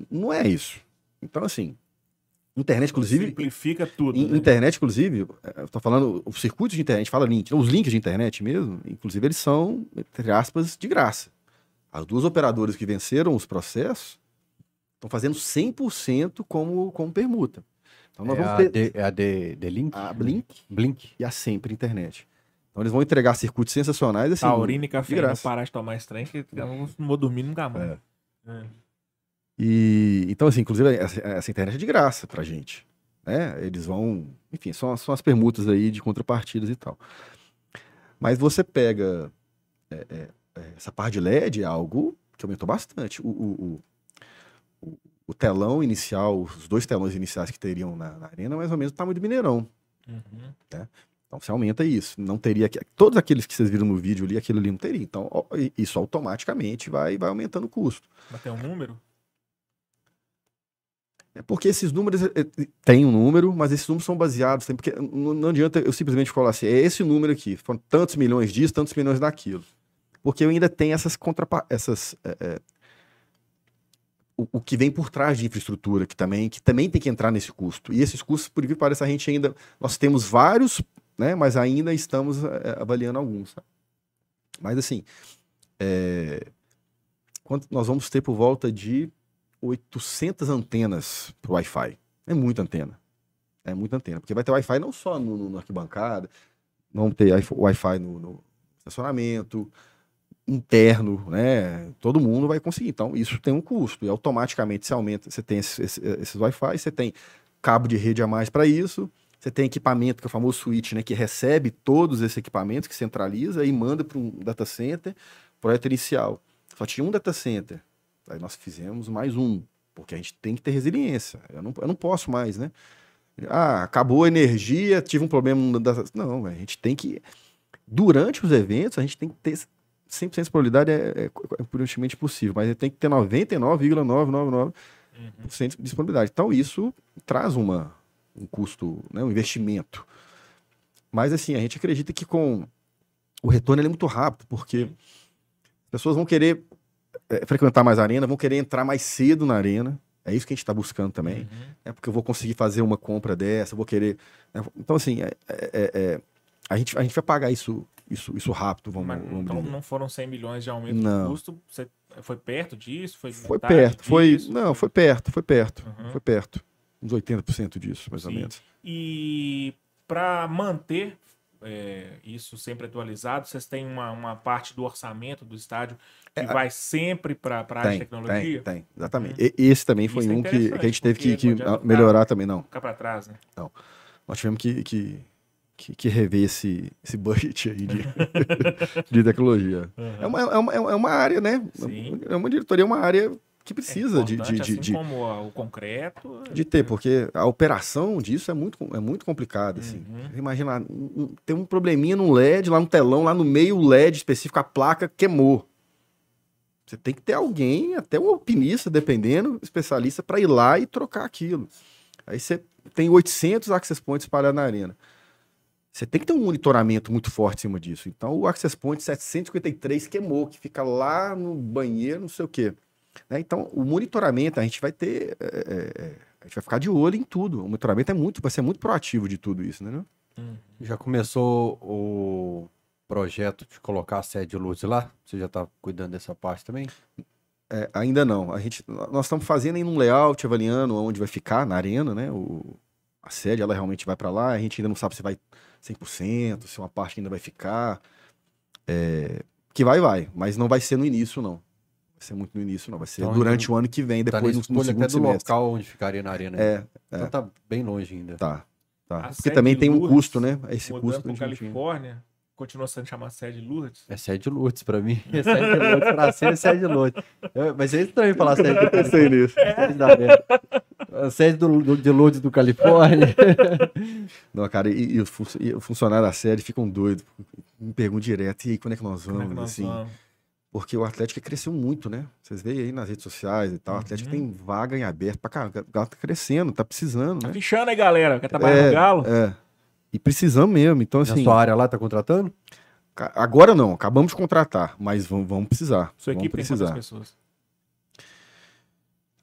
não é isso. Então, assim, internet, inclusive, Simplifica tudo. né? internet, inclusive, é, eu tô falando, os circuitos de internet, fala link, os links de internet mesmo, inclusive, eles são, entre aspas, de graça. As duas operadoras que venceram os processos estão fazendo 100% como, como permuta. Então, nós É vamos a, ter D, é a D, D-Link? a Blink Blink. e a Sempre Internet. Então, eles vão entregar circuitos sensacionais, assim, Taurina e de graça. parar de tomar esse trem, que eu não vou dormir nunca mais. É. E então, assim, inclusive, essa, essa internet é de graça pra gente. Né? Eles vão. Enfim, são, são as permutas aí de contrapartidas e tal. Mas você pega é, é, é, essa parte de LED, é algo que aumentou bastante. O, o, o, o- telão inicial, os dois telões iniciais que teriam na, na arena, é mais ou menos o tamanho do Mineirão. Uhum. Então você aumenta isso. Não teria. que- Todos aqueles que vocês viram no vídeo ali, aquilo ali não teria. Então, isso automaticamente vai, vai aumentando o custo. Mas tem um número? É porque esses números é, é, tem um número, mas esses números são baseados, porque não, adianta eu simplesmente falar assim, é esse número aqui, foram tantos milhões disso, tantos milhões daquilo. Porque eu ainda tenho essas contrapa essas é, é, o, o que vem por trás de infraestrutura que também que também tem que entrar nesse custo. E esses custos, por que parece, a gente ainda nós temos vários, né, mas ainda estamos é, avaliando alguns. Mas assim, quanto nós vamos ter por volta de 800 antenas para Wi-Fi. É muita antena. É muita antena. Porque vai ter Wi-Fi não só no, no, na arquibancada, vamos ter wi- Wi-Fi no, no estacionamento, interno, né? Todo mundo vai conseguir. Então, isso tem um custo. E automaticamente você aumenta, você tem esses Wi-Fi, você tem cabo de rede a mais para isso, você tem equipamento, que é o famoso switch, né? Que recebe todos esses equipamentos, que centraliza e manda para um data center, projeto inicial. Só tinha um data center. Aí nós fizemos mais um, porque a gente tem que ter resiliência. Eu não, eu não posso mais, né? Ah, acabou a energia, tive um problema. Não, a gente tem que. Durante os eventos, a gente tem que ter 100% de probabilidade, é, é, é puramente possível, mas tem que ter 99,999% Uhum. de disponibilidade. Então, isso traz uma, um custo, né, um investimento. Mas, assim, a gente acredita que com o retorno é muito rápido, porque as pessoas vão querer é, frequentar mais a arena, vão querer entrar mais cedo na arena. É isso que a gente está buscando também. Uhum. É porque eu vou conseguir fazer uma compra dessa, eu vou querer. né? Então, assim, é- é- é- a, gente, a gente vai pagar isso, isso, isso rápido, vamos, Mas, vamos então dizer. não foram 100 milhões de aumento Não. do custo? Você foi perto disso? Foi, Foi perto, foi. disso? Não, foi perto, foi perto. Uhum. Foi perto. Uns 80% disso, mais ou Sim. menos. E para manter é, isso sempre atualizado, vocês têm uma, uma parte do orçamento do estádio que vai sempre para a área de tecnologia? tem, tem, exatamente. E- Esse também foi Isso é um que, que a gente teve que, que não melhorar também, não. Ficar para trás, né? Nós tivemos que, que, que, que rever esse, esse budget aí de, de tecnologia. É, uma, é, uma, é uma área, né? Sim. É uma diretoria, é uma área que precisa é de, de, assim de, como o concreto. de ter, porque a operação disso é muito, é muito complicada, assim. Uhum. Imagina, tem um probleminha no LED, lá no telão, lá no meio, o LED específico, a placa queimou. Você tem que ter alguém, até um alpinista, dependendo, especialista, para ir lá e trocar aquilo. Aí você tem 800 access points espalhados na arena. Você tem que ter um monitoramento muito forte em cima disso. Então, o access point 753 queimou, que fica lá no banheiro, não sei o quê. Né? Então, o monitoramento, a gente vai ter. é, é, é, a gente vai ficar de olho em tudo. O monitoramento é muito, vai ser muito proativo de tudo isso, né? Uhum. Já começou o projeto de colocar a sede Luz lá? Você já está cuidando dessa parte também? É, ainda não. A gente, nós estamos fazendo aí um layout, avaliando onde vai ficar na arena, né? O, a sede, ela realmente vai para lá. A gente ainda não sabe se vai 100%, se uma parte ainda vai ficar. É, que vai, vai. Mas não vai ser no início, não. Vai ser muito no início, não. Vai ser Então, durante o ano que vem, Tá depois na no, no segundo até do semestre. local onde ficaria na arena. É, Então tá bem longe ainda. tá. tá. A Porque também tem um Lourdes, custo, né? Esse custo para a gente não tinha. Califórnia, continua sendo chamada sede Lourdes? É sede Lourdes pra mim. É sede Lourdes pra ser é sede Lourdes. É, mas é estranho falar sede do Pensei nisso. Sede da. A sede do, do, de Lourdes do Califórnia. Não, cara, e, e os fun- e os funcionários da sede ficam doidos. Me perguntam direto, e aí, quando é que nós Como vamos? é que nós assim, vamos? Porque o Atlético cresceu muito, né? Vocês veem aí nas redes sociais e tal. O Atlético Uhum. tem vaga em aberto pra caramba. O Galo tá crescendo, tá precisando, Tá né? fichando aí, galera. Quer trabalhar É, no Galo? É. E precisamos mesmo. Então, Na assim, sua área lá tá contratando? agora não, acabamos de contratar, mas vamos, vamos precisar. Sua vamos equipe precisar. quantas pessoas?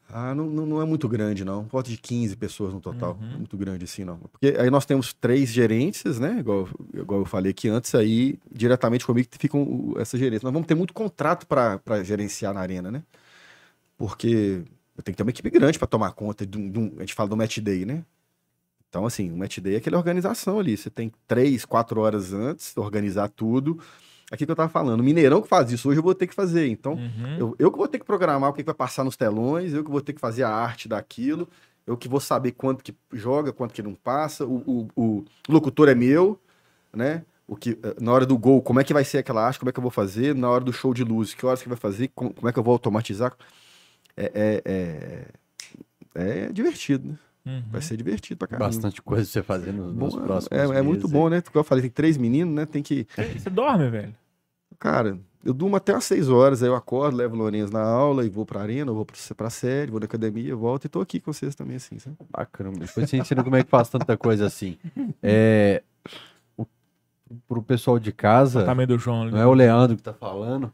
Ah, não, não, é muito grande, não. Volta de 15 pessoas no total. Uhum. Não é muito grande assim, não. Porque aí nós temos três gerências, né? Igual, igual eu falei aqui antes, aí diretamente comigo que ficam essas gerências. Nós vamos ter muito contrato para gerenciar na arena, né? Porque eu tenho que ter uma equipe grande para tomar conta de um, de um- A gente fala do match day, né? Então, assim, o match day é aquela organização ali. Você tem três, quatro horas antes, organizar tudo. Aqui que eu tava falando, o Mineirão que faz isso, hoje eu vou ter que fazer. Então, Uhum. eu, eu que vou ter que programar o que que vai passar nos telões, eu que vou ter que fazer a arte daquilo, eu que vou saber quanto que joga, quanto que não passa, o, o- o locutor é meu, né? O que, eh, na hora do gol, como é que vai ser aquela arte, como é que eu vou fazer, na hora do show de luz, que horas que vai fazer, com- como é que eu vou automatizar. É, é, é, é divertido, né? Uhum. Vai ser divertido pra caramba. Bastante coisa pra você fazer nos, nos Bom, próximos é, é muito bom, né? Como eu falei, tem três meninos, né? Tem que. Você dorme, velho? Cara, eu durmo até às 6 horas, aí eu acordo, levo o Lourenço na aula e vou pra arena, eu vou pra, pra série, vou na academia, volto e tô aqui com vocês também, assim, sabe? Bacana. Depois você ensina como é que faz tanta coisa assim. É, o, pro pessoal de casa, Tamanho do João ali. não é o Leandro que tá falando,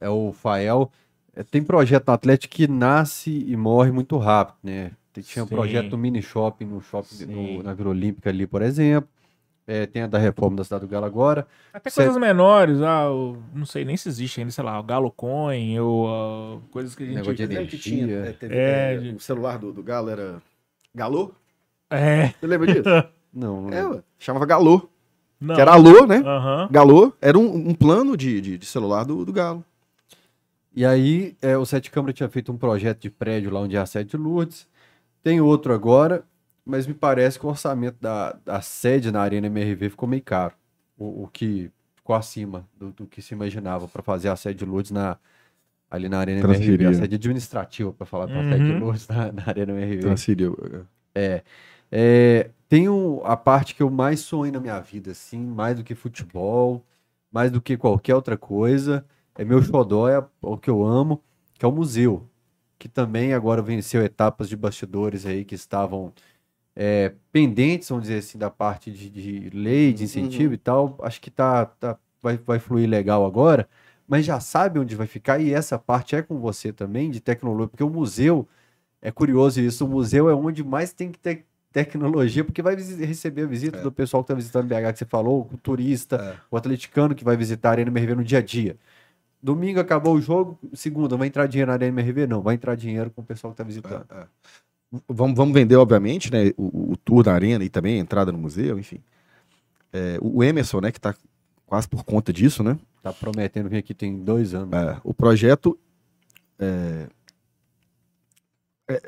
é o Fael. É, tem projeto no Atlético que nasce e morre muito rápido, né? Tinha um Sim. projeto do mini shopping no shopping no- na Vila Olímpica ali, por exemplo. É, tem a da reforma da Cidade do Galo agora. Até Cê- coisas menores, ah, o- não sei nem se existe ainda, sei lá, o Galo Coin, ou ah, coisas que a gente... Negócio de que tinha, energia. é, teve, É, é, de- o celular do, do Galo era Galô? É, Você lembra disso? Não, não é, chamava Galô, não. que era Alô, né? Aham. Galô era um, um plano de, de, de celular do, do Galo. E aí, é, o Sete Câmara tinha feito um projeto de prédio lá onde é a sede de Lourdes. Tem outro agora, mas me parece que o orçamento da, da sede na Arena MRV ficou meio caro. O, o que ficou acima do, do que se imaginava para fazer a sede de Lourdes na, ali na Arena MRV. A sede administrativa, para falar, para a sede de Uhum. Lourdes na, na Arena MRV. Transferiu. É, tem um- a parte que eu mais sonho na minha vida, assim, mais do que futebol, mais do que qualquer outra coisa. É meu xodó, é o que eu amo, que é o museu. Que também agora venceu etapas de bastidores aí que estavam é, pendentes, vamos dizer assim, da parte de, de lei, de incentivo Uhum. e tal. Acho que tá, tá, vai, vai fluir legal agora, mas já sabe onde vai ficar, e essa parte é com você também, de tecnologia, porque o museu, é curioso isso, o museu é onde mais tem que ter tecnologia, porque vai receber a visita É. do pessoal que está visitando BH, que você falou, o turista, É. o atleticano que vai visitar a Arena MRV no dia a dia. Domingo acabou o jogo, segunda, vai entrar dinheiro na Arena MRV? Não, vai entrar dinheiro com o pessoal que está visitando. É, é. Vamos, vamos vender, obviamente, né, o, o tour da arena e também a entrada no museu, enfim. É, o Emerson, né, que está quase por conta disso, né? Tá prometendo vir aqui tem dois anos. É, o projeto é, é,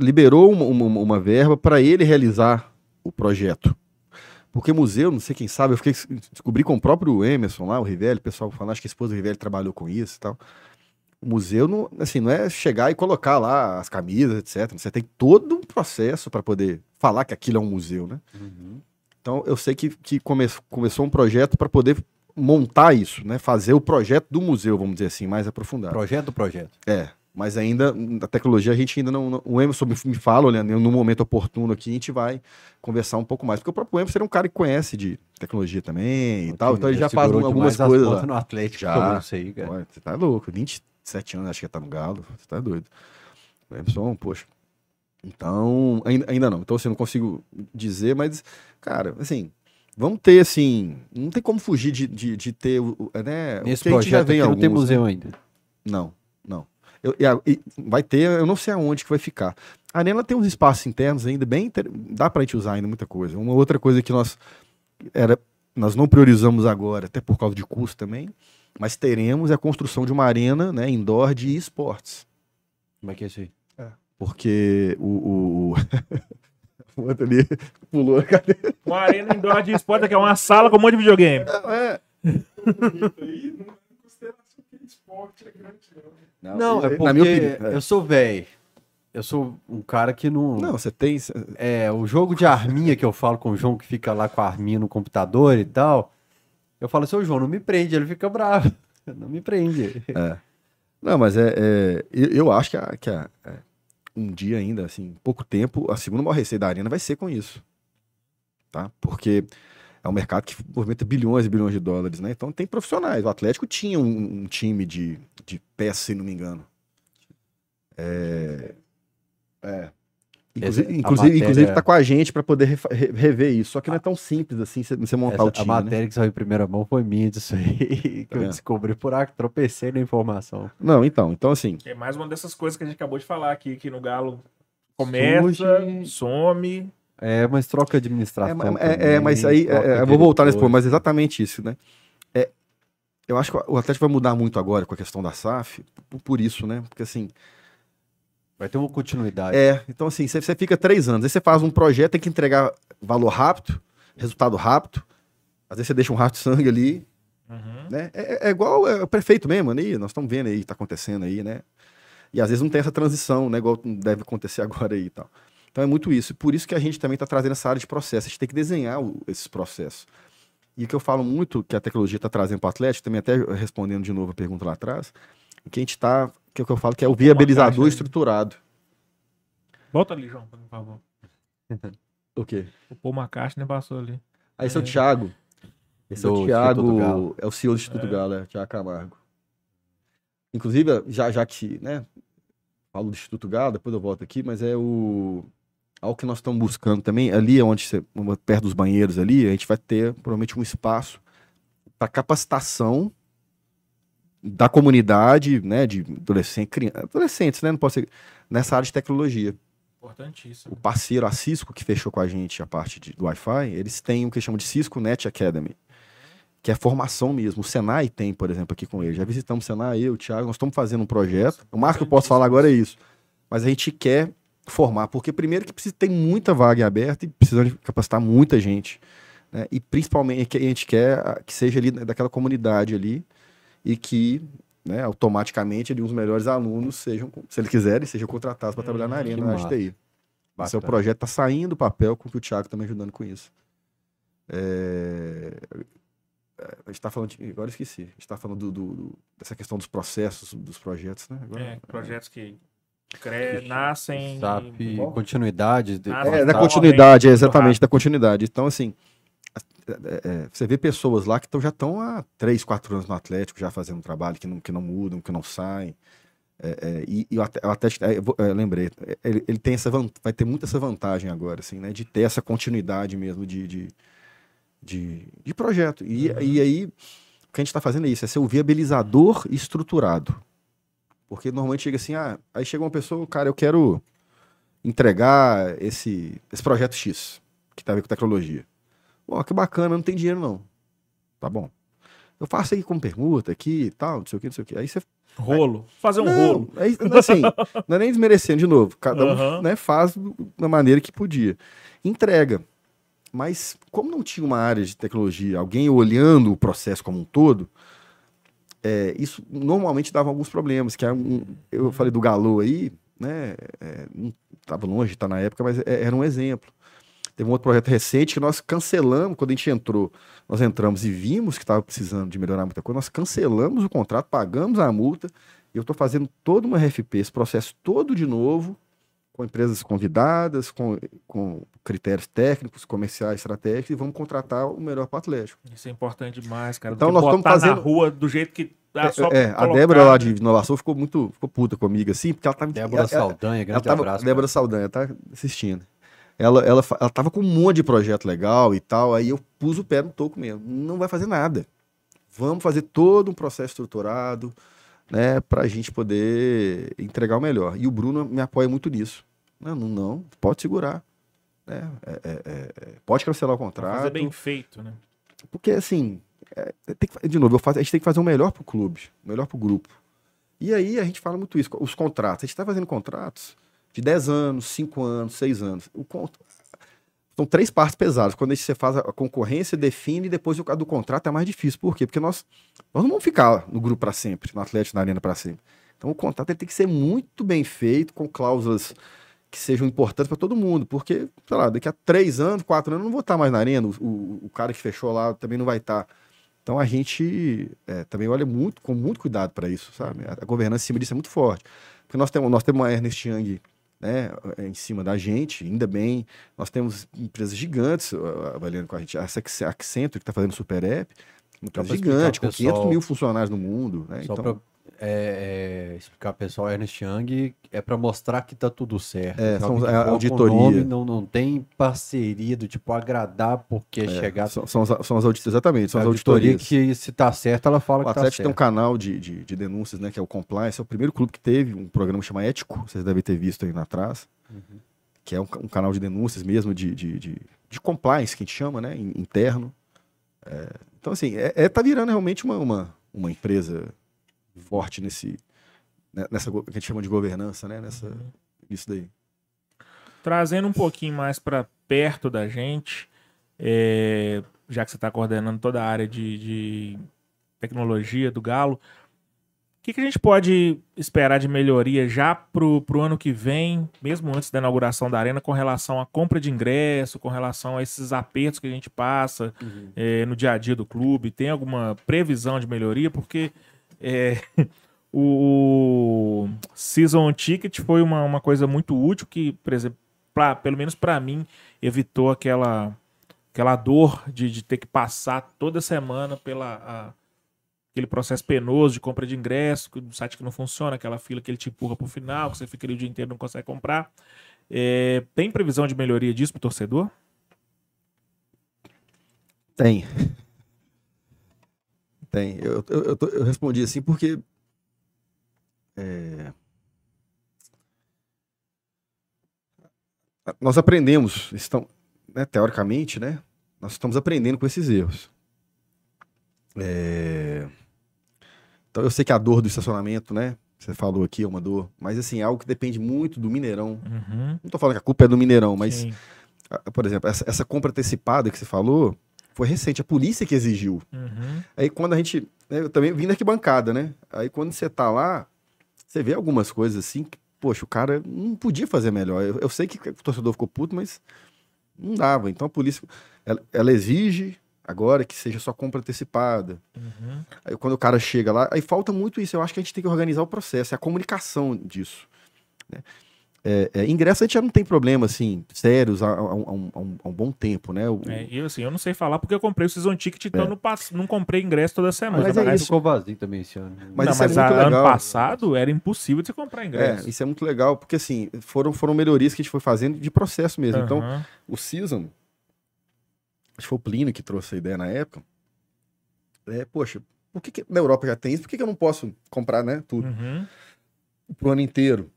liberou uma, uma- uma verba para ele realizar o projeto. Porque museu, não sei quem sabe, eu fiquei, descobri com o próprio Emerson lá, o Rivelli, o pessoal falando, acho que a esposa do Rivelli trabalhou com isso e tal. O museu não, assim, não é chegar e colocar lá as camisas, etc. Você tem todo um processo para poder falar que aquilo é um museu, né? Uhum. Então eu sei que, que come- começou um projeto para poder montar isso, né? Fazer o projeto do museu, vamos dizer assim, mais aprofundado. Projeto do projeto. É, mas ainda, a tecnologia a gente ainda não. não- o Emerson me, fala, olhando, no momento oportuno aqui, a gente vai conversar um pouco mais. Porque o próprio Emerson é um cara que conhece de tecnologia também e tal, então ele já faz algumas as coisas lá. no Atlético, Já. cara. Olha, Você tá louco, 27 anos, acho que tá no Galo, você tá doido. O Emerson, poxa. Então, ainda, ainda não. Então, assim, não consigo dizer, mas, cara, assim, vamos ter, assim, não tem como fugir de, de, de ter, né, Nesse o que a gente já projeto vem aqui não tem alguns, né? museu ainda. Não, não. Eu- e a- e vai ter, eu não sei aonde que vai ficar. A Arena tem uns espaços internos ainda bem, inter- dá pra gente usar ainda muita coisa. Uma outra coisa que nós era, nós não priorizamos agora, até por causa de custo também, mas teremos é a construção de uma arena, né, indoor de esportes. Como é que é isso aí? Porque o, o, o... ali pulou a cadeira. Uma arena indoor de esporte que é uma sala com um monte de videogame. É, é em consideração que esporte é grande, não. Não, é porque na minha opinião. é. eu sou velho. Eu sou um cara que não. Não, você tem. É, o jogo de arminha que eu falo com o João, que fica lá com a arminha no computador e tal. Eu falo assim, ô João, não me prende. Ele fica bravo. Não me prende. É. Não, mas é. é- eu, eu acho que, a- que a- é, um dia ainda, assim, pouco tempo, a segunda maior receita da arena vai ser com isso. Tá? Porque é um mercado que movimenta bilhões e bilhões de dólares, né? Então tem profissionais. O Atlético tinha um, um time de, de peça, se não me engano. É. É. Inclusive, inclusive, matéria- inclusive tá com a gente para poder rever isso. Só que não é tão simples assim você montar Essa- o time. a né? matéria que saiu em primeira mão foi minha disso aí. que eu vendo? descobri por aqui, tropecei na informação. Não, então, então assim, É mais uma dessas coisas que a gente acabou de falar aqui, que no Galo começa, Surge- some. É, mas troca administração. É, é, é, mas aí, é, é, eu vou voltar nesse ponto, mas exatamente isso, né? É, eu acho que o Atlético vai mudar muito agora com a questão da SAF, por, por isso, né? Porque assim, Vai ter uma continuidade. é, então assim, você, você fica três anos, aí você faz um projeto, tem que entregar valor rápido, resultado rápido, às vezes você deixa um rastro de sangue ali, Uhum. né? É, é igual é, o prefeito mesmo, ali, nós estamos vendo aí, tá acontecendo aí, né? E às vezes não tem essa transição, né? Igual deve acontecer agora aí e tal. Então é muito isso. E por isso que a gente também está trazendo essa área de processo. A gente tem que desenhar o- esses processos. E o que eu falo muito que a tecnologia está trazendo para o Atlético, também até respondendo de novo a pergunta lá atrás, que a gente está, que é o que eu falo que é o viabilizador estruturado. Volta ali, João, por favor. O quê? O Paul McCartney passou ali. Aí esse é o É. Thiago. Esse é Do o Instituto Thiago, Galo. é o CEO do Instituto Galo, é, Thiago Camargo. Inclusive, já, já que, né, falo do Instituto Galo, depois eu volto aqui, mas é o algo que nós estamos buscando também, ali é onde você, perto dos banheiros ali, a gente vai ter provavelmente um espaço para capacitação da comunidade, né, de adolescente, criança, adolescentes, né, não pode ser, nessa área de tecnologia Importantíssimo. o parceiro, a Cisco, que fechou com a gente a parte de- do Wi-Fi, eles têm o que chamam de Cisco Net Academy, que é formação mesmo. O Senai tem, por exemplo, aqui com ele. Já visitamos o Senai, eu, o Thiago, nós estamos fazendo um projeto. O mais que eu posso falar agora é isso. Mas a gente quer formar, porque primeiro que precisa ter muita vaga aberta e precisa de capacitar muita gente. né? E principalmente que a gente quer ah, que seja ali daquela comunidade ali e que né, automaticamente ali, os melhores alunos sejam, se eles quiserem, sejam contratados para trabalhar na Hum, arena, na área de massa. TI. Esse é projeto, tá saindo do papel com que o Thiago tá me ajudando com isso. É, A gente tá falando, de... agora eu esqueci, a gente tá falando do, do- do- dessa questão dos processos, dos projetos, né? Agora- É, projetos que cre... nascem. SAP, continuidade. de- Ah, É, da tá continuidade, é, exatamente, da continuidade. Então, assim, é, é, você vê pessoas lá que tão, já estão há 3, 4 anos no Atlético, já fazendo um trabalho que não, que não mudam, que não saem. É, é, e, e o Atlé- o Atlético, é, eu é, lembrei, ele, ele tem essa vai ter muito essa vantagem agora, assim, né? De ter essa continuidade mesmo de, de, de, de projeto. E, e aí, o que a gente está fazendo é isso, é ser o viabilizador estruturado. Porque normalmente chega assim, ah, aí chega uma pessoa, cara, eu quero entregar esse, esse projeto X, que tem a ver com tecnologia. Pô, que bacana, não tem dinheiro não. Tá bom. Eu faço aí como permuta aqui e tal, não sei o que, não sei o que. Aí você. Rolo. Fazer um não, rolo. aí, assim, não é nem desmerecendo de novo. Cada um Aham. né, faz da maneira que podia. Entrega. Mas, como não tinha uma área de tecnologia, alguém olhando o processo como um todo, é, isso normalmente dava alguns problemas. Que é um, eu falei do Galo aí, né? É, não estava longe estar na época, mas é- era um exemplo. Teve um outro projeto recente que nós cancelamos, quando a gente entrou, nós entramos e vimos que estava precisando de melhorar muita coisa, nós cancelamos o contrato, pagamos a multa, e eu estou fazendo toda uma RFP, esse processo todo de novo, com empresas convidadas, com, com critérios técnicos, comerciais, estratégicos, e vamos contratar o melhor para o Atlético. Isso é importante demais, cara. Então nós estamos botar na fazendo- rua do jeito que dá só É, a colocar, Débora lá de inovação ficou muito ficou puta comigo, assim, porque ela estava... Débora ela, Saldanha, ela grande tava, abraço. Débora Saldanha, tá assistindo. Ela, ela, ela tava com um monte de projeto legal e tal, aí eu pus o pé no toco mesmo. Não vai fazer nada. Vamos fazer todo um processo estruturado, né, pra gente poder entregar o melhor. E o Bruno me apoia muito nisso. Não, não, não pode segurar. É, é, é, é, pode cancelar o contrato. fazer bem feito, né? Porque, assim, é, tem que de novo, faço- a gente tem que fazer o melhor pro clube, o melhor pro grupo. E aí a gente fala muito isso, os contratos. A gente está fazendo contratos de 10 anos, 5 anos, 6 anos. O con- são três partes pesadas. Quando você faz a concorrência, define e depois o do contrato é mais difícil. Por quê? Porque nós, nós não vamos ficar no grupo para sempre, no Atlético, na Arena para sempre. Então o contrato tem que ser muito bem feito, com cláusulas que sejam importantes para todo mundo, porque, sei lá, daqui a três anos, quatro anos, eu não vou estar mais na arena, o, o, o cara que fechou lá também não vai estar. Então a gente é, também olha muito, com muito cuidado para isso, sabe? A, a, governança em cima disso é muito forte. Porque nós temos, nós temos uma Ernest Young né, em cima da gente, ainda bem. Nós temos empresas gigantes avaliando com a gente. A Accenture, que está fazendo Super App, uma empresa gigante, com 500 mil funcionários no mundo. Né? Só então, é, é, explicar pessoal, Ernest Young é para mostrar que tá tudo certo. É, são, é auditoria. Nome, não, não tem parceria do tipo agradar porque é, chegar. São, são, as, são as auditorias, exatamente. São as auditorias. que se tá certo, ela fala o que tá Atlético tem um canal de, de, de, denúncias, né? Que é o Compliance. É o primeiro clube que teve um programa chamado Ético. Vocês devem ter visto aí atrás. Uhum. Que é um, um, canal de denúncias mesmo, de, de, de, de compliance, que a gente chama, né? Interno. É, então, assim, é, é, tá virando realmente uma, uma, uma empresa forte nesse né, nessa que a gente chama de governança, né? Nessa uhum. isso daí. Trazendo um pouquinho mais para perto da gente, é, já que você está coordenando toda a área de, de tecnologia do Galo, o que, que, a gente pode esperar de melhoria já para o ano que vem, mesmo antes da inauguração da arena, com relação à compra de ingresso, com relação a esses apertos que a gente passa uhum. é, no dia a dia do clube? Tem alguma previsão de melhoria? Porque é, o Season Ticket foi uma, uma coisa muito útil que, por exemplo, pra, pelo menos para mim, evitou aquela, aquela dor de, de ter que passar toda semana pela a, aquele processo penoso de compra de ingresso, do site que não funciona, aquela fila que ele te empurra para o final, que você fica ali o dia inteiro e não consegue comprar. É, tem previsão de melhoria disso para o torcedor? Tem. Tem. Eu, eu, eu, eu respondi assim porque. É... Nós aprendemos, estão, né, teoricamente, né? Nós estamos aprendendo com esses erros. É... Então eu sei que a dor do estacionamento, né? Você falou aqui, é uma dor, mas assim, é algo que depende muito do Mineirão. Uhum. Não estou falando que a culpa é do Mineirão, mas, Sim. por exemplo, essa, essa compra antecipada que você falou, foi recente, a polícia que exigiu. Uhum. Aí quando a gente. Né, eu também vim da arquibancada, né? Aí quando você tá lá, você vê algumas coisas assim que, poxa, o cara não podia fazer melhor. Eu, eu sei que o torcedor ficou puto, mas não dava. Então a polícia, ela, ela exige agora que seja só compra antecipada. Uhum. Aí quando o cara chega lá, aí falta muito isso. Eu acho que a gente tem que organizar o processo, é a comunicação disso. Né? É, é, ingresso a gente já não tem problema, assim, sérios há, há, há, um, há um, bom tempo, né? O... É, eu, assim, eu não sei falar porque eu comprei o Season Ticket, então é. não, não comprei ingresso toda semana. Mas, mas é isso. ficou vazio também esse ano. Mas, não, mas é a, ano passado era impossível de você comprar ingresso. É, isso é muito legal, porque assim, foram, foram melhorias que a gente foi fazendo de processo mesmo. Uhum. Então, o Season, acho que foi o Plínio que trouxe a ideia na época, é, poxa, por que, que na Europa já tem isso? Por que, que eu não posso comprar, né, tudo? Uhum. Pro ano inteiro.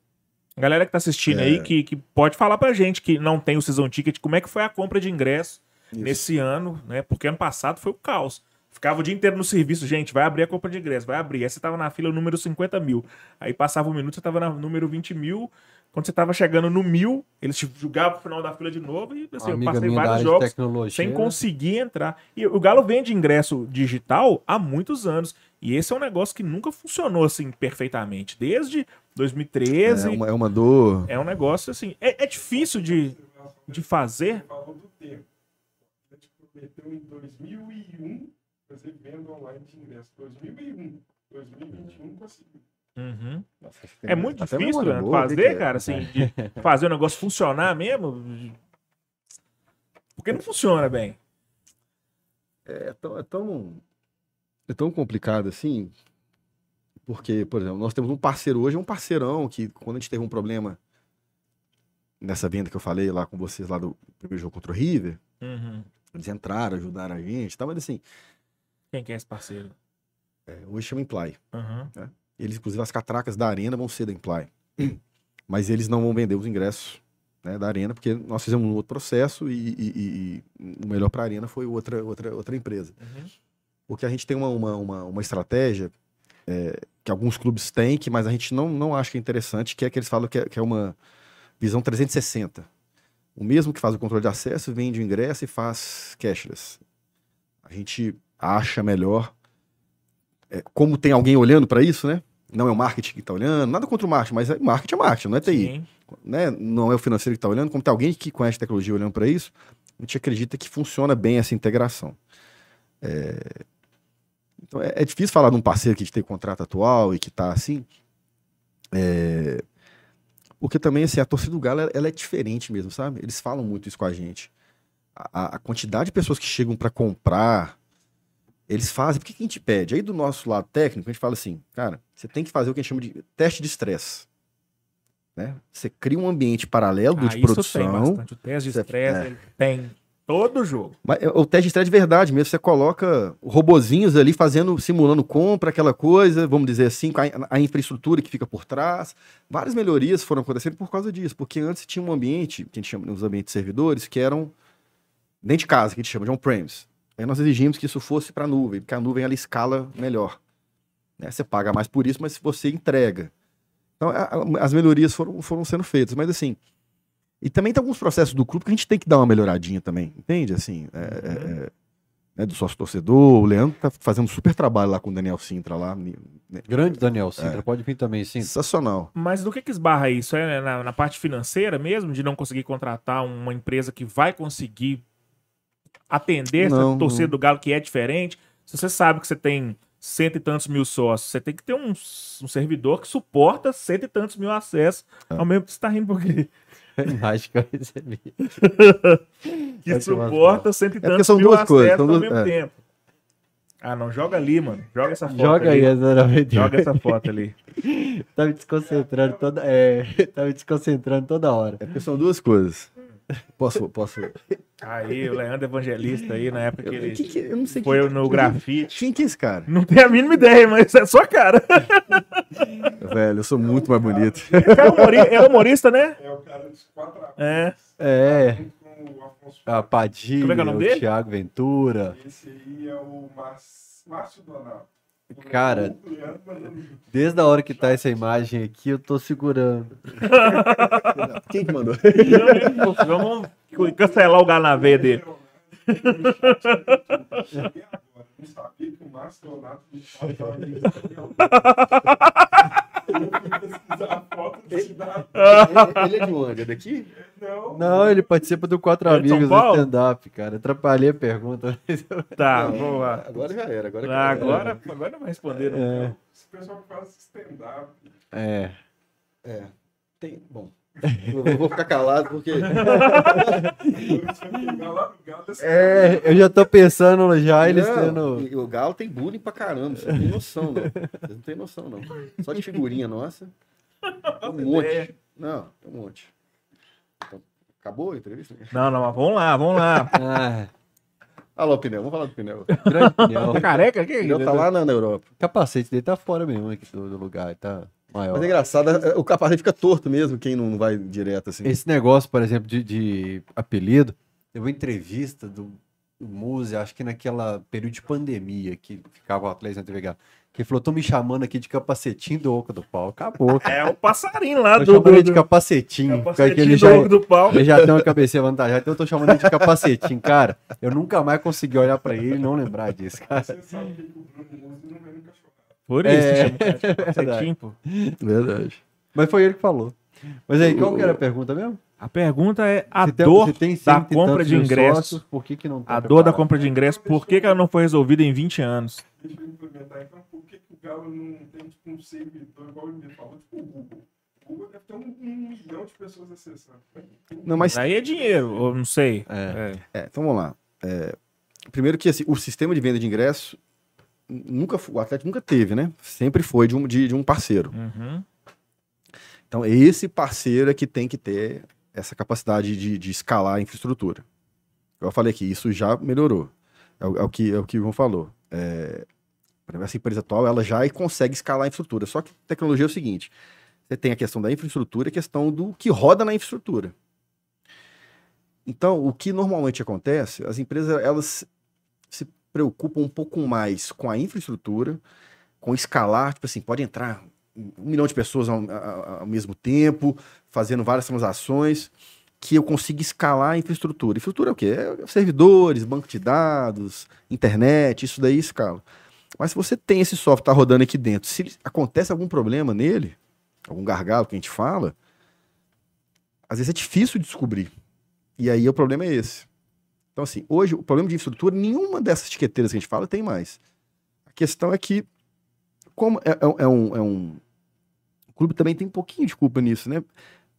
Galera que tá assistindo é. aí, que, que pode falar pra gente que não tem o Season Ticket, como é que foi a compra de ingresso Isso. nesse ano, né? Porque ano passado foi o caos. Ficava o dia inteiro no serviço, gente, vai abrir a compra de ingresso, vai abrir. Aí você tava na fila número 50 mil. Aí passava um minuto, você tava no número 20 mil. Quando você tava chegando no mil, eles te julgavam pro final da fila de novo e assim, eu passei vários jogos sem conseguir entrar. E o Galo vende ingresso digital há muitos anos. E esse é um negócio que nunca funcionou assim perfeitamente. Desde 2013. É uma, é uma dor. É um negócio assim. É, é difícil de, de fazer. Falou do tempo. A gente prometeu em 2001 fazer venda online de ingresso. 2001. 2021 conseguiu. Uhum. Nossa, é muito difícil né, fazer, é. cara, assim, fazer o negócio funcionar mesmo. Porque não funciona bem. É, é tão, é tão, é tão complicado assim, porque, por exemplo, nós temos um parceiro hoje, um parceirão que quando a gente teve um problema nessa venda que eu falei lá com vocês lá do primeiro jogo contra o River, uhum. eles entraram, ajudaram a gente, tá? mas assim... Quem que é esse parceiro? É, hoje chama Imply. Uhum. Né? Eles, inclusive, as catracas da arena vão ser da Imply. Mas eles não vão vender os ingressos né, da arena, porque nós fizemos um outro processo e, e, e o melhor para a arena foi outra, outra, outra empresa. Uhum. Porque a gente tem uma, uma, uma, uma estratégia é, que alguns clubes têm, que, mas a gente não, não acha que é interessante, que é que eles falam que é, que é uma visão 360. O mesmo que faz o controle de acesso vende o ingresso e faz cashless. A gente acha melhor. é, como tem alguém olhando para isso, né? Não é o marketing que está olhando, nada contra o marketing, mas é, marketing é marketing, não é TI. Sim. Né? Não é o financeiro que está olhando, como tem alguém que conhece tecnologia olhando para isso, a gente acredita que funciona bem essa integração. É, Então é, é difícil falar de um parceiro que tem contrato atual e que está assim. É, Porque também assim, a torcida do Galo ela- é diferente mesmo, sabe? Eles falam muito isso com a gente. A, a- quantidade de pessoas que chegam para comprar, eles fazem. Por que, que a gente pede? Aí do nosso lado técnico, a gente fala assim, cara, você tem que fazer o que a gente chama de teste de estresse. Né? Você cria um ambiente paralelo do Ah, de isso tem produção. bastante. O teste de estresse é. ele tem todo jogo. Mas é o teste de estresse de verdade mesmo. Você coloca robozinhos ali fazendo, simulando compra, aquela coisa, vamos dizer assim, a, a infraestrutura que fica por trás. Várias melhorias foram acontecendo por causa disso. Porque antes tinha um ambiente, que a gente chama os ambientes de servidores, que eram dentro de casa, que a gente chama de on-premise. Aí nós exigimos que isso fosse para a nuvem, porque a nuvem ela escala melhor. né? Você paga mais por isso, mas você entrega. Então, a- a- as melhorias foram, foram sendo feitas. Mas assim, e também tem alguns processos do clube que a gente tem que dar uma melhoradinha também, entende? Assim, é, é, é, né, do sócio torcedor, o Leandro tá fazendo um super trabalho lá com o Daniel Sintra lá. né, Grande Daniel Sintra, pode vir também, sim. Sensacional. Mas do que que esbarra isso? É na, na parte financeira mesmo, de não conseguir contratar uma empresa que vai conseguir atender essa Não, torcida não. do Galo que é diferente? Se você sabe que você tem cento e tantos mil sócios, você tem que ter um, um servidor que suporta cento e tantos mil acessos. É. Ao mesmo tempo, você tá rindo porque Acho que eu recebi. que suporta cento e porque tantos são mil duas acessos coisas, ao são duas- mesmo é. tempo. Ah, não, joga ali, mano. Joga essa foto Joga ali. aí, Medeiros. Joga essa foto ali. Tá me desconcentrando toda. É, tá me desconcentrando toda hora. É porque são duas coisas. Posso, posso. Aí, o Leandro Evangelista aí, na época que Eu, ele que, que, eu não sei foi quem- no grafite. Quem que é esse cara? Não tenho a mínima ideia, mas é sua cara. Velho, eu sou muito mais bonito. É é humorista, né? É o cara dos quatro É. É, o Afonso a Padilha, Como é que é o nome dele? Thiago Ventura. Esse aí é o Márcio Márcio Donato. Cara, desde a hora que tá essa imagem aqui, eu tô segurando. Quem que mandou? Vamos cancelar o galo na veia dele. Não cidadão. Ele é de onde? É daqui? Não, Não, ele participa do Quatro É Amigos do Paulo? stand-up, cara. Atrapalhei a pergunta. Tá, vamos lá. Agora já era. Agora, Ah, Agora, agora não vai responder. não. É, esse pessoal faz stand-up. é. É. Tem. Bom. Eu vou ficar calado porque. É, eu já tô pensando já eles Não, tendo. O Galo tem bullying pra caramba. Você não tem noção, não. Você não tem noção, não. Só de figurinha nossa. Um monte. Não, tem um monte. Então, acabou a entrevista? Não, não, mas vamos lá, vamos lá. Ah, Alô, pneu. Vamos falar do pneu. grande pneu. Tá careca? Que O pneu tá lá na, na Europa. O capacete dele tá fora mesmo aqui do, do lugar, tá maior. Mas é engraçado, é- o capacete fica torto mesmo, quem não vai direto assim. Esse negócio, por exemplo, de, de apelido, teve uma entrevista do, do Muse, acho que naquela período de pandemia, que ficava o Atlético na TV Galo, que ele falou, tô me chamando aqui de capacetinho do Oca do Pau. Acabou, cara. É o passarinho lá Tô do, chamando ele de capacetinho, capacetinho ele do já, oco do pau. ele já tem uma cabeça avantajada, então eu tô chamando ele de capacetinho. Cara, eu nunca mais consegui olhar pra ele e não lembrar disso, cara. Você sabe que o Bruno Por isso, É, chama de capacetinho, verdade. pô. Verdade. Mas foi ele que falou. Mas aí, qual que era a pergunta mesmo? A pergunta é a Se tem- dor se tem da compra de mil ingressos. sócios, por que que não tá A dor da preparado? compra de ingresso, por que, que ela não foi resolvida em 20 anos? Deixa eu implementar então, por que, que o Galo não tem tipo, um servidor igual ele me falou, tipo o Google? O Google deve ter um, um milhão de pessoas acessando. Não, mas Aí é dinheiro, ou não sei. É. É. É, então vamos lá. É, primeiro que assim, o sistema de venda de ingresso nunca o Atlético nunca teve, né? Sempre foi de um, de, de um parceiro. Uhum. Então esse parceiro é que tem que ter essa capacidade de, de escalar a infraestrutura. Eu falei aqui, isso já melhorou. É o, é o que é o que o Ivan falou. É, essa empresa atual ela já consegue escalar a infraestrutura. Só que tecnologia é o seguinte: você tem a questão da infraestrutura e a questão do que roda na infraestrutura. Então, o que normalmente acontece, as empresas elas se preocupam um pouco mais com a infraestrutura, com escalar, tipo assim, pode entrar um milhão de pessoas ao, ao mesmo tempo, fazendo várias transações. que eu consiga escalar a infraestrutura. Infraestrutura é o quê? É servidores, banco de dados, internet, isso daí escala. Mas se você tem esse software tá rodando aqui dentro, se acontece algum problema nele, algum gargalo que a gente fala, às vezes é difícil de descobrir. E aí o problema é esse. Então, assim, hoje o problema de infraestrutura, nenhuma dessas etiqueteiras que a gente fala tem mais. A questão é que, como é, é, é um, é um. O clube também tem um pouquinho de culpa nisso, né?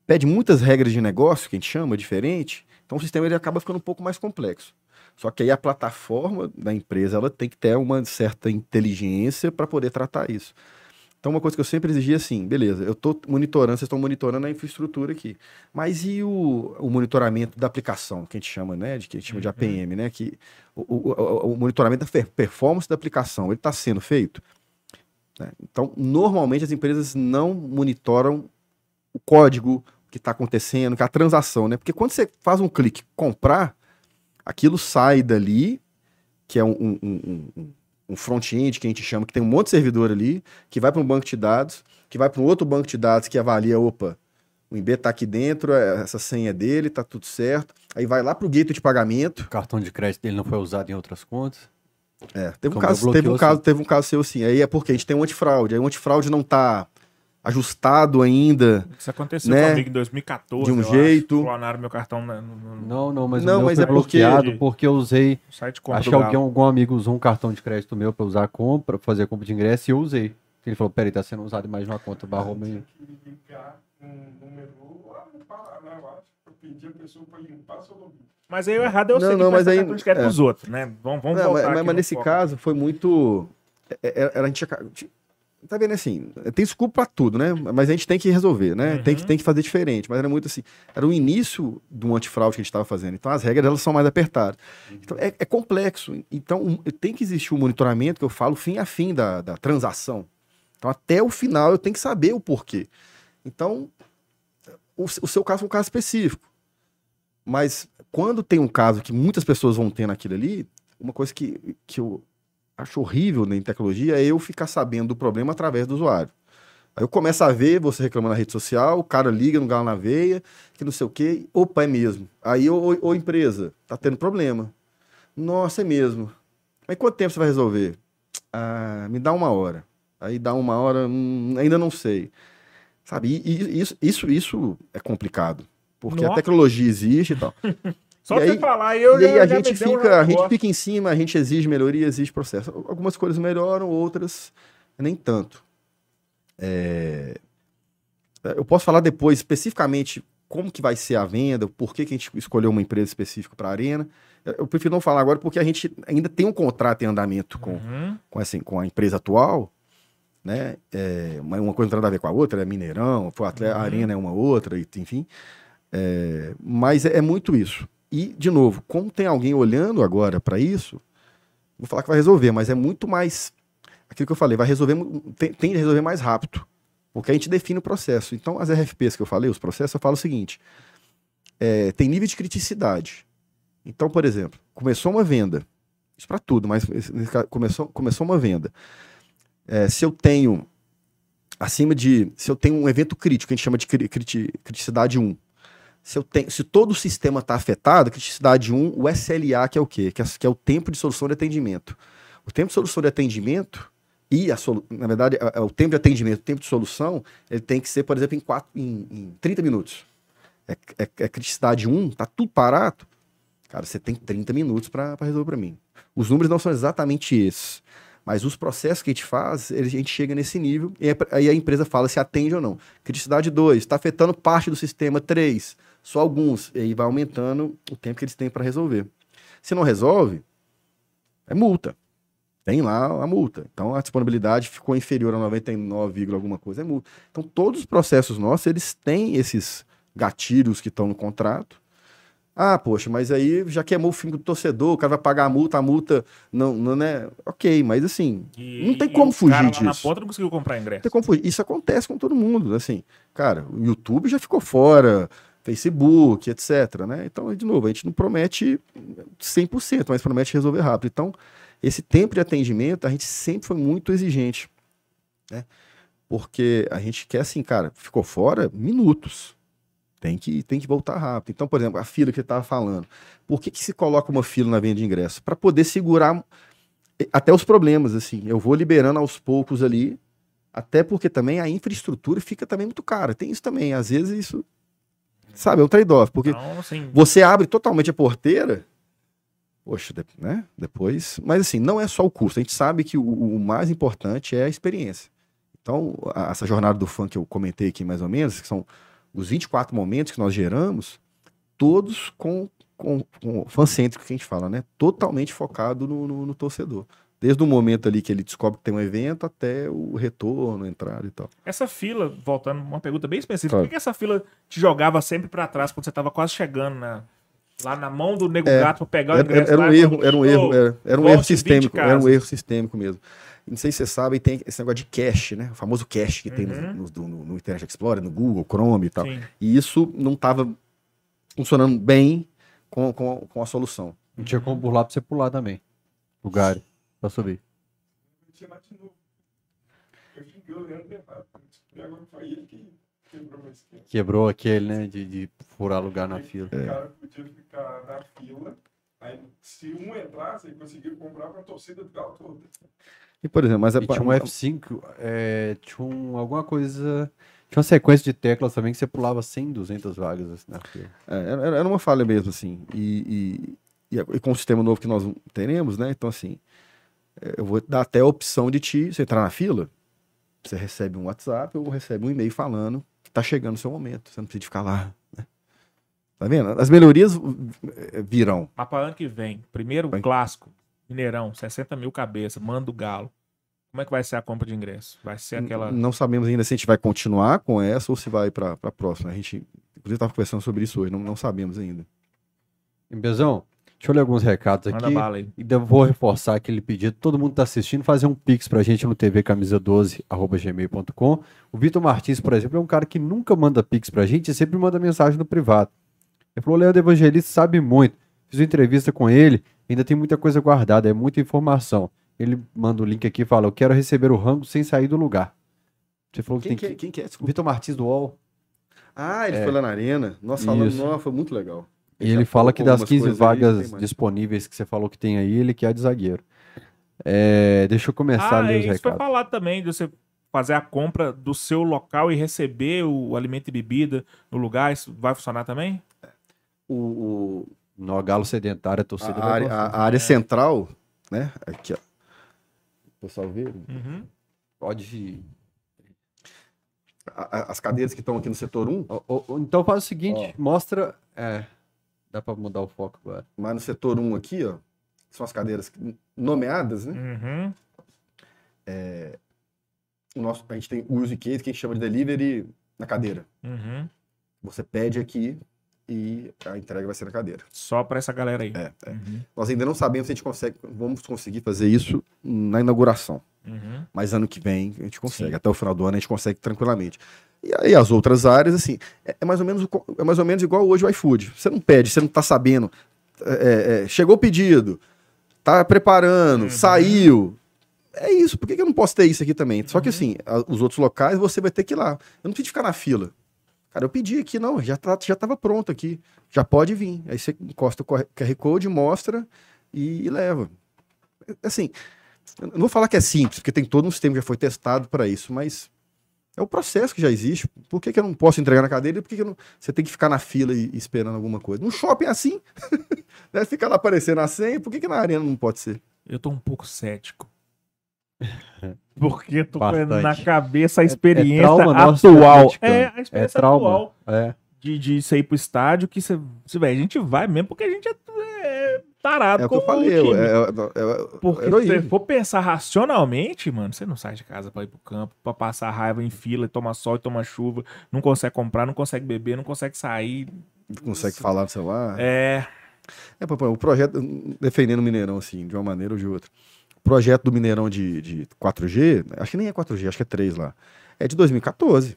Pede muitas regras de negócio, que a gente chama, diferente. Então o sistema ele acaba ficando um pouco mais complexo. Só que aí a plataforma da empresa ela tem que ter uma certa inteligência para poder tratar isso. Então, uma coisa que eu sempre exigi é assim, beleza, eu estou monitorando, vocês estão monitorando a infraestrutura aqui. Mas e o, o, monitoramento da aplicação, que a gente chama, né? De que a gente chama de APM, uhum. né? Que o, o, o monitoramento da performance da aplicação, ele está sendo feito? Né? Então, normalmente as empresas não monitoram o código que está acontecendo, que é a transação, né? Porque quando você faz um clique comprar, aquilo sai dali, que é um, um, um, um front-end que a gente chama, que tem um monte de servidor ali, que vai para um banco de dados, que vai para um outro banco de dados que avalia, opa, o IB está aqui dentro, é, essa senha é dele, está tudo certo. Aí vai lá para o gateway de pagamento. O cartão de crédito dele não foi usado em outras contas? É, teve um, caso, teve, um caso, teve um caso seu assim. Aí é porque a gente tem um antifraude. Aí o antifraude não está ajustado ainda. Isso aconteceu né? comigo em 2014. De um jeito. Acho. Clonaram meu cartão. No, no... Não, não, mas não, o meu mas foi é bloqueado porque, porque eu usei. Site acho que alguém, algum amigo usou um cartão de crédito meu para usar a compra, fazer a compra de ingresso e eu usei. Ele falou: peraí, tá sendo usado em mais de uma conta, barrou meio. Mas aí o errado é eu não, não, mas aí, cartão de crédito é. dos outros, né? Vamos, vamos não, voltar Mas, mas nesse foco. caso foi muito. Era, é, a gente tá vendo assim, tem desculpa pra tudo, né? Mas a gente tem que resolver, né? Uhum. Tem, que, tem que fazer diferente. Mas era muito assim, era o início do antifraude que a gente estava fazendo. Então as regras elas são mais apertadas. Uhum. Então é, é, complexo. Então um, tem que existir um monitoramento que eu falo fim a fim da, da transação. Então até o final eu tenho que saber o porquê. Então o, o seu caso é um caso específico. Mas quando tem um caso que muitas pessoas vão ter naquilo ali, uma coisa que, que eu acho horrível em tecnologia é eu ficar sabendo do problema através do usuário. Aí eu começo a ver você reclamando na rede social, o cara liga no galo na veia, que não sei o quê, opa, é mesmo. Aí, ô, ô empresa, tá tendo problema. Nossa, é mesmo. Mas quanto tempo você vai resolver? Ah, me dá uma hora. Aí dá uma hora, hum, ainda não sei. Sabe, e, e isso, isso, isso é complicado. Porque Nossa. a tecnologia existe e tal. Só e você aí, falar, eu e aí a gente fica, a gente fica em cima, a gente exige melhoria, exige processo. Algumas coisas melhoram, outras nem tanto. É... Eu posso falar depois especificamente como que vai ser a venda, por que, que a gente escolheu uma empresa específica para a Arena. Eu prefiro não falar agora porque a gente ainda tem um contrato em andamento com, uhum. com, assim, com a empresa atual, né? É, uma coisa não tem nada a ver com a outra, é Mineirão, foi a, uhum. a Arena é uma outra, enfim. É, mas é, é muito isso. E, de novo, como tem alguém olhando agora para isso, vou falar que vai resolver, mas é muito mais. Aquilo que eu falei, vai resolver, tem, tem resolver mais rápido. Porque a gente define o processo. Então, as RFPs que eu falei, os processos, eu falo o seguinte: é, tem nível de criticidade. Então, por exemplo, começou uma venda, isso para tudo, mas começou, começou uma venda. É, se eu tenho acima de. Se eu tenho um evento crítico, que a gente chama de criticidade 1, se, eu tenho, se todo o sistema está afetado, criticidade 1, o SLA, que é o quê? Que é, que é, o tempo de solução de atendimento. O tempo de solução de atendimento e, a solu, na verdade, é, é o tempo de atendimento, o tempo de solução, ele tem que ser, por exemplo, em, quatro, em, em 30 minutos. É, é, é criticidade 1, tá tudo parado. Cara, você tem 30 minutos para resolver para mim. Os números não são exatamente esses. Mas os processos que a gente faz, a gente chega nesse nível e aí a empresa fala se atende ou não. Criticidade 2, está afetando parte do sistema 3 só alguns. E aí vai aumentando o tempo que eles têm para resolver. Se não resolve, é multa. Tem lá a multa. Então a disponibilidade ficou inferior a 99, alguma coisa, é multa. Então todos os processos nossos, eles têm esses gatilhos que estão no contrato. Ah, poxa, mas aí já queimou o fim do torcedor, o cara vai pagar a multa, a multa não, não é. Ok, mas assim, e, não tem como fugir cara disso. na ponta não conseguiu comprar ingresso. Não tem como fugir. Isso acontece com todo mundo, assim. Cara, o YouTube já ficou fora, Facebook, etc. Né? Então, de novo, a gente não promete 100%, mas promete resolver rápido. Então, esse tempo de atendimento, a gente sempre foi muito exigente. Né? Porque a gente quer assim, cara, ficou fora minutos. Tem que, tem que voltar rápido. Então, por exemplo, a fila que você estava falando. Por que, que se coloca uma fila na venda de ingresso? Para poder segurar eh, até os problemas, assim. Eu vou liberando aos poucos ali, até porque também a infraestrutura fica também muito cara. Tem isso também. Às vezes isso, sabe, é um trade-off. Porque Então, assim, você abre totalmente a porteira, poxa, né? Depois. Mas assim, não é só o custo. A gente sabe que o, o mais importante é a experiência. Então, a- essa jornada do fã que eu comentei aqui mais ou menos, que são os 24 momentos que nós geramos, todos com, com, com fã-cêntrico que a gente fala, né? Totalmente focado no, no- no torcedor. Desde o momento ali que ele descobre que tem um evento até o retorno, a entrada e tal. essa fila, voltando, uma pergunta bem específica. Claro. Por que, essa fila te jogava sempre pra trás quando você tava quase chegando na- lá na mão do nego É, gato pra pegar o ingresso? era lá um e erro, era um erro, era, era um erro 20 sistêmico, era um erro sistêmico mesmo. Não sei se vocês sabem, tem esse negócio de cache, né? O famoso cache que tem Uhum. no, no- no- no Internet Explorer, no Google, Chrome e tal. Sim. E isso não estava funcionando bem com, com, com a solução. Não tinha como burlar pra você pular também. O Gary, pra subir. tinha lá de novo. Eu fiquei olhando errado. Agora foi ele que quebrou aquele, né, de, de furar lugar na fila. O cara podia ficar na fila. Aí, se um entrasse, ele conseguia comprar pra torcida do galo toda. E, por exemplo, mas é E tinha um F5, é, tinha um, alguma coisa... Tinha uma sequência de teclas também que você pulava 100, 200 vagas assim, na fila. É, era, era uma falha mesmo, assim. E, e- e- com o sistema novo que nós teremos, né? Então, assim, é, eu vou dar até a opção de te, você entrar na fila, você recebe um WhatsApp ou recebe um e-mail falando que tá chegando o seu momento. Você não precisa ficar lá. né? Tá vendo? As melhorias eh, virão. Mas para ano que vem, primeiro Vai. clássico, Mineirão, 60 mil cabeças, manda o galo. Como é que vai ser a compra de ingresso? Vai ser aquela. Não sabemos ainda se a gente vai continuar com essa ou se vai para a próxima. A gente, inclusive, estava conversando sobre isso hoje, não, não sabemos ainda. E, Bezão, deixa eu ler alguns recados Manda aqui. bala aí. E eu vou reforçar aquele pedido. Todo mundo tá assistindo, fazer um pix pra gente no tvcamisa12@gmail.com. O Vitor Martins, por exemplo, é um cara que nunca manda pix pra gente, e sempre manda mensagem no privado. Ele falou: Leandro Evangelista sabe muito. Fiz uma entrevista com ele, ainda tem muita coisa guardada, é muita informação. Ele manda o link aqui e fala: Eu quero receber o rango sem sair do lugar. Você falou que Quem tem que, é, que. quem que é? Vitor Martins do UOL. Ah, ele É. foi lá na arena. Nós falamos, nossa, foi muito legal. E ele fala que das algumas 15 coisas aí, vagas mais. disponíveis que você falou que tem aí, ele quer de zagueiro. É, deixa eu começar a Ah, ler é, isso foi recados. falado também, de você fazer a compra do seu local e receber o alimento e bebida no lugar. Isso vai funcionar também? O, o- No Galo Sedentário, a torcida a, área, a- a área central, né? Aqui, ó. O pessoal vê. Uhum. Pode. A- a- as cadeiras que estão aqui no setor 1, Ó, ó, ó, Então faz o seguinte, mostra. É. Dá pra mudar o foco agora. mas no setor 1 aqui, ó, são as cadeiras nomeadas, né? Uhum. O nosso, a gente tem o use case que a gente chama de delivery na cadeira. Uhum. Você pede aqui e a entrega vai ser na cadeira. Só pra essa galera aí. É, é. Uhum. Nós ainda não sabemos se a gente consegue, vamos conseguir fazer isso na inauguração. Uhum. Mas ano que vem a gente consegue. Sim. Até o final do ano a gente consegue tranquilamente. E aí as outras áreas, assim, é, é mais ou menos, é mais ou menos igual hoje o iFood. Você não pede, você não tá sabendo. é, é, chegou o pedido, tá preparando, Uhum. saiu. É isso, por que, eu não posso ter isso aqui também? Só que Uhum. assim, a- os outros locais você vai ter que ir lá. Eu não preciso ficar na fila. Cara, eu pedi aqui, não, já, tá, já tava pronto aqui. Já pode vir. Aí você encosta o QR Code, mostra e, e leva. Assim, eu não vou falar que é simples, porque tem todo um sistema que já foi testado para isso, mas é o processo que já existe. Por que, que eu não posso entregar na cadeira? Por que, que eu não... você tem que ficar na fila e, e esperando alguma coisa? No shopping é assim. Deve ficar lá aparecendo a senha. Por que, que na arena não pode ser? Eu tô um pouco cético. Porque eu tô Bastante. na cabeça a experiência trauma nosso atual. atleticano. É, a É experiência trauma. atual É. de, de você ir pro estádio que você, a gente vai mesmo porque a gente é, é tarado É o que eu falei. time. É, é, é, é, Porque se heroísmo. você for pensar racionalmente, mano, você não sai de casa pra ir pro campo, pra passar raiva em fila, toma sol e toma chuva, não consegue comprar, não consegue beber, não consegue sair. consegue falar no celular. É, É, papai, o projeto, defendendo o Mineirão, assim, de uma maneira ou de outra. O projeto do Mineirão de, de 4G, acho que nem é 4G, acho que é 3 lá, é de 2014.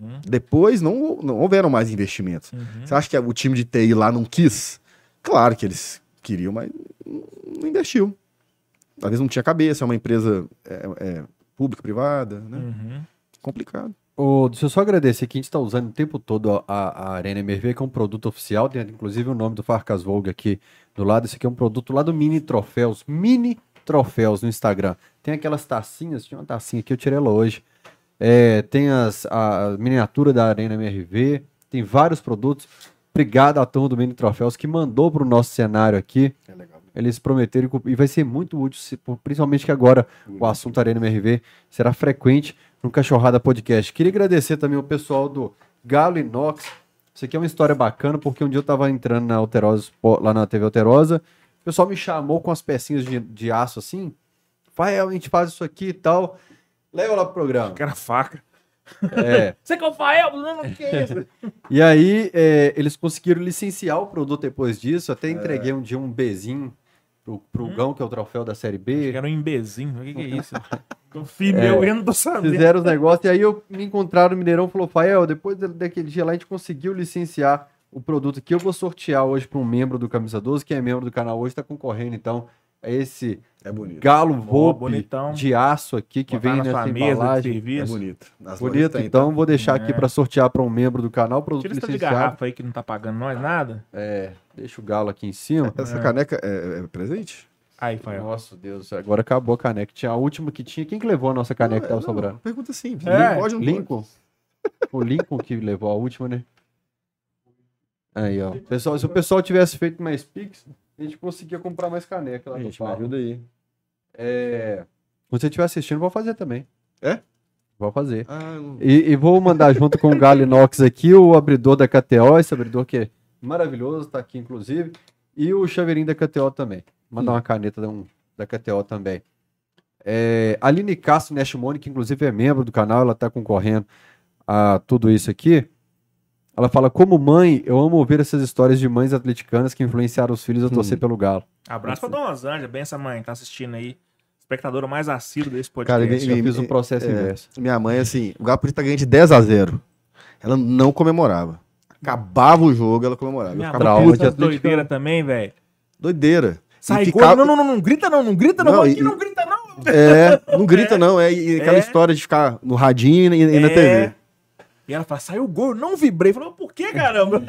Uhum. Depois não, não houveram mais investimentos. Uhum. Você acha que o time de TI lá não quis? Claro que eles queriam, mas não investiu. Às vezes não tinha cabeça, é uma empresa é, é, pública, privada, né? Uhum. Complicado. Ô, deixa eu só agradecer que a gente está usando o tempo todo a, a Arena MRV, que é um produto oficial, tem inclusive o nome do Farcas Vogue aqui do lado. Esse aqui é um produto lá do Mini Troféus, Mini Troféus no Instagram. Tem aquelas tacinhas, tinha uma tacinha aqui, eu tirei ela hoje. É, tem as, a miniatura da Arena MRV, tem vários produtos. Obrigado à turma do Mini Troféus que mandou para o nosso cenário aqui. É legal. Eles prometeram e vai ser muito útil, principalmente que agora o assunto Arena MRV será frequente no Cachorrada Podcast. Queria agradecer também o pessoal do Galo Inox. Isso aqui é uma história bacana, porque um dia eu estava entrando na Alterosa, lá na TV Alterosa, o pessoal me chamou com as pecinhas de, de aço assim, Fael, a gente faz isso aqui e tal, leva lá pro programa. Que era faca. É. Você que é o Fael? Não, isso. E aí, é, eles conseguiram licenciar o produto depois disso. Até entreguei um dia um Bzinho pro, pro Gão, que é o troféu da Série B. Era um imbezinho. O que, que é isso? Um filho meu, eu não tô sabendo. Fizeram os negócios. E aí, eu me encontraram no Mineirão e falou: Fael, depois da- daquele dia lá, a gente conseguiu licenciar o produto que eu vou sortear hoje para um membro do Camisa 12, que é membro do canal hoje, está concorrendo. Então, é esse É bonito. galo Volpe bonitão. de aço aqui que Botar vem na nessa sua mesa de embalagem. É serviço. bonito. As Bonito, lojas têm, então tá? vou deixar aqui É. para sortear para um membro do canal, produto Tira essa de licenciado. garrafa aí que não tá pagando nós nada. É, deixa o galo aqui em cima. Essa caneca é, é presente? Aí, Fael. Nossa, Deus, agora acabou a caneca. Tinha a última que tinha. Quem que levou a nossa caneca que tava Não, sobrando? Pergunta simples. É, pode, não pode. Lincoln? O Lincoln que levou a última, né? Aí, ó. Pessoal, se o pessoal tivesse feito mais Pix, a gente conseguia comprar mais caneca lá Gente, me ajuda aí. É... Quando você estiver assistindo, vou fazer também. É? Vou fazer. Ah, não... E, e vou mandar junto com o Galo Inox aqui o abridor da KTO, esse abridor que é maravilhoso, tá aqui inclusive, e o chaveirinho da KTO também. Mandar uma caneta da, um- da KTO também. É, Aline Castro Nashmone, que inclusive é membro do canal, ela tá concorrendo a tudo isso aqui. Ela fala, como mãe, eu amo ouvir essas histórias de mães atleticanas que influenciaram os filhos a torcer pelo Galo. Abraço pra Dona Rosângela. Benção, mãe. Tá assistindo aí. Espectadora mais assídua desse Cara, podcast. ele- Eu fiz um processo é, inverso. Minha mãe, assim, o Galo podia estar ganhando de 10 a 0 Ela não comemorava. Acabava o jogo, ela comemorava. Eu Minha ficava mãe puta doideira também, velho. doideira. Sai gol. ficava- Não, não, não, não grita não, não grita não. Não, aqui e- não grita não. É, não grita não. É, e aquela É. história de ficar no radinho e, e na É. TV. E ela fala, saiu o gol, eu não vibrei. Falou, por que, caramba?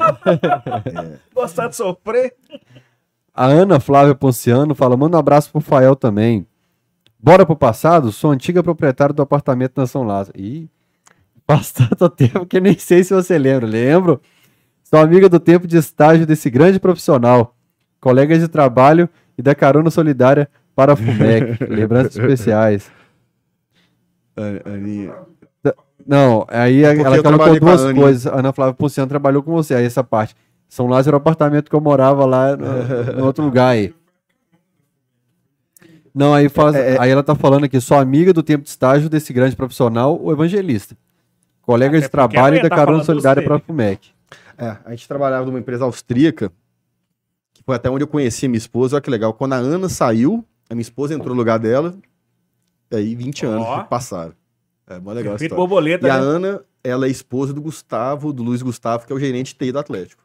Gostar de sofrer? A Ana Flávia Ponciano fala: manda um abraço pro Fael também. Bora pro passado? Sou antiga proprietária do apartamento na São Lázaro. Ih, faz tanto tempo que nem sei se você lembra. Lembro. Sou amiga do tempo de estágio desse grande profissional. Colegas de trabalho e da carona solidária para a FUMEC. Lembranças especiais. Aninha. Não, aí a- Porque ela colocou duas coisas. A Ana Flávia Ponciano trabalhou com você. Aí essa parte. São Lázaro era o apartamento que eu morava lá no, no outro lugar aí. Não, aí, faz, É, é. aí ela tá falando aqui, sou amiga do tempo de estágio desse grande profissional, o evangelista. Colega de trabalho e da tá carona solidária para a FUMEC. É, a gente trabalhava numa empresa austríaca, que foi até onde eu conheci a minha esposa. Olha que legal. Quando a Ana saiu, a minha esposa entrou no lugar dela. E aí 20 anos passaram. É mó legal a Efeito borboleta, E a né? Ana, ela é esposa do Gustavo, do Luiz Gustavo, que é o gerente de TI do Atlético.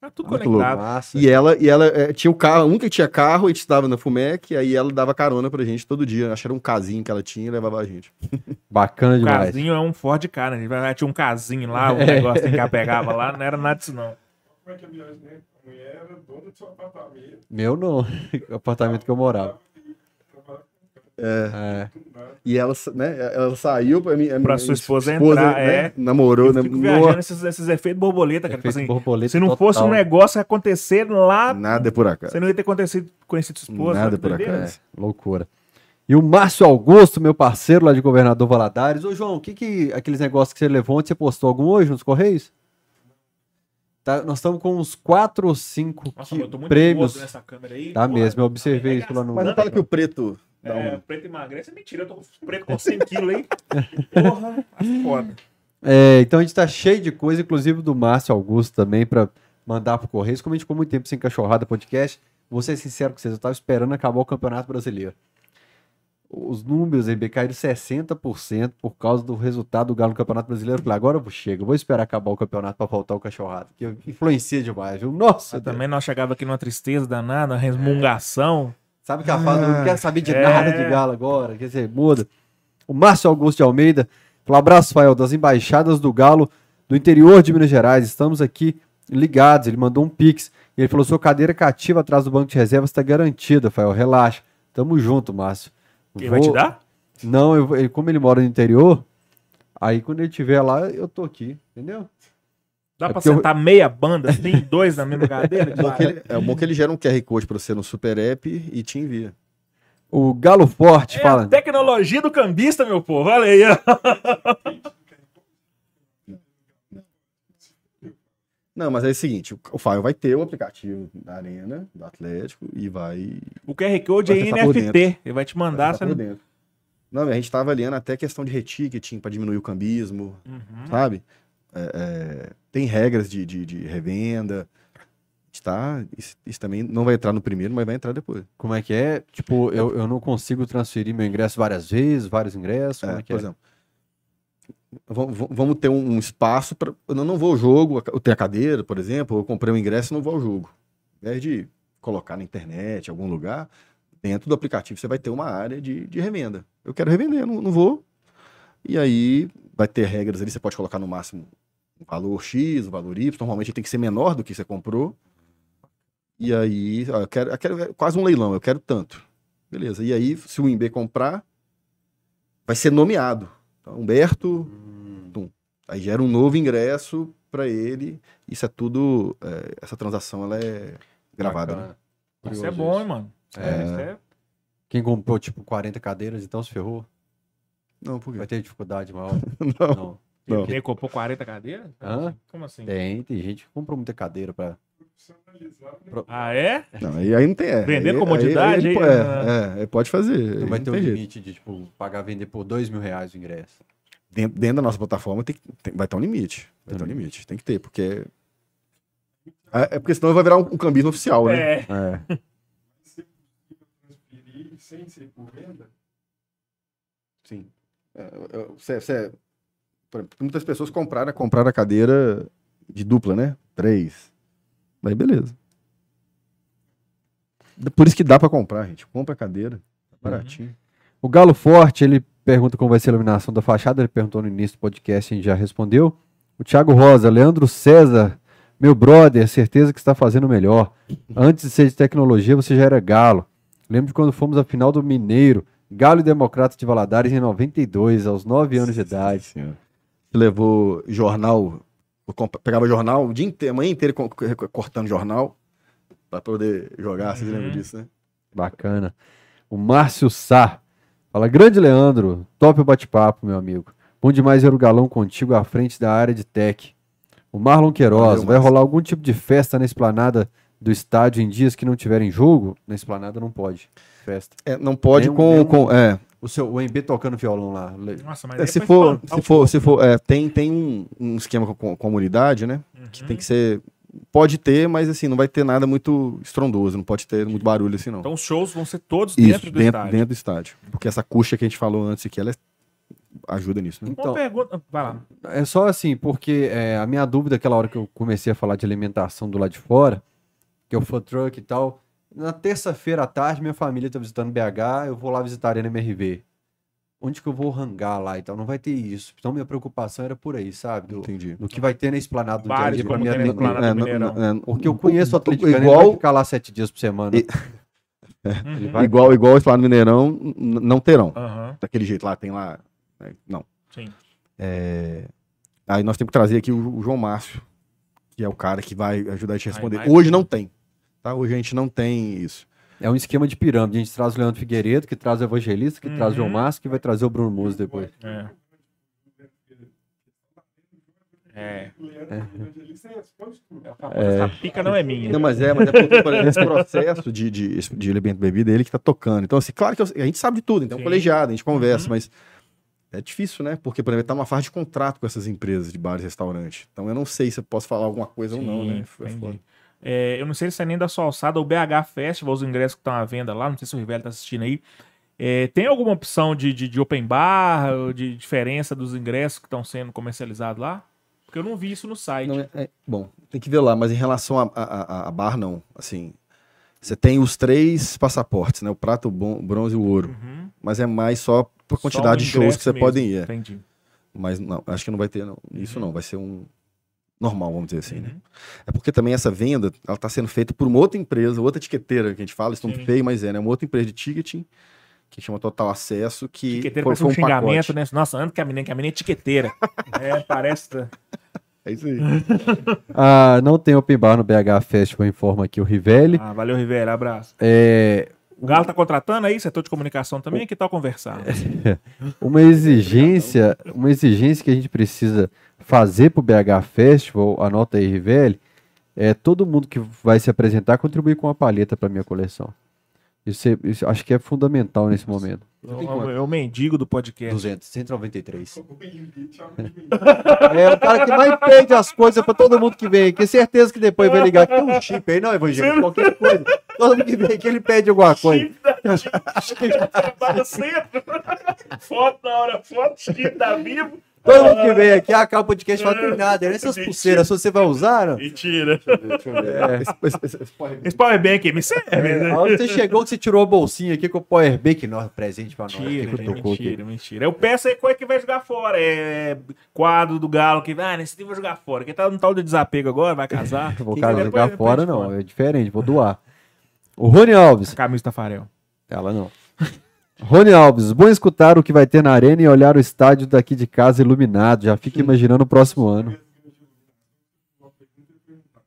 Tá tudo Muito conectado. Massa. E ela, e ela é, tinha o carro, um que tinha carro, a gente estava na FUMEC, e aí ela dava carona pra gente todo dia. Acho que era um casinho que ela tinha e levava a gente. Bacana O demais. casinho é um Ford K, né? Vai- Tinha um casinho lá, um negócio que ela pegava lá, não era nada disso não. Como é que é a? A mulher era dona do seu apartamento. Meu não, o apartamento que eu morava. É. nada. E ela, né, ela saiu pra mim. a Pra minha sua esposa entrar, é. Namorou, Eu né? fico no- viajando esses, esses efeitos borboleta, cara. Tipo Efeito assim, borboleta se não fosse um total. negócio acontecer lá, Nada é por acaso. você não ia ter conhecido, conhecido sua esposa. Nada por acaso. É, loucura. E o Márcio Augusto, meu parceiro lá de Governador Valadares. Ô, João, o que que aqueles negócios que você levou ontem, você postou algum hoje nos Correios? Tá, nós estamos com uns 4 ou 5 Nossa, eu tô muito prêmios. gordo nessa câmera aí. Tá mesmo, eu observei me isso lá no. Mas não fala que o preto dá É, um... preto emagrece é mentira, eu tô preto com 100 quilos aí. Porra, tá foda. É, então a gente tá cheio de coisa, inclusive do Márcio Augusto também, pra mandar pro Correios. Como a gente ficou muito tempo sem cachorrada podcast, vou ser sincero com vocês, eu tava esperando acabar o Campeonato Brasileiro. Os números aí caíram 60% por causa do resultado do Galo no Campeonato Brasileiro. Eu falei, agora eu chego, eu vou esperar acabar o campeonato pra voltar o cachorrado, que influencia demais, viu? Nossa, também nós chegava aqui numa tristeza danada, uma resmungação. Sabe que ela fala? Eu não quero saber de É. nada de Galo agora. Quer dizer, muda. O Márcio Augusto de Almeida. Falou, abraço, Fael, das embaixadas do Galo do interior de Minas Gerais. Estamos aqui ligados. Ele mandou um pix. E ele falou: sua cadeira cativa atrás do banco de reservas está garantida, Fael. Relaxa. Tamo junto, Márcio. Quem vai te dar? Não, eu vou- como ele mora no interior, aí quando ele estiver lá, eu tô aqui, entendeu? Dá É pra porque eu- sentar meia banda, assim, dois na mesma cadeira? É bom que ele, é bom que ele gera um QR Code pra você no Super App e te envia. O Galo Forte É fala. a tecnologia do cambista, meu povo. Olha aí. Não, mas é o seguinte, o, Fael vai ter o aplicativo da Arena, do Atlético, e vai... O QR Code é NFT. Ele vai te mandar. vai. Não, a gente tá avaliando até questão de reticketing pra diminuir o cambismo, Uhum. sabe? É, é, tem regras de, de, de revenda. Tá, isso, isso também não vai entrar no primeiro, mas vai entrar depois. Como é que é? Tipo, eu, eu não consigo transferir meu ingresso várias vezes, vários ingressos. Como é, É, que por é? exemplo, vamos, ter um, espaço para. Eu não, vou ao jogo, eu tenho a cadeira, por exemplo, eu comprei um ingresso e não vou ao jogo. Ao invés de colocar na internet, em algum lugar, dentro do aplicativo você vai ter uma área de, de revenda. Eu quero revender, não, não vou. E aí vai ter regras ali, você pode colocar no máximo um valor X, um valor Y, normalmente tem que ser menor do que você comprou. E aí, ó, eu quero, eu quero é quase um leilão, eu quero tanto. Beleza. E aí, se o INB comprar, vai ser nomeado. Então, Humberto, tum. Aí gera um novo ingresso para ele. Isso é tudo. é, essa transação ela é gravada. né? Isso é bom, hein, mano? É. Isso é- Quem comprou, tipo, 40 cadeiras, então se ferrou. Não, por quê? Vai ter dificuldade maior. Não. Não. Quem comprou 40 cadeiras? Hã? Como assim? Tem, tem gente que comprou muita cadeira pra. Né? Ah, é? Não, aí, aí não tem. É. Vender Aí- comodidade, aí- aí ele po- é, é, pode fazer. aí Não vai não ter um jeito. limite de, tipo, pagar vender por 2 mil reais o ingresso. Dentro, dentro da nossa plataforma tem, tem- vai ter um limite. Vai ter um Tem limite. Tem que ter, porque. É, é porque senão vai virar um, um cambismo oficial, né? É. É. Vai ser possível transferir sem ser por venda? Sim. É, muitas pessoas compraram, compraram a cadeira de dupla, né? Três. Aí beleza. Por isso que dá pra comprar, gente. Compra a cadeira. Tá baratinho. O Galo Forte, ele pergunta como vai ser a iluminação da fachada. Ele perguntou no início do podcast, a gente já respondeu. O Thiago Rosa, Leandro César, meu brother, certeza que está fazendo o melhor. Antes de ser de tecnologia, você já era Galo. Lembro de quando fomos à final do Mineiro, Galo e Democrata de Valadares em 92, aos 9 anos de idade. Senhora. Levou jornal, pegava jornal o dia inteiro, a manhã inteira co- co- cortando jornal pra poder jogar. Vocês Uhum. lembram disso, né? Bacana. O Márcio Sá. Fala, grande Leandro, top o bate-papo, meu amigo. Bom demais ver o galão contigo à frente da área de tech. O Marlon Queiroz, Valeu, vai Márcio. rolar algum tipo de festa na esplanada do estádio em dias que não tiverem jogo? Na esplanada não pode. Festa. É, não pode um- com, um- com- é, O seu o MB tocando violão lá. Nossa, mas É, se for, se o for, se for, é, tem, tem um, um esquema com, com a comunidade, né? Que Uhum. tem que ser. Pode ter, mas assim, não vai ter nada muito estrondoso, não pode ter muito barulho assim, não. Então os shows vão ser todos Isso, dentro do dentro, estádio. dentro do estádio. Porque essa acústica que a gente falou antes aqui, ela é- ajuda nisso, né? Então, pergunta. Vai lá. É só assim, porque é, a minha dúvida, aquela hora que eu comecei a falar de alimentação do lado de fora, que é o food truck e tal, na terça-feira à tarde, minha família tá visitando BH, eu vou lá visitar a Arena MRV. Onde que eu vou rangar lá e tal? Não vai ter isso. Então minha preocupação era por aí, sabe? Do, Entendi. do que vai ter na esplanada do dia a dia na do Mineirão. não- é, Porque eu conheço o Atlético igual, ele vai ficar lá sete dias por semana. E- Uhum. vai- igual, igual esse lá no Mineirão, não terão. Aham, Daquele jeito lá, tem lá. né? Não. sim. É, Aí nós temos que trazer aqui o, o João Márcio, que é o cara que vai ajudar a gente a responder. Hoje não tem. Tá? Hoje a gente não tem isso. É um esquema de pirâmide. A gente traz o Leandro Figueiredo, que traz o Evangelista, que traz o João Uhum. Márcio, que vai trazer o Bruno Muso depois. É. É. O Leandro Evangelista é tudo. Essa pica não é minha. Não, mas é, mas é porque por exemplo, esse processo de, de, de elemento bebida ele que tá tocando. Então, assim, claro que eu- a gente sabe de tudo, então é um Sim. colegiado, a gente conversa, Uhum. mas é difícil, né? Porque, por exemplo, tá numa fase de contrato com essas empresas de bares e restaurantes. Então eu não sei se eu posso falar alguma coisa ou não, Sim, né? É entendi. É, eu não sei se é nem da sua alçada, o BH Festival, os ingressos que estão à venda lá, não sei se o Rivelli tá assistindo aí. É, tem alguma opção de, de, de open bar, de diferença dos ingressos que estão sendo comercializados lá? Porque eu não vi isso no site. Não, é- é- bom, tem que ver lá, mas em relação a, a, a- a bar, não. Assim, você tem os três passaportes, né? O prata, o bronze e o ouro. Uhum. Mas é mais só por Só quantidade o de shows que você mesmo. pode ir. é. Entendi. Mas não, acho que não vai ter não. isso Uhum. não, vai ser um normal, vamos dizer assim, né? Uhum. É porque também essa venda, ela tá sendo feita por uma outra empresa, outra etiqueteira que a gente fala, isso não feio, mas é, né? Uma outra empresa de ticketing, que chama Total Acesso, que Etiqueteira foi, parece um foi xingamento, pacote. né? Nossa, anda que a menina, que a menina é etiqueteira. é, parece. É isso aí. Ah, não tem open bar no BH Festival, informa aqui o Rivelli. Ah, valeu, Rivera, abraço. É, O Galo tá contratando aí, setor de comunicação também? Que tal conversar? uma exigência, uma exigência que a gente precisa fazer pro BH Festival, anota aí, Rivelli, é todo mundo que vai se apresentar contribuir com uma palheta para minha coleção. Isso, é- isso acho que é fundamental nesse momento. É o mendigo do podcast. 200, 193. O limite é o o cara que mais pede as coisas pra todo mundo que vem aqui. Certeza que depois vai ligar que tem um chip aí, não, Evangelho, qualquer coisa. Todo mundo que vem aqui, ele pede alguma coisa. Trabalha sempre. Foto na hora, foto, chip tá vivo. Todo mundo que vem aqui, acaba o podcast e fala, tem nada. Essas pulseiras, se você vai usar, não? Mentira. É. Esse- esse- esse- esse power- Esse powerbank me serve. É, né? a hora que você chegou, que você tirou a bolsinha aqui com o Powerbank, nossa, presente pra nós. Mentira, que tocou aqui. mentira, mentira. Eu peço aí coisa que vai jogar fora. É quadro do Galo que ah, nesse time vai jogar fora. Quem tá no tal de desapego agora, vai casar. Vou quiser, jogar fora, não. É diferente, vou doar. O Rony Alves. Camisa Tafarel. Ela não. Rony Alves, bom escutar o que vai ter na arena e olhar o estádio daqui de casa iluminado. Já fica imaginando o próximo ano. Uma pergunta perguntar.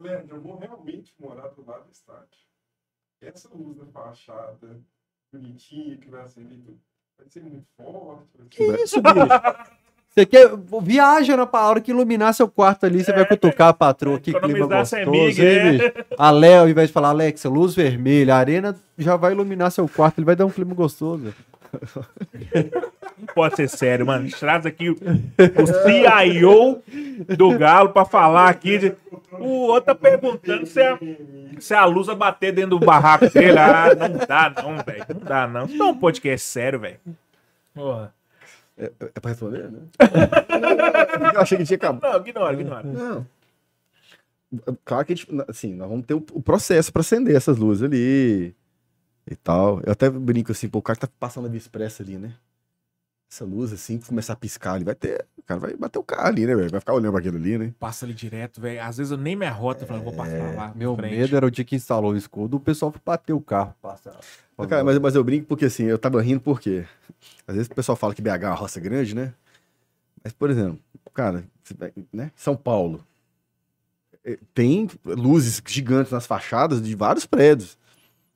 Leandro, eu vou realmente morar do lado do estádio. Essa luz da fachada, bonitinha, que vai acender tudo, vai ser muito forte. Que isso, bicho? Você quer. Viaja na pra hora que iluminar seu quarto ali, você vai cutucar a patroa. Que clima gostoso, miga, hein, é. A Léo, ao invés de falar, Alexa, luz vermelha, a arena já vai iluminar seu quarto, ele vai dar um clima gostoso. Não pode ser sério, mano. Traz aqui o, o CIO do Galo pra falar aqui. de- O outro tá perguntando se a, se a luz vai bater dentro do barraco dele. Ah, não dá não, velho. Não dá não. Isso não é um podcast sério, velho. Porra. É, é pra responder, né? Eu achei que tinha acabado. Não, ignora, ignora. Não. Claro que a gente, assim, nós vamos ter o, processo para acender essas luzes ali e tal. Eu até brinco assim, pô, o cara que tá passando a via expressa ali, né? Essa luz assim, começar a piscar ali, vai ter, o cara vai bater o carro ali, né, velho? Vai ficar olhando pra aquilo ali, né? Passa ali direto, velho. Às vezes eu nem me arroto falando, vou passar lá. Meu medo era o dia que instalou o escudo, o pessoal foi bater o carro. Passa. Cara, mas, mas eu brinco porque assim, eu tava rindo porque às vezes o pessoal fala que BH é uma roça grande, né? Mas, por exemplo, cara, né? São Paulo. eh, Tem luzes gigantes nas fachadas de vários prédios.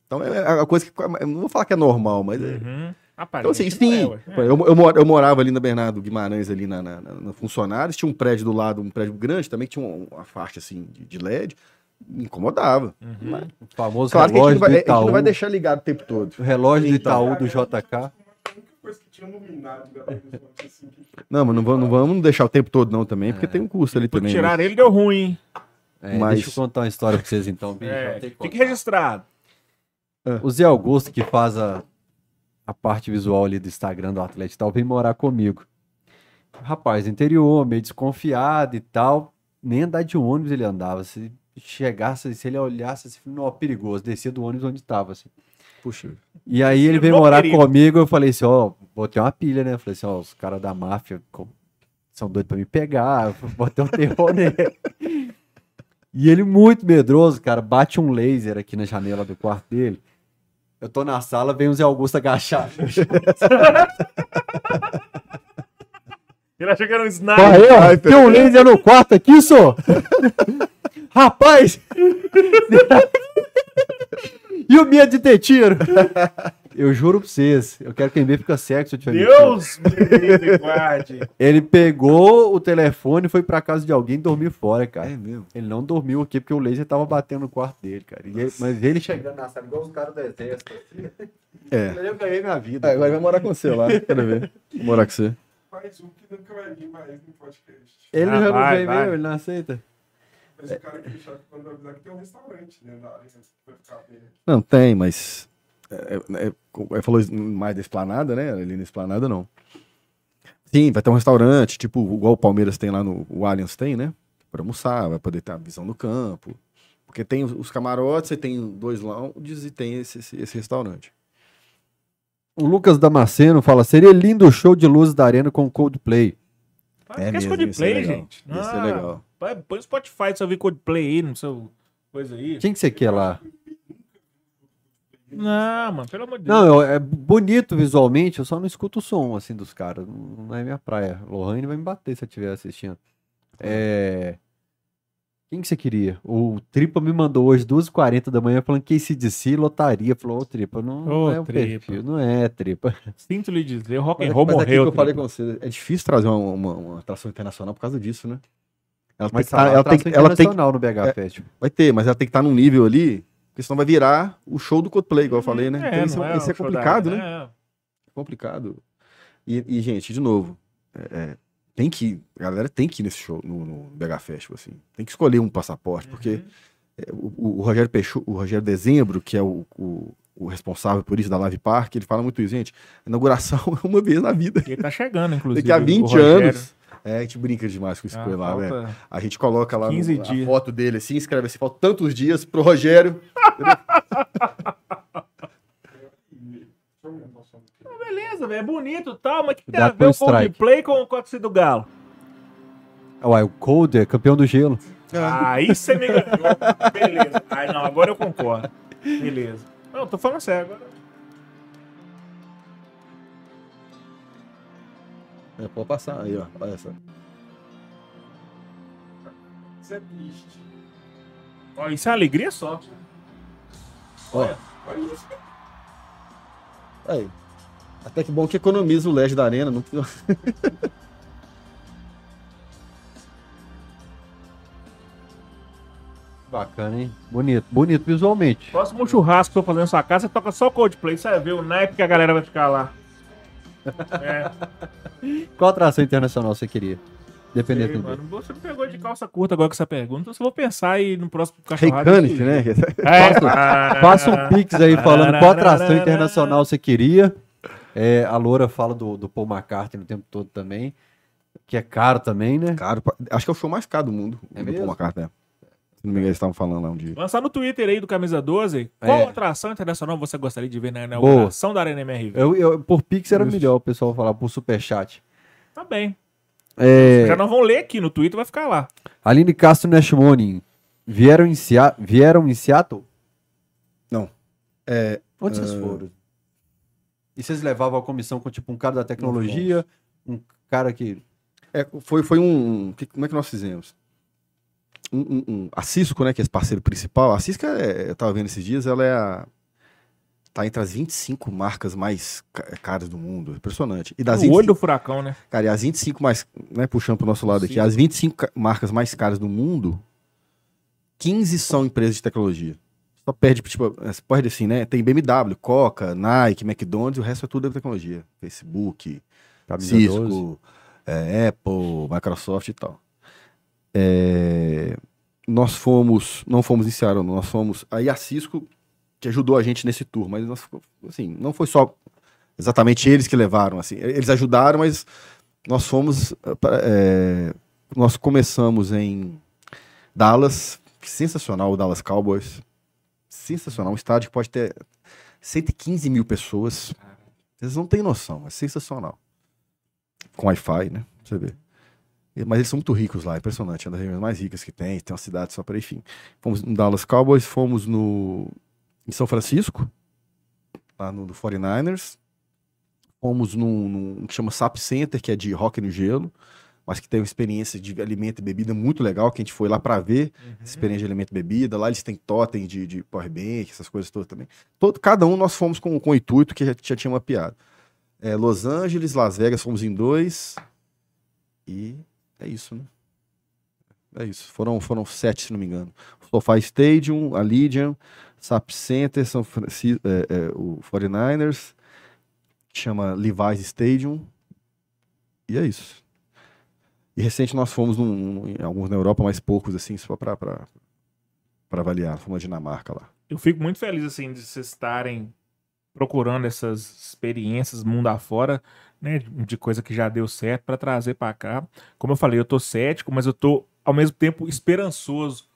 Então é a coisa que. Eu não vou falar que é normal, mas. é- Uhum. Então, assim, sim. é, ué. Eu, eu, eu morava ali na Bernardo Guimarães, ali na, na, na- na Funcionários, tinha um prédio do lado, um prédio grande também, que tinha uma, uma faixa assim de, de LED, me incomodava. Uhum. Mas, O famoso claro que a relógio gente, não vai, a gente não vai deixar ligado o tempo todo. O relógio do Então. Itaú do JK. Coisa que tinha da horizonte, assim, que Não, mas não vamos, não vamos deixar o tempo todo, não, também, porque tem um custo ali também. né? tiraram ele deu ruim, hein? É, Mas- Deixa eu contar uma história pra vocês então. É, que fique registrado. O Zé Augusto, que faz a, a parte visual ali do Instagram do Atlético e tal, vem morar comigo. Rapaz, interior, meio desconfiado e tal. Nem andar de ônibus ele andava. Se chegasse, se ele olhasse, assim, não, perigoso, descia do ônibus onde tava, assim. Puxa. E aí ele veio morar perigo. comigo, eu falei assim, ó, botei uma pilha, né? Eu falei assim, ó, os caras da máfia são doidos pra me pegar, eu botei um terror nele. E ele muito medroso, cara, bate um laser aqui na janela do quarto dele. Eu tô na sala, vem o Zé Augusto agachado. Ele achou que era um sniper. tem um laser no quarto aqui, só. Rapaz! e o medo de ter tiro? Eu juro pra vocês, eu quero que vê fica cego se eu tiver. Deus me livre, guarde. Ele pegou o telefone, foi pra casa de alguém e dormiu fora, cara. É mesmo. Ele não dormiu aqui porque o laser tava batendo no quarto dele, cara. Ele- mas ele chegando na sala, igual os caras do exército. Assim, É. eu ganhei minha vida. Ah, Agora vai morar com você lá, quero ver. Vou morar com você. faz um que nunca vai vir mais no podcast. Ele Ah, já não vai, vem vai. mesmo, ele não aceita. Mas o cara que chato quando vai avisar que tem um restaurante dentro da área, que vai ficar bem. Não, tem, mas. É, é, é, falou mais da esplanada, né? Ali na esplanada, não. Sim, vai ter um restaurante, tipo, igual o Palmeiras tem lá no. O Allianz tem, né? Pra almoçar, vai poder ter a visão do campo. Porque tem os, camarotes, você tem dois lounges e tem esse, esse, esse restaurante. O Lucas Damasceno fala: seria lindo o show de luzes da arena com Coldplay. É mesmo, Coldplay, isso é legal. gente. Isso é Ah, legal. Põe põe no Spotify se eu ouvir Coldplay aí, no seu coisa aí. Quem que você quer lá? Não, mano, pelo amor de Deus. Não, eu- é bonito visualmente, eu só não escuto o som assim dos caras. Não não é minha praia. Lohane vai me bater se eu estiver assistindo. É. Quem que você queria? O Tripa me mandou hoje 2h40 da manhã falando que esse DC lotaria. Falou, ô Tripa, não, Ô, não é o Tripa. perfil, não é, Tripa. Sinto lhe dizer, o rock and Mas, roll mas aqui que morreu. eu falei com você, é difícil trazer uma, uma, uma atração internacional por causa disso, né? Ela tem Mas que tá tá- ela tem, ela tem, internacional no BH é, Festival. vai ter, mas ela tem que estar num nível ali, porque senão vai virar o show do Coldplay, igual eu falei, né? Então isso, não é, isso é o show da complicado, né? É complicado. E, e, gente, de novo, é, é, tem que ir, a galera tem que ir nesse show, no, no BH Festival, assim. Tem que escolher um passaporte, é. porque Uhum. é, o, o Rogério Peixoto, o Rogério Dezembro, que é o, o, o responsável por isso da Live Park, ele fala muito isso, gente. A inauguração é uma vez na vida. Ele tá chegando, inclusive. Daqui a o 20 Rogério. anos. É, a gente brinca demais com isso Ah, lá, velho. A gente coloca lá 15 no- a foto dele assim, escreve assim, falta tantos dias pro Rogério. Beleza, velho, é bonito e tal, mas o que tem a ver com o o. Coldplay com, a torcida do Galo? Uai, o Cold é campeão do gelo. Aí você me ganhou. Beleza. Aí não, agora eu concordo. Beleza. Não, tô falando sério agora. É, pode passar aí, ó. Olha só. Isso é triste. Ó, isso é uma alegria só. Ó, Olha isso. aí. Até que bom que economiza o LED da arena. Não... Bacana, hein? Bonito, bonito visualmente. Próximo churrasco que eu for fazer na sua casa, você toca só Coldplay. Você vai ver o naipe que a galera vai ficar lá. É, Qual atração internacional você queria? Dependendo sei, do mano. Você me pegou de calça curta agora com essa pergunta. Então, eu vou pensar aí no próximo cachorrado. Canis, né? É. Faça um pix aí falando qual atração internacional você queria. É, a Loura fala do, do Paul McCartney o tempo todo também. Que é caro também, né? Caro, acho que é o show mais caro do mundo. É do mesmo? Paul McCartney. Se não me engano, eles estavam falando lá um dia. Lançar no Twitter aí do Camisa 12. Qual É. atração internacional você gostaria de ver na inauguração da Arena MRV? Eu, eu- por pix era Isso. melhor o pessoal falar por superchat. Tá bem. É, Já não vão ler aqui no Twitter, vai ficar lá. Aline Castro Nashmoni. Vieram em, Sea- vieram em Seattle? É, Onde vocês Ah. foram? E vocês levavam a comissão com tipo um cara da tecnologia, um cara que. é, foi, foi um. que- como é que nós fizemos? Um, um- um- a Cisco, né, que é esse parceiro principal, a Cisco, é, eu tava vendo esses dias, ela é a. Tá entre as 25 marcas mais ca- caras do mundo. Impressionante. E das o 25 olho do furacão, né? Cara, e as 25 mais, né, puxando pro nosso lado aqui, as 25 ca- marcas mais caras do mundo, 15 são empresas de tecnologia. Só perde, tipo, você perde assim, né? Tem BMW, Coca, Nike, McDonald's, o resto é tudo tecnologia. Facebook, Camisa Cisco, 12. é, Apple, Microsoft e tal. É, nós fomos, não fomos em Seattle, nós fomos, aí a Cisco que ajudou a gente nesse tour, mas nós, assim, não foi só exatamente eles que levaram, assim, eles ajudaram, mas nós fomos, é, nós começamos em Dallas, sensacional o Dallas Cowboys, sensacional, um estádio que pode ter 115 mil pessoas, vocês não têm noção, é sensacional. Com Wi-Fi, né? pra Você vê. Mas eles são muito ricos lá, é impressionante. É uma das regiões mais ricas que tem, tem uma cidade só para enfim. Fomos no Dallas Cowboys, fomos no em São Francisco, lá no do 49ers. Fomos num, num que chama SAP Center, que é de rock no gelo, mas que tem uma experiência de alimento e bebida muito legal, que a gente foi lá para ver essa experiência de alimento e bebida. Lá eles têm totem de, de powerbank, essas coisas todas também. Todo, cada um nós fomos com, com o intuito que já, já tinha mapeado. É, Los Angeles, Las Vegas, fomos em dois. E é isso, né? É isso. Foram, foram sete, se não me engano. SoFi Stadium, a Legion, SAP Center, São Francisco, é, é, o 49ers, que chama Levi's Stadium. E é isso. E recente nós fomos num, num- alguns na Europa, mas poucos, assim, só pra avaliar. Fomos na Dinamarca lá. Eu fico muito feliz, assim, de vocês estarem procurando essas experiências mundo afora, né? De coisa que já deu certo para trazer para cá. Como eu falei, eu tô cético, mas eu tô ao mesmo tempo esperançoso,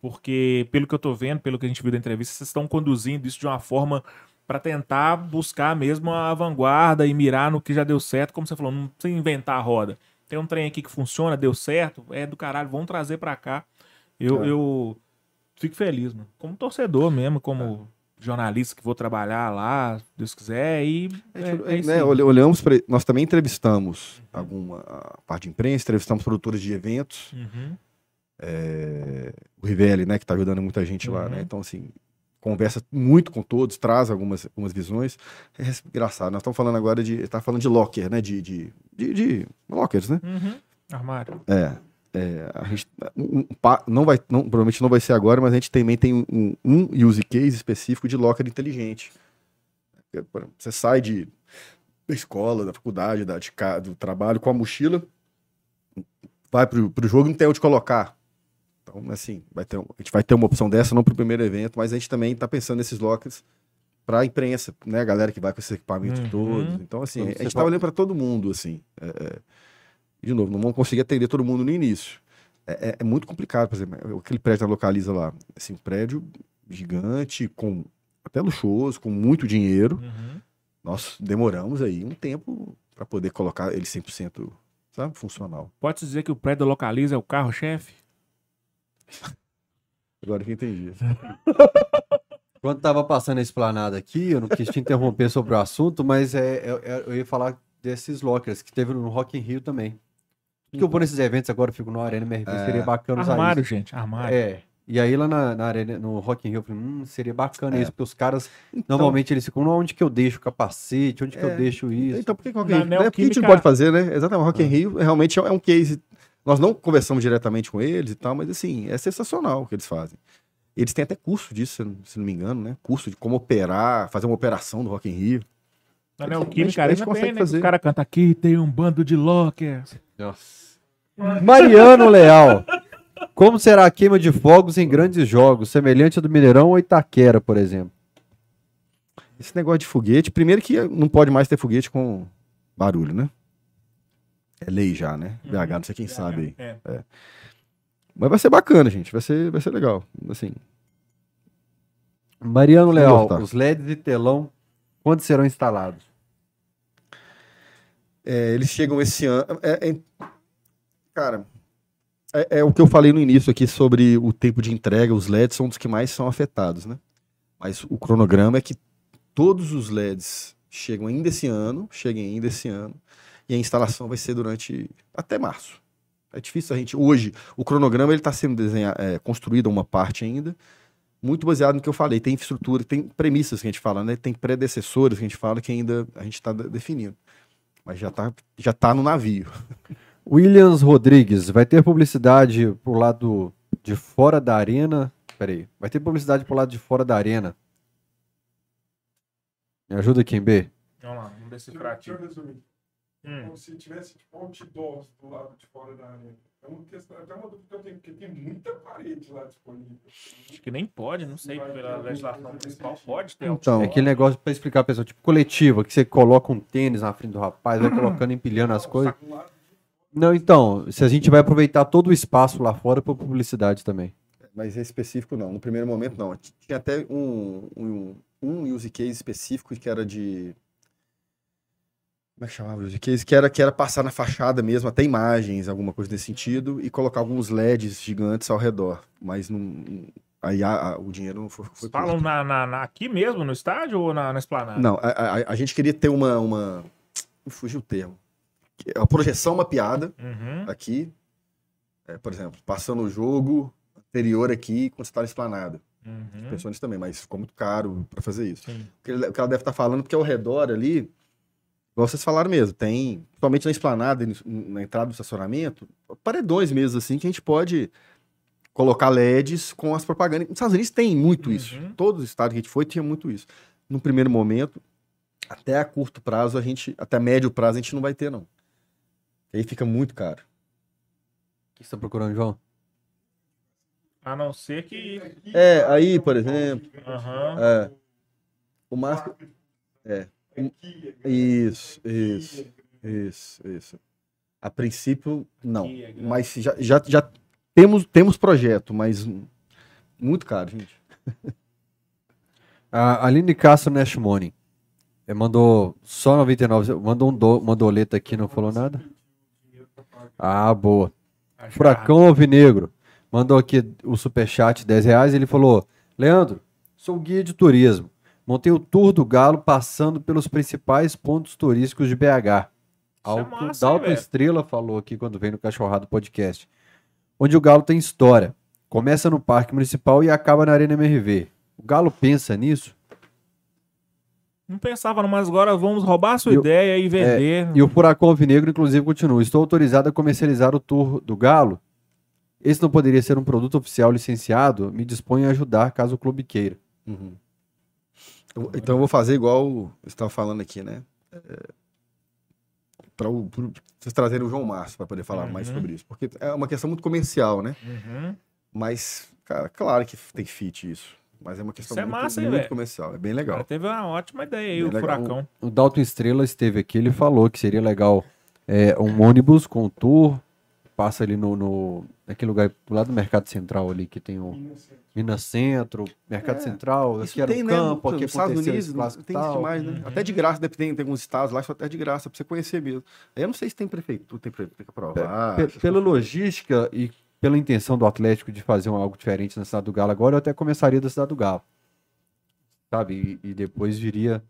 porque pelo que eu tô vendo, pelo que a gente viu da entrevista, vocês estão conduzindo isso de uma forma Pra tentar buscar mesmo a vanguarda e mirar no que já deu certo, como você falou, não precisa inventar a roda. Tem um trem aqui que funciona, deu certo, é do caralho, vamos trazer pra cá. Eu, É. eu fico feliz, mano. Como torcedor mesmo, como jornalista que vou trabalhar lá, se Deus quiser, e é, é isso né, aí. olha- olhamos pra, nós também entrevistamos alguma a parte de imprensa, entrevistamos produtores de eventos, Uhum. é, o Rivelli, né, que tá ajudando muita gente lá, Uhum. né? Então, assim, conversa muito com todos, traz algumas, algumas visões. É engraçado, nós estamos falando agora de. Tá falando de locker, né? De, de, de, de lockers, né? Uhum. Armário. É. é, a gente, um- não vai, não, provavelmente não vai ser agora, mas a gente também tem um, um use case específico de locker inteligente. É, Você sai de, da escola, da faculdade, da, de do trabalho com a mochila, vai pro, pro jogo e não tem onde colocar. Então, assim, vai ter, a gente vai ter uma opção dessa, não pro primeiro evento, mas a gente também tá pensando nesses lockers pra imprensa, né? A galera que vai com esses equipamentos Uhum. todos. Então, assim, Então, a gente tá fala- olhando pra todo mundo, assim. É, é, de novo, não vamos conseguir atender todo mundo no início. É, é- é muito complicado, por exemplo, aquele prédio que localiza lá, assim, um prédio gigante, com até luxuoso, com muito dinheiro. Uhum. Nós demoramos aí um tempo para poder colocar ele 100%, sabe, funcional. Pode dizer que o prédio localiza é o carro-chefe? Agora que eu entendi. Quando tava passando a esplanada aqui, eu não quis te interromper sobre o assunto, mas é, é- é- eu ia falar desses lockers que teve no Rock in Rio também. Porque eu vou nesses eventos agora, eu fico no Arena MRV, É. seria bacana usar Armário, isso. gente, armário. É. E aí lá na, na arena, no Rock in Rio, eu falei, hum, seria bacana É. isso, porque os caras, Então- normalmente eles ficam, onde que eu deixo o capacete, onde que É. eu deixo isso? Então, por que, Rock Na in Rio? Né? Por que a gente não pode fazer, né? Exatamente, o Rock in Ah. Rio realmente é um case. Nós não conversamos diretamente com eles e tal, mas assim, é sensacional o que eles fazem. Eles têm até curso disso, se não, me engano, né? Curso de como operar, fazer uma operação do Rock in Rio. Na A gente- Neoquímica a gente Arena consegue tem, né? fazer. Os caras cantam aqui, tem um bando de lockers. Nossa. Mariano Leal. Como será a queima de fogos em grandes jogos, semelhante ao do Mineirão ou Itaquera, por exemplo? Esse negócio de foguete, primeiro que não pode mais ter foguete com barulho, né? É lei já, né? BH, não sei quem sabe aí. É. Mas vai ser bacana, gente. Vai ser, vai ser legal. Assim, Mariano Leal, os LEDs de telão, quando serão instalados? É, eles chegam esse ano. é- é- cara, é, é o que eu falei no início aqui sobre o tempo de entrega. Os LEDs são dos que mais são afetados, né? Mas o cronograma é que todos os LEDs chegam ainda esse ano, cheguem ainda esse ano, e a instalação vai ser durante até março. É difícil a gente. Hoje, o cronograma ele está sendo desenhado, é, construído uma parte ainda, muito baseado no que eu falei. Tem infraestrutura, tem premissas que a gente fala, né? Tem predecessores que a gente fala que ainda a gente está definindo. Mas já tá, já tá no navio. Williams Rodrigues, vai ter publicidade pro lado de fora da arena? Peraí, vai ter publicidade pro lado de fora da arena? Me ajuda aqui, B. Vamos lá, vamos decifrar aqui. Deixa eu resumir. Hum. Como se tivesse tipo, outdoors do lado de fora da arena. É uma questão, até uma dúvida que eu tenho, porque tem muita parede lá disponível. Acho que nem pode, não sei, pela legislação municipal pode ter. Então, É aquele negócio pra explicar a pessoa, tipo coletiva, que você coloca um tênis na frente do rapaz, vai colocando, empilhando as coisas. Não, então, se a gente vai aproveitar todo o espaço lá fora pra publicidade também. Mas é específico não. No primeiro momento não. Tinha até um, um, um use case específico que era de. Como é que chamava o use case? Que era, que era passar na fachada mesmo, até imagens, alguma coisa nesse sentido, e colocar alguns LEDs gigantes ao redor. Mas não. Aí a- a- o dinheiro não foi. foi Vocês falam na, na- na- aqui mesmo, no estádio ou na, na esplanada? Não, a, a- a gente queria ter uma. uma... me Fugiu o termo. É A projeção mapeada Uhum. aqui. é, por exemplo, passando o jogo anterior aqui quando você está na esplanada. Uhum. Pensou nisso também, mas ficou muito caro para fazer isso. Sim. O que, ela deve estar falando, porque ao redor ali, igual vocês falaram mesmo, tem, principalmente na esplanada, na entrada do estacionamento, paredões mesmo, assim, que a gente pode colocar LEDs com as propagandas. Nos Estados Unidos tem muito isso. Uhum. Todos os estados que a gente foi tinha muito isso. No primeiro momento, até a curto prazo, a gente, até médio prazo, a gente não vai ter, não. Aí fica muito caro. O que você tá procurando, João? A não ser que. É, aí, por exemplo, Aham. é, o máximo. É. Isso, isso, isso, isso. A princípio, não. É. Mas já, já, já temos, temos projeto, mas muito caro, gente. A Aline Castro Nash Money. Mandou só 99. Mandou um do, uma doleta aqui, não falou nada? Ah, boa. Furacão Alvinegro. Mandou aqui o superchat 10 reais. Ele falou: Leandro, sou guia de turismo. Montei o Tour do Galo passando pelos principais pontos turísticos de BH. Algo que o massa, Dalton? Estrela falou aqui quando veio no Cachorrado Podcast. Onde o Galo tem história. Começa no Parque Municipal e acaba na Arena MRV. O Galo pensa nisso? Não pensava, não, mas agora vamos roubar a sua E o- ideia e vender. E o Furacão Alvinegro, inclusive, continua. Estou autorizado a comercializar o Tour do Galo. Esse não poderia ser um produto oficial licenciado? Me disponho a ajudar caso o clube queira. Uhum. Eu- então eu vou fazer igual você estava falando aqui, né? para vocês trazerem o João Márcio para poder falar mais Uhum. sobre isso. Porque é uma questão muito comercial, né? Uhum. Mas, cara, claro que tem fit isso. Mas é uma questão Isso é muito, massa, muito comercial. É bem O legal. cara teve uma ótima ideia aí, Bem o legal. Furacão. O Dalton Estrela esteve aqui, ele falou que seria legal é, um ônibus com tour, passa ali no, no naquele lugar do lado do Mercado Central ali, que tem o Minas Centro, Mercado É, Central, aqui era tem, o né? campo, aqui Estados aconteceu Unidos tem isso demais, né? Uhum. Até de graça, deve ter, tem alguns estados lá, só até de graça, pra você conhecer mesmo. Aí eu não sei se tem prefeitura, tem, pre- tem que aprovar. Pe- essas pela coisas. logística e pela intenção do Atlético de fazer um algo diferente na Cidade do Galo agora, eu até começaria da Cidade do Galo. Sabe? E, e depois viria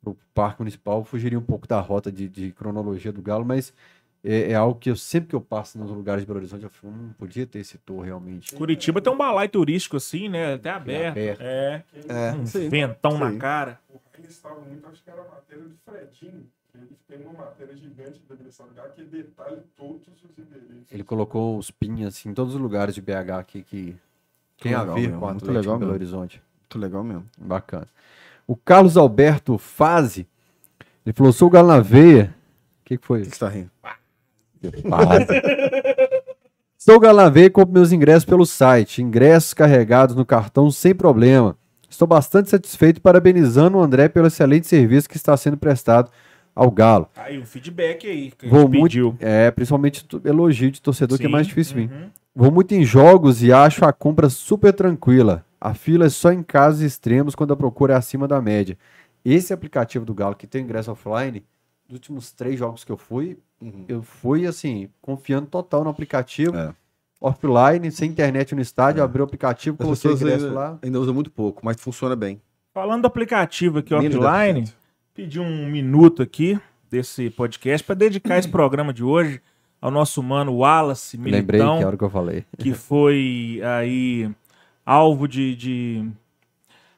pro Parque Municipal, fugiria um pouco da rota de, de cronologia do Galo, mas é, é algo que eu sempre que eu passo nos lugares de Belo Horizonte, eu falo, hum, podia ter esse tour realmente. Curitiba tem um balai turístico assim, né? Até aberto. aberto. É. É, Um aí. ventão Isso na cara. O Heinz estava muito, acho que era a matéria do Fredinho. Ele tem uma matéria gigante da que detalha todos os endereços. Ele colocou os pins assim, em todos os lugares de BH aqui que tem a ver mesmo, com o muito legal Belo mesmo. Horizonte. Muito legal mesmo. Bacana. O Carlos Alberto Faze, ele falou, sou o Galo na veia. O que, que foi O que que você tá rindo? Sou veia e compro meus ingressos pelo site. Ingressos carregados no cartão sem problema. Estou bastante satisfeito e parabenizando o André pelo excelente serviço que está sendo prestado ao Galo. Aí, um feedback aí que a Vou gente muito, pediu. é, principalmente elogio de torcedor que é Sim, mais difícil vir. uhum. Vou muito em jogos e acho a compra super tranquila. A fila é só em casos extremos quando a procura é acima da média. Esse aplicativo do Galo que tem ingresso offline, dos últimos três jogos que eu fui, Uhum. eu fui assim, confiando total no aplicativo. É. Offline, sem internet no estádio, É. abri o aplicativo, As coloquei o ingresso ainda, lá. ainda usam muito pouco, mas funciona bem. Falando do aplicativo aqui Menos offline, 10%. pedi um minuto aqui desse podcast para dedicar esse programa de hoje ao nosso mano Wallace Lembrei Militão. que é a hora que eu falei. que foi aí alvo de, de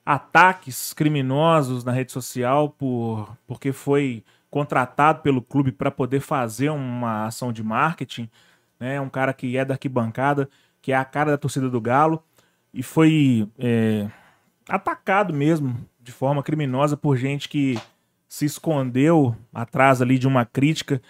ataques criminosos na rede social por porque foi contratado pelo clube para poder fazer uma ação de marketing, né? Um cara que é da arquibancada, que é a cara da torcida do Galo e foi é, atacado mesmo de forma criminosa por gente que se escondeu atrás ali de uma crítica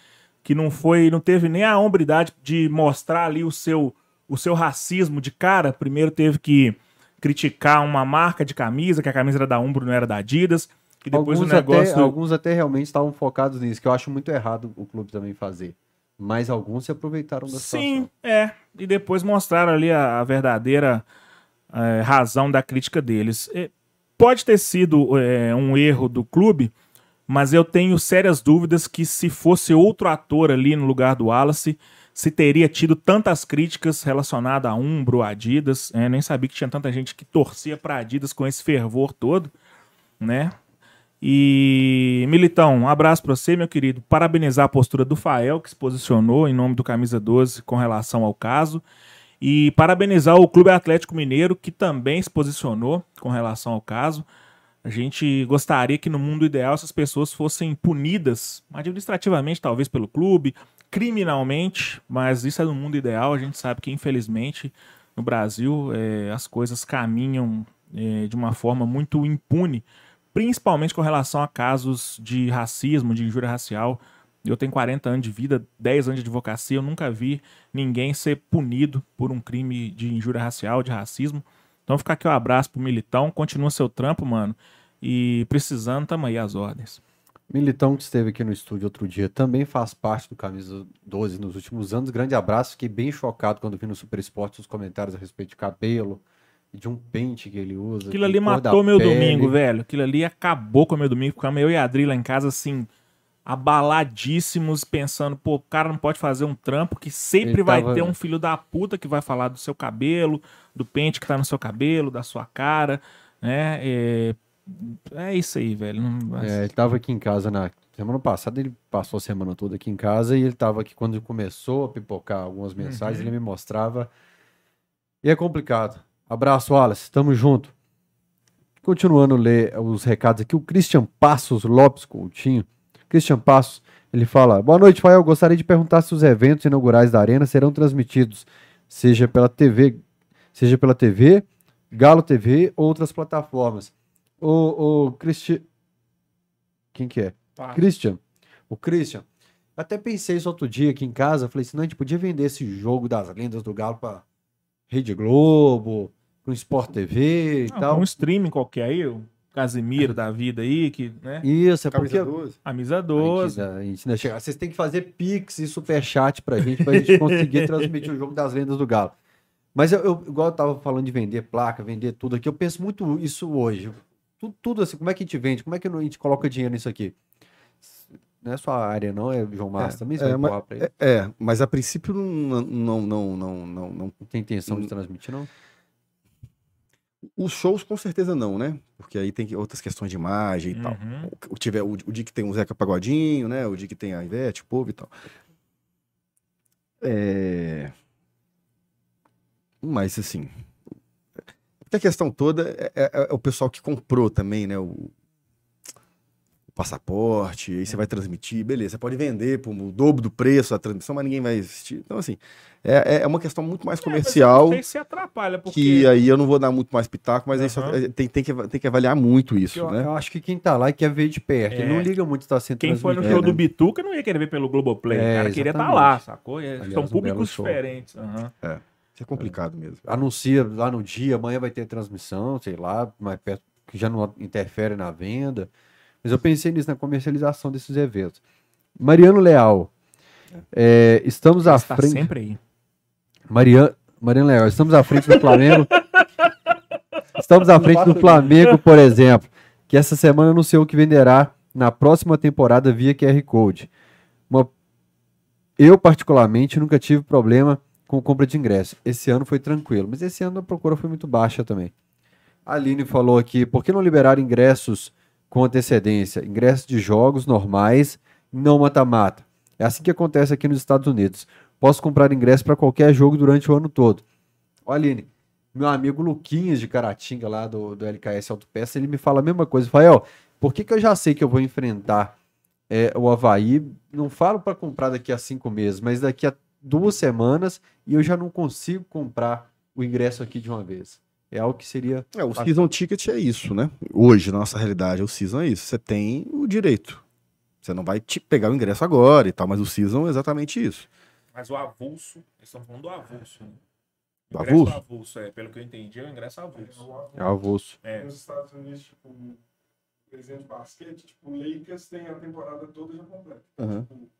que não foi, não teve nem a hombridade de mostrar ali o seu o seu racismo de cara. Primeiro teve que criticar uma marca de camisa, que a camisa era da Umbro, não era da Adidas. E depois Alguns, o negócio. até, alguns até realmente estavam focados nisso, que eu acho muito errado o clube também fazer. Mas alguns se aproveitaram da Sim, situação. é. E depois mostraram ali a, a verdadeira é, razão da crítica deles. Pode ter sido é, um erro do clube, mas eu tenho sérias dúvidas que se fosse outro ator ali no lugar do Wallace, se teria tido tantas críticas relacionadas a Umbro, Adidas. É, nem sabia que tinha tanta gente que torcia para Adidas com esse fervor todo, né? E Militão, um abraço para você, meu querido. Parabenizar a postura do Fael, que se posicionou em nome do Camisa 12 com relação ao caso. E parabenizar o Clube Atlético Mineiro, que também se posicionou com relação ao caso. A gente gostaria que no mundo ideal essas pessoas fossem punidas administrativamente, talvez pelo clube, criminalmente, mas isso é no mundo ideal. A gente sabe que, infelizmente, no Brasil eh, as coisas caminham eh, de uma forma muito impune, principalmente com relação a casos de racismo, de injúria racial. Eu tenho 40 anos de vida, 10 anos de advocacia, eu nunca vi ninguém ser punido por um crime de injúria racial, de racismo. Então fica aqui o abraço pro Militão, continua seu trampo, mano. E precisando, tamo aí às ordens. Militão, que esteve aqui no estúdio outro dia, também faz parte do Camisa 12 nos últimos anos. Grande abraço. Fiquei bem chocado quando vi no Super Esporte os comentários a respeito de cabelo, de um pente que ele usa. Aquilo ali matou meu pele. domingo, velho. Aquilo ali acabou com o meu domingo. Ficamos eu e a Adri lá em casa, assim, abaladíssimos, pensando, pô, o cara não pode fazer um trampo que sempre Ele vai tava- ter um filho da puta que vai falar do seu cabelo, do pente que tá no seu cabelo, da sua cara, né? É, é isso aí, velho. Não- É, ele tava aqui em casa na semana passada, ele passou a semana toda aqui em casa e ele tava aqui quando começou a pipocar algumas mensagens, Uhum. ele me mostrava. E é complicado. Abraço, Wallace, tamo junto. Continuando a ler os recados aqui, o Christian Passos Lopes Coutinho. Christian Passos, ele fala: Boa noite, Fael. Gostaria de perguntar se os eventos inaugurais da Arena serão transmitidos, seja pela TV, seja pela TV, Galo TV ou outras plataformas. O, o Christian. Quem que é? Pá. Christian. O Christian. Eu até pensei isso outro dia aqui em casa. Falei assim: não, a gente podia vender esse jogo das lendas do Galo pra Rede Globo, pro Sport TV e Ah, tal. um streaming qualquer aí, o Casimiro da vida aí, que, né? Isso, é porque. Camisa 12. Camisa A gente 12. ainda- a gente ainda chega- Vocês têm que fazer pix e superchat pra gente, pra gente conseguir transmitir o jogo das lendas do Galo. Mas eu, eu- igual eu tava falando de vender placa, vender tudo aqui, eu penso muito isso hoje. Tudo, tudo assim, como é que a gente vende? Como é que a gente coloca dinheiro nisso aqui? Não é só a área, não, é João Márcio também, você é, vai mas- empurrar pra ele. É, é, mas a princípio não, não, não, não, não, não. Não tem intenção de Hum. transmitir, não? Os shows com certeza não, né? Porque aí tem outras questões de imagem e tal. Uhum. O, tiver, o, o dia que tem o Zeca Pagodinho, né? O dia que tem a Ivete, o povo e tal. É... Mas assim. Porque a questão toda é, é- é o pessoal que comprou também, né? O, o passaporte, aí você vai transmitir, beleza. Você pode vender por o dobro do preço a transmissão, mas ninguém vai assistir. Então, assim, é, é- é uma questão muito mais É, eu comercial. sei se atrapalha, porque... Que aí eu não vou dar muito mais pitaco, mas aí só- tem, tem, que, tem que avaliar muito isso, Eu, né? eu acho que quem tá lá e quer ver de perto, ele É. não liga muito se tá sendo Quem foi no show É, do né? Bituca não ia querer ver pelo Globoplay. É, o cara queria estar exatamente. lá, sacou? É, Aliás, são um públicos show. diferentes. aham. Isso é complicado mesmo. anuncia lá no dia, amanhã vai ter transmissão, sei lá, mais perto, que já não interfere na venda. Mas eu pensei nisso na comercialização desses eventos. Mariano Leal, é, estamos à Mas tá frente. sempre aí. Mariano, Mariano Leal, estamos à frente do Flamengo. estamos à frente do Flamengo, por exemplo, que essa semana anunciou que venderá na próxima temporada via QR Code. Uma- Eu, particularmente, nunca tive problema com compra de ingresso. Esse ano foi tranquilo, mas esse ano a procura foi muito baixa também. A Aline falou aqui, por que não liberar ingressos com antecedência? Ingressos de jogos normais, não mata-mata. É assim que acontece aqui nos Estados Unidos. Posso comprar ingresso para qualquer jogo durante o ano todo. Ó, Aline, meu amigo Luquinhas de Caratinga, lá do, do LKS Autopeça, ele me fala a mesma coisa. Rafael, por que, que eu já sei que eu vou enfrentar é, o Havaí? Não falo para comprar daqui a cinco meses, mas daqui a duas semanas e eu já não consigo comprar o ingresso aqui de uma vez. É algo que seria. É, o season ticket é isso, né? Hoje, na nossa realidade, o season é isso. Você tem o direito. Você não vai te pegar o ingresso agora e tal, mas o season é exatamente isso. Mas o avulso, eles estão falando do avulso. Né? Do O ingresso avulso? avulso, é. Pelo que eu entendi, é o ingresso avulso. É avulso. É. Nos Estados Unidos, tipo, por exemplo, basquete, tipo, o Lakers tem a temporada toda já completa. Aham. Tipo, o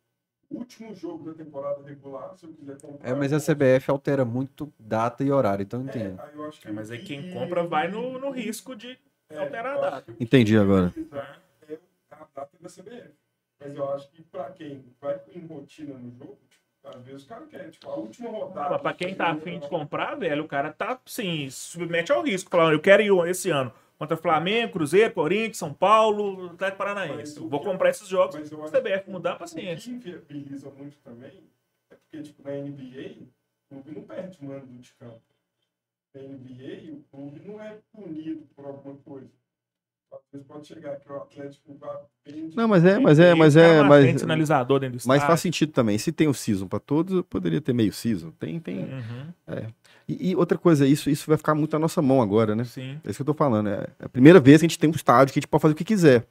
último jogo da temporada regular, se eu quiser comprar. É, mas a. CBF altera muito data e horário, então eu É, entendo. aí eu acho que É, mas aí quem que- compra vai no, no risco de é, alterar a data. que o que Entendi agora. É a data da CBF. Mas eu acho que pra quem vai em rotina no jogo, às vezes o cara quer, tipo, a última rodada. Mas pra quem tá afim de comprar, velho, o cara tá, sim, se submete ao risco. Falando, eu quero ir esse ano contra Flamengo, Cruzeiro, Corinthians, São Paulo, Atlético Paranaense. O Vou comprar esses jogos. Mas a CBF mudar, o paciência. que inviabiliza muito também é porque, tipo, na NBA, o clube não perde o mando de campo. Na NBA, o clube não é punido por alguma coisa. Pode chegar que o Atlético bem. Não, mas é, mas é, mas é, uma mas, sinalizador dentro do mas faz sentido também. Se tem o season pra todos, eu poderia ter meio season. Tem, tem. Uhum, E, e outra coisa, isso, isso vai ficar muito na nossa mão agora, né? sim. É isso que eu tô falando. É a primeira vez que a gente tem um estádio que a gente pode fazer o que quiser.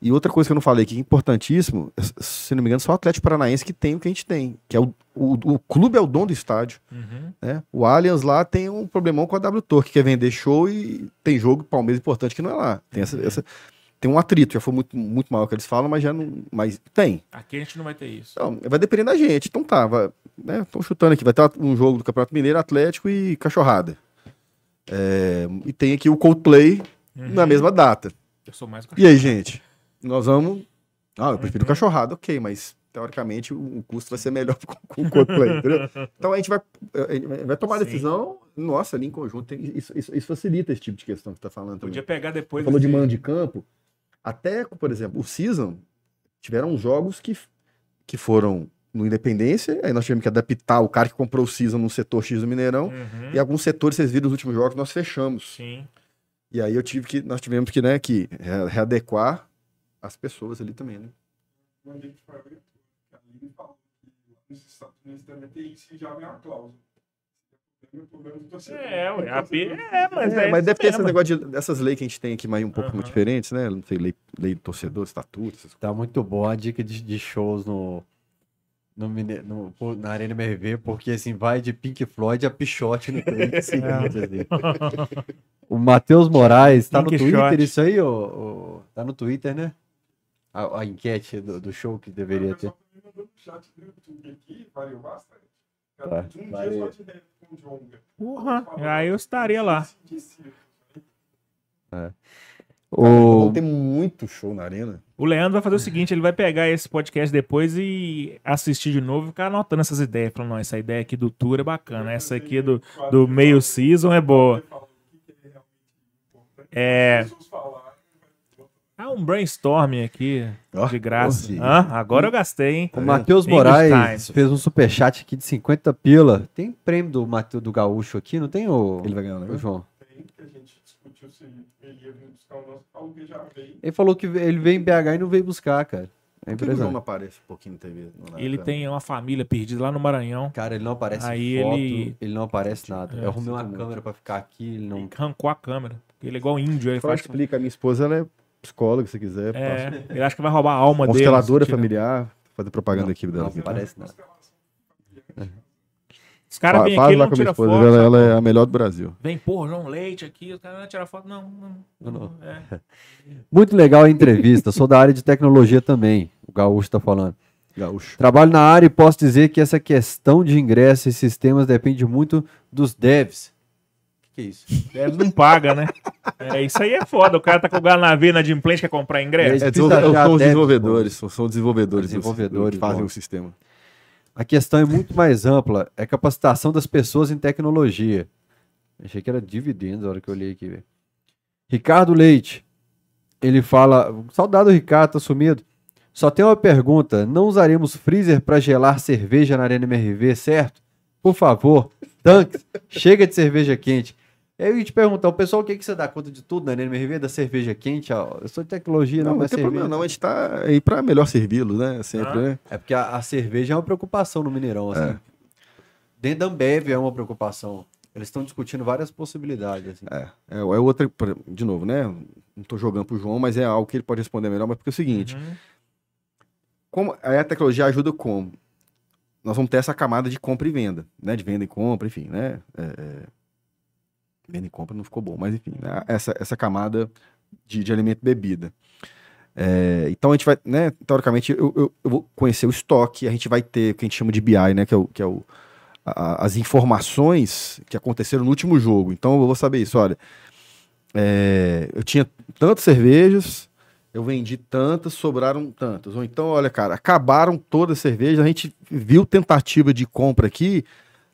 E outra coisa que eu não falei que é importantíssimo, é, se não me engano, só o Atlético Paranaense que tem o que a gente tem. Que é o, o, o clube é o dono do estádio. Uhum. Né? O Allianz lá tem um problemão com a W Torque, que quer vender show e tem jogo Palmeiras importante que não é lá. Tem, essa, essa- tem um atrito, já foi muito, muito maior que eles falam, mas já não. Mas tem. Aqui a gente não vai ter isso. Então, vai depender da gente. Então tá, vai, né? Tô chutando aqui, vai ter um jogo do Campeonato Mineiro, Atlético e Cachorrada. É, e tem aqui o Coldplay Uhum. na mesma data. Eu sou mais E aí, gente? Nós vamos. Ah, eu prefiro Uhum. cachorrada, ok, mas teoricamente o, custo vai ser melhor com, o Coldplay, entendeu? Então a gente vai, a gente vai- tomar a Sim. decisão, nossa, ali em conjunto. isso, isso- isso facilita esse tipo de questão que você tá falando. também. Podia pegar depois. falou de mando de campo. Até, por exemplo, o Season tiveram jogos que, que foram no Independência, aí nós tivemos que adaptar o cara que comprou o Season no setor X do Mineirão. Uhum. E alguns setores, vocês viram nos últimos jogos, nós fechamos. Sim. E aí eu tive que, nós tivemos que, né, que re- readequar as pessoas ali também, né? foi. A Aline falou que nos Estados Unidos também tem isso já vem a cláusula. É. É, ué, a O P- torcedor- é, mas É, é. mas deve ter esse mesmo. negócio de, dessas leis que a gente tem aqui mais um pouco diferentes, né? Não sei, lei, lei do torcedor, estatuto, essas. Tá muito boa a dica de, de shows no, no, no- na Arena MRV, porque assim, vai de Pink Floyd a Pichote no seguinte. assim. O Matheus Moraes, tá no Pink Twitter Shot. isso aí, ô, ô? Tá no Twitter, né? A, a enquete do, do show que deveria ter. no chat do YouTube aqui, valeu bastante. Tá, um valeu. dia só de rap com o Jonga. Porra, aí eu estaria lá. de círculo. O, ter muito show na arena. O Leandro vai fazer o seguinte: ele vai pegar esse podcast depois e assistir de novo e ficar anotando essas ideias. Falando, não, essa ideia aqui do tour é bacana, essa aqui do, do meio season é boa. É. Ah, um brainstorming aqui, Ó, de graça. sim. Hã? agora eu gastei, hein? o Matheus Moraes fez um superchat aqui de 50 pila. Tem prêmio do Matheus do Gaúcho aqui, não tem, o, Ele vai ganhar, né? o João? tem que a gente discutiu se ele ia vir buscar o nosso, falou que já veio. Ele falou que ele veio em BH e não veio buscar, cara. É Por que o João não aparece um pouquinho na TV? Ele tem uma família perdida lá no Maranhão. Cara, ele não aparece Aí foto, ele- ele... não aparece nada. É, eu arrumei uma câmera pra ficar aqui, ele não... Ele arrancou a câmera. Ele é igual índio, ele Só faz. explica, a minha esposa ela é psicóloga, se quiser. passa- É, ele acha que vai roubar a alma dele. Consteladora familiar, fazer propaganda aqui Não dela. aparece nada. Os caras vêm aqui, não tira foto. ela, sabe? ela é a melhor do Brasil. Vem, porra, João Leite aqui, os caras vão tirar foto. Não, não. Não, não. É. Muito legal a entrevista. Sou da área de tecnologia também. O Gaúcho tá falando. Gaúcho. Trabalho na área e posso dizer que essa questão de ingresso e sistemas depende muito dos devs. Que, é isso? Deve não paga, né? É, isso aí é foda. O cara tá com o Garnavê na Dimplente, quer comprar ingresso. É É, são, os desenvolvedores, são, desenvolvedores, Desenvolvedores, que fazem bom. o sistema. A questão é muito mais ampla. É capacitação das pessoas em tecnologia. Achei que era dividendos a hora que eu olhei aqui. velho. Ricardo Leite. Ele fala. Saudado Ricardo, tá sumido. Só tem uma pergunta. Não usaremos freezer para gelar cerveja na Arena MRV, certo? Por favor, tanques, chega de cerveja quente. Eu ia te perguntar, o pessoal, o que, que você dá conta de tudo na Arena MRV? Da cerveja quente? ó? Eu sou de tecnologia, não, Não, não mas tem cerveja. problema não, a gente tá aí pra melhor servi-lo, né? Sempre, Ah. né? É porque a, a cerveja é uma preocupação no Mineirão, assim. É. Dentro da Ambev é uma preocupação. Eles estão discutindo várias possibilidades, assim. É, é, é outra, de novo, né? Não tô jogando pro João, mas é algo que ele pode responder melhor, mas porque é o seguinte, Uhum. como aí a tecnologia ajuda como? Nós vamos ter essa camada de compra e venda, né? De venda e compra, enfim, né? É, é, Venda compra não ficou bom, mas enfim, né? essa, essa camada de, de alimento e bebida. É, então a gente vai, né? Teoricamente, eu, eu, eu vou conhecer o estoque, a gente vai ter o que a gente chama de BI, né? Que é, o, que é o, a- as informações que aconteceram no último jogo. Então eu vou saber isso, olha. é, eu tinha tantas cervejas, eu vendi tantas, sobraram tantas. Ou então, olha, cara, acabaram todas as cervejas, a gente viu tentativa de compra aqui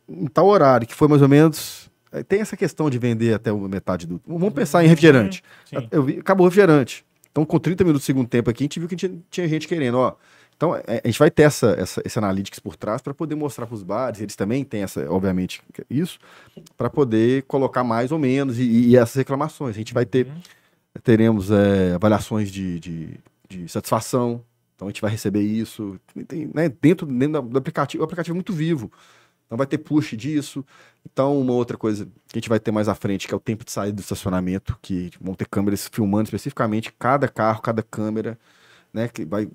em tal horário, que foi mais ou menos. Eh, Tem essa questão de vender até uma metade do. Vamos pensar em refrigerante. Sim. Eu vi, acabou o refrigerante. Então, com 30 minutos do segundo tempo aqui, a gente viu que tinha, tinha gente querendo, ó. Então, é, a gente vai ter essa, essa, esse analytics por trás para poder mostrar para os bares, eles também têm essa, obviamente, isso, para poder colocar mais ou menos e, e essas reclamações. A gente vai ter, Uhum. teremos é, avaliações de, de, de satisfação, então a gente vai receber isso tem, né, dentro, dentro do aplicativo. O aplicativo é muito vivo, então vai ter push disso. Então, uma outra coisa que a gente vai ter mais à frente, que é o tempo de saída do estacionamento, que vão ter câmeras filmando especificamente cada carro, cada câmera, né? Que vai,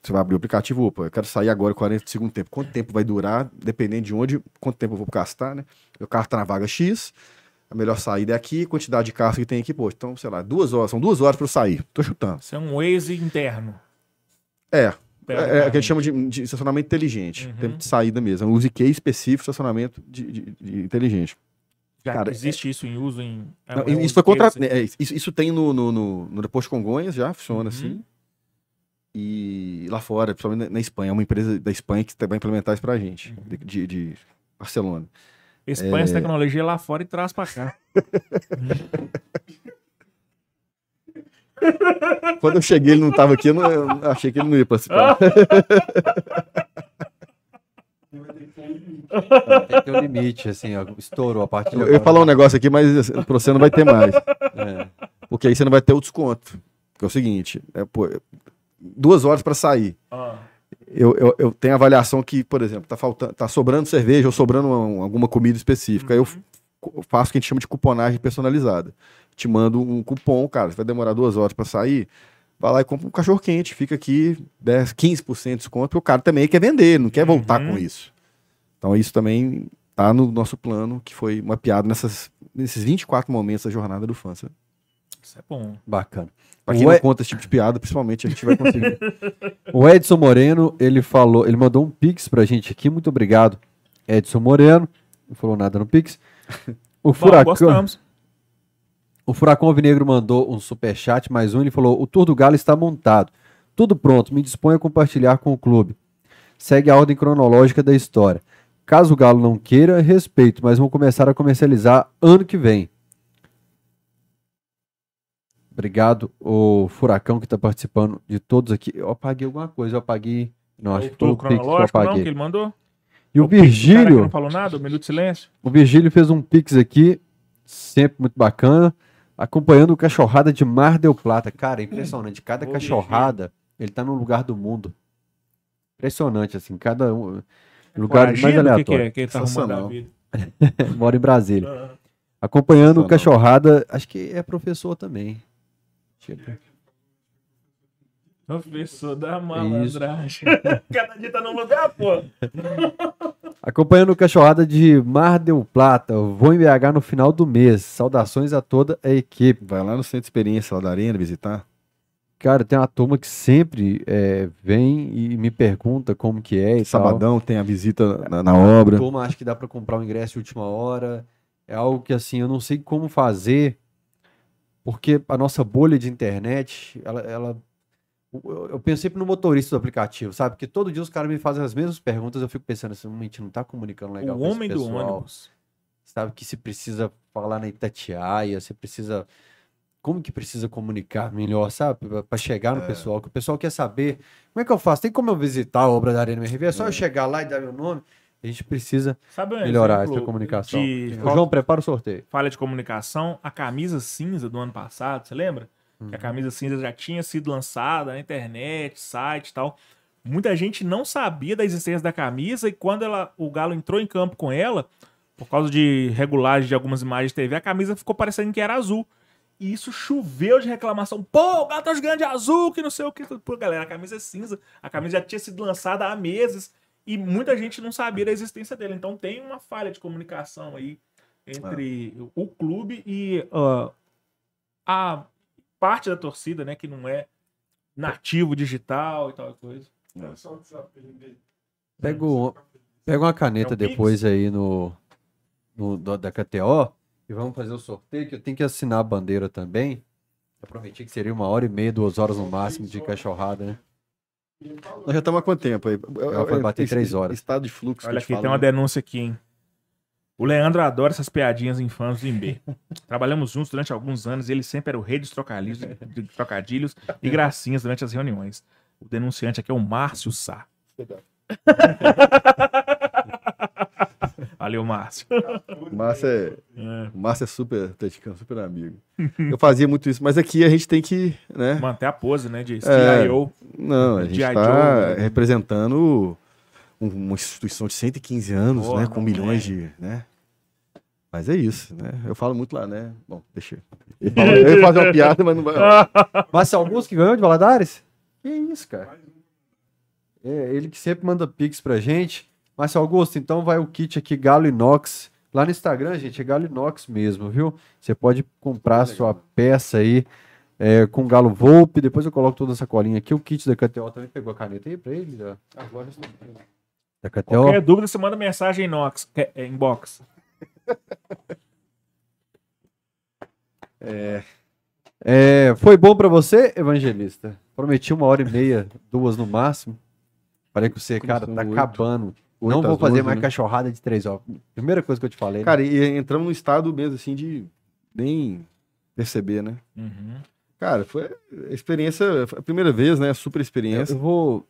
você vai abrir o aplicativo, opa, eu quero sair agora 40 do segundo tempo. Quanto tempo vai durar, dependendo de onde, quanto tempo eu vou gastar, né? Meu carro tá na vaga X, a melhor saída é aqui, quantidade de carros que tem aqui, pô, então, sei lá, duas horas, são duas horas para eu sair. Tô chutando. Isso é um Waze interno. É, Pega é, o é que a gente chama de, de estacionamento inteligente. Uhum. Tempo de saída mesmo. É um use case específico estacionamento de, de- de inteligente. Já Cara, existe isso em uso em. é- Não, é isso foi contra. case- é, isso, isso tem no, no, no, no Depois de Congonhas, já funciona Uhum. assim. E lá fora, principalmente na- na Espanha, é uma empresa da Espanha que vai implementar isso pra gente, Uhum. de, de- Barcelona. Espanha É. essa tecnologia lá fora e traz pra cá. Quando eu cheguei, ele não tava aqui, eu, não, eu achei que ele não ia participar. Ele vai ter que ter um limite. Tem que ter um limite, assim, ó, estourou a partir de Eu ia falar um negócio aqui, mas assim, pra você não vai ter mais. É. Porque aí você não vai ter o desconto. Que é o seguinte, é, pô, duas horas pra sair. Ah, Eu, eu, eu tenho avaliação que, por exemplo, tá faltando, tá sobrando cerveja ou sobrando uma- alguma comida específica. Aí eu eu faço o que a gente chama de cuponagem personalizada. Te mando um cupom, cara, vai demorar duas horas pra sair. Vai lá e compra um cachorro quente, fica aqui 10, 15% de desconto, porque o cara também quer vender, não quer voltar Uhum. com isso. Então isso também tá no nosso plano, que foi mapeado nessas, nesses 24 momentos da jornada do fã. sabe? isso é bom. Bacana. Pra quem Ué- não conta esse tipo de piada, principalmente, a gente vai conseguir. O Edson Moreno, ele falou, ele mandou um pix pra gente aqui, muito obrigado. Edson Moreno, não falou nada no pix. O Bom, Furacão, gostamos. O Furacão Alvinegro mandou um superchat, mais um, ele falou, o Tour do Galo está montado. Tudo pronto, me disponho a compartilhar com o clube. Segue a ordem cronológica da história. Caso o Galo não queira, respeito, mas vão começar a comercializar ano que vem. Obrigado, o Furacão que está participando de todos aqui. Eu apaguei alguma coisa, eu apaguei. Não, acho o que foi o Pix que eu cronológico, não, apaguei. que ele mandou. E o que Virgílio, não falou nada, o minuto de silêncio. o Virgílio fez um pix aqui, sempre muito bacana, acompanhando o Cachorrada de Mar del Plata. Cara, é impressionante. Cada Ô, cachorrada, ele tá num lugar do mundo. Impressionante, assim, cada um, lugar mais Foragido, o que, que aleatório. é que ele tá arrumando a Sensacional. vida? Mora em Brasília. Ah, Acompanhando o. Cachorrada, acho que é professor também. Tipo, Professor da malandragem. Cada dia tá num lugar, pô. Acompanhando o Cachorrada de Mar del Plata. Vou em BH no final do mês. Saudações a toda a equipe. Vai lá no centro de experiência lá da Arena visitar. Cara, tem uma turma que sempre é, vem e me pergunta como que é e tal. Sabadão tem a visita na, na obra. turma acha que dá para comprar o ingresso de última hora. É algo que assim, eu não sei como fazer, porque a nossa bolha de internet, ela, ela eu penso sempre no motorista do aplicativo, sabe? Porque todo dia os caras me fazem as mesmas perguntas, eu fico pensando assim, "Hum, a gente não tá comunicando legal O com homem do pessoal." ônibus. Sabe que se precisa falar na Itatiaia, você precisa como que precisa comunicar melhor, sabe? Para chegar no pessoal, que o pessoal quer saber como é que eu faço? Tem como eu visitar a obra da Arena MRV? É só eu chegar lá e dar meu nome? A gente precisa Sabe um melhorar essa comunicação. De João, prepara o sorteio. falha de comunicação, a camisa cinza do ano passado, você lembra? Que a Uhum. camisa cinza já tinha sido lançada na internet, site e tal. Muita gente não sabia da existência da camisa e quando ela, o Galo entrou em campo com ela, por causa de regulagem de algumas imagens de TV, a camisa ficou parecendo que era azul. E isso choveu de reclamação. Pô, o Galo tá jogando de azul, que não sei o que. Pô, galera, a camisa é cinza. A camisa já tinha sido lançada há meses e muita gente não sabia da existência dele. Então tem uma falha de comunicação aí entre o clube e ah, a parte da torcida, né, que não é nativo digital e tal coisa. É só desaprender. Pega, o- pega uma caneta É Pix? depois aí no, no do- da KTO e vamos fazer o sorteio, que eu tenho que assinar a bandeira também. Eu prometi que seria uma hora e meia, duas horas no máximo de cachorrada, né? Nós já estamos há quanto tempo aí? Já vai bater Esse- três horas. Estado de fluxo. que Olha aqui, tem uma né? denúncia aqui, hein? O Leandro adora essas piadinhas infames do Imbê. Trabalhamos juntos durante alguns anos e ele sempre era o rei dos trocadilhos, de trocadilhos e gracinhas durante as reuniões. O denunciante aqui é o Márcio Sá. Valeu, Márcio. Márcio é, É, o Márcio é super atleticano, super amigo. Eu fazia muito isso, mas aqui a gente tem que, né? manter a pose, né, de É. CIO. Não, a gente G.I. está Joe, né? representando um- uma instituição de 115 anos, Porra, né? Com milhões é. de, né? Mas é isso, né? Eu falo muito lá, né? Bom, deixa eu. Eu, falo- eu ia fazer uma piada, mas não vai. Márcio Augusto que ganhou de Valadares? Que isso, cara. É ele que sempre manda pix pra gente. Márcio Augusto, então vai o kit aqui Galo Inox. Lá no Instagram, gente, é Galo Inox mesmo, viu? Você pode comprar a sua peça aí é, com Galo Volpe. Depois eu coloco toda essa colinha aqui. O kit da KTO também pegou a caneta aí pra ele? As lojas estão- da KTO. Qualquer dúvida, você manda mensagem em, nox, é, é, foi bom pra você, evangelista? Prometi uma hora e meia, duas no máximo. Falei com você, cara, tá oito. acabando. Oito Não vou fazer onze, mais né? cachorrada de três horas. Primeira coisa que eu te falei. né? Cara, e entramos num estado mesmo assim de nem perceber, né? Uhum. Cara, foi a experiência, foi a primeira vez, né? Super experiência. eu vou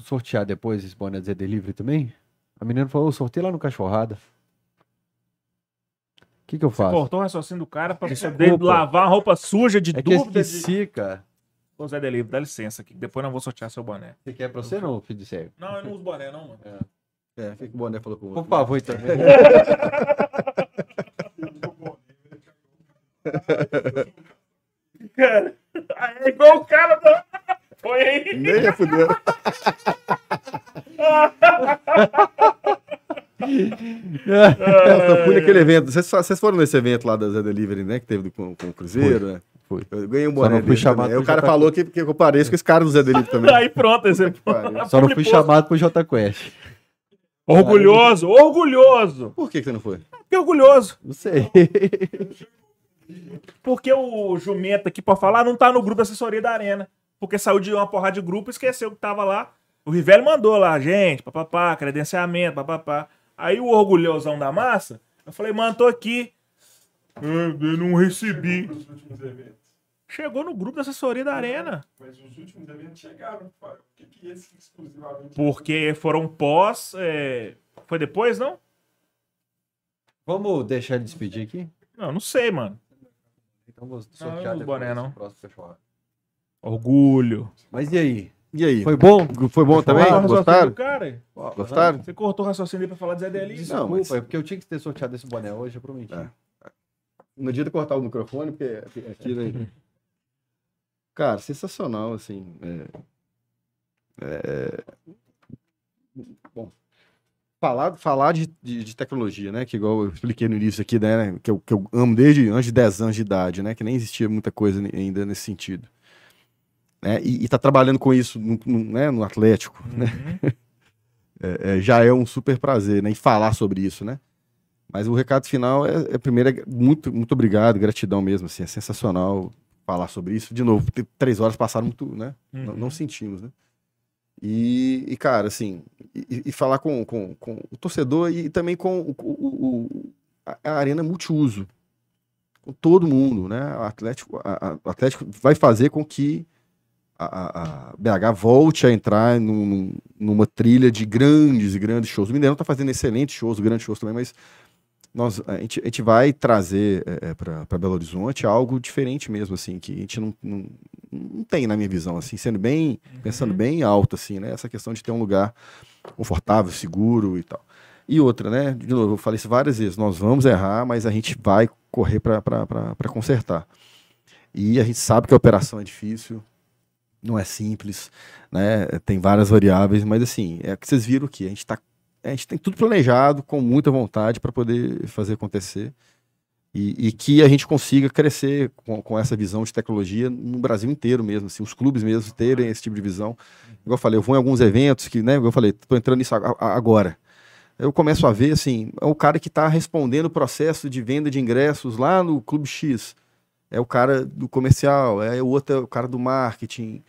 sortear depois esse boné Zé Delivery também. A menina falou, eu sorteio lá no cachorrada. O que que eu faço? Cortou o raciocínio do cara pra poder lavar a roupa suja de É que dúvida. De... esqueci, cara. Ô, Zé Delivery, dá licença aqui, que depois não vou sortear seu boné. Você quer pra você não, filho de cego? Não, eu não uso boné, não, mano. É, o que que o Boné falou com o Por outro? favor, então. Cara, é igual o cara do... Foi aí. Nem ia fuder. Eu fui naquele evento. Vocês, vocês foram nesse evento lá da Zé Delivery, né? Que teve com, com o Cruzeiro, né? Fui. Eu ganhei um Só boné não fui dele chamado o cara JP. falou que, que eu pareço com esse cara do Zé Delivery também. Aí pronto, esse... pariu. Só não fui chamado pro J Quest. Orgulhoso, orgulhoso. Por que, que você não foi? Que orgulhoso. Não sei. Porque o Jumenta aqui pra falar não tá no grupo da assessoria da Arena. Porque saiu de uma porrada de grupo e esqueceu que tava lá. O Rivelli mandou lá, gente, papapá, credenciamento, papapá. Aí o orgulhosão da massa, eu falei, mano, tô aqui. Ah, Eu não recebi. Chegou no grupo da assessoria da Arena. Mas os últimos eventos chegaram. Fábio. Por que, que esse exclusivamente? Porque foram pós. é, Foi depois, não? Vamos deixar ele despedir aqui? Não, não sei, mano. Então vou sortear não depois boné, não. próximo. Orgulho. Mas e aí? E aí? Foi bom? Foi bom também? Raciocínio Gostaram? Cara, Gostaram? você cortou o raciocínio pra falar de Zé. Não, Desculpa, mas- é porque eu tinha que ter sorteado esse boné hoje, eu prometi. É. No dia de cortar o microfone, porque aqui, né? Cara, sensacional, assim. é- é- Bom, falar, falar de, de, de tecnologia, né? Que igual eu expliquei no início aqui, né? Que eu, que eu amo desde antes de 10 anos de idade, né? Que nem existia muita coisa ainda nesse sentido. Né? E, e tá trabalhando com isso no, no, né? no Atlético, né? Uhum. é, é, já é um super prazer, né? E falar sobre isso, né? Mas o recado final é, é primeiro, é muito, muito obrigado, gratidão mesmo, assim, é sensacional falar sobre isso. De novo, três horas passaram muito, né? Não, Uhum. não sentimos, né? E, e, cara, assim, e, e falar com, com, com o torcedor e também com o, o- o- a, a arena multiuso, com todo mundo, né? O Atlético, a- a- o Atlético vai fazer com que a, a- BH volte a entrar num- num- numa trilha de grandes e grandes shows. O Mineirão está fazendo excelentes shows, grandes shows também, mas nós, a, gente, a gente vai trazer para Belo Horizonte algo diferente mesmo, assim, que a gente não, não, não tem na minha visão, assim, sendo bem, pensando bem alto, assim, né? Essa questão de ter um lugar confortável, seguro e tal. E outra, né? De novo, eu falei isso várias vezes, nós vamos errar, mas a gente vai correr para consertar. E a gente sabe que a operação é difícil, não é simples, né? Tem várias variáveis, mas assim, é que vocês viram que a gente tá, a gente tem tudo planejado com muita vontade para poder fazer acontecer e, e que a gente consiga crescer com, com essa visão de tecnologia no Brasil inteiro mesmo, assim, os clubes mesmo terem esse tipo de visão. Igual eu falei, eu vou em alguns eventos que, né, eu falei, tô entrando nisso agora. Eu começo a ver, assim, é o cara que está respondendo o processo de venda de ingressos lá no Clube X. É o cara do comercial, é o outro é o cara do marketing,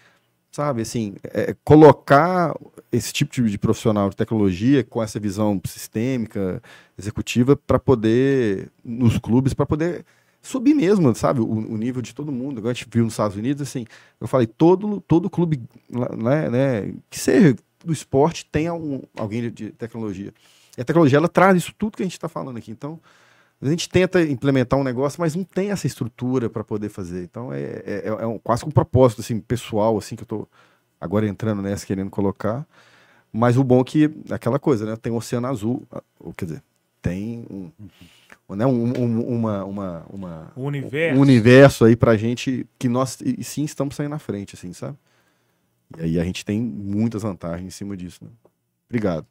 sabe? Assim, é colocar esse tipo de, profissional de tecnologia com essa visão sistêmica, executiva, para poder, nos clubes, para poder subir mesmo, sabe? O, o nível de todo mundo. Agora a gente viu nos Estados Unidos, assim, eu falei, todo, todo clube né, né, que seja do esporte tenha um, alguém de tecnologia. E a tecnologia, ela traz isso tudo que a gente está falando aqui. Então, a gente tenta implementar um negócio, mas não tem essa estrutura para poder fazer. Então, é, é, é um, quase que um propósito assim, pessoal, assim, que eu estou agora entrando nessa, querendo colocar. Mas o bom é que, aquela coisa, né? Tem o Oceano Azul, ou, quer dizer, tem um, né, um, um- uma, uma, uma, O universo. um universo aí pra gente que nós e, sim estamos saindo na frente, assim, sabe? E aí a gente tem muitas vantagens em cima disso, né? Obrigado.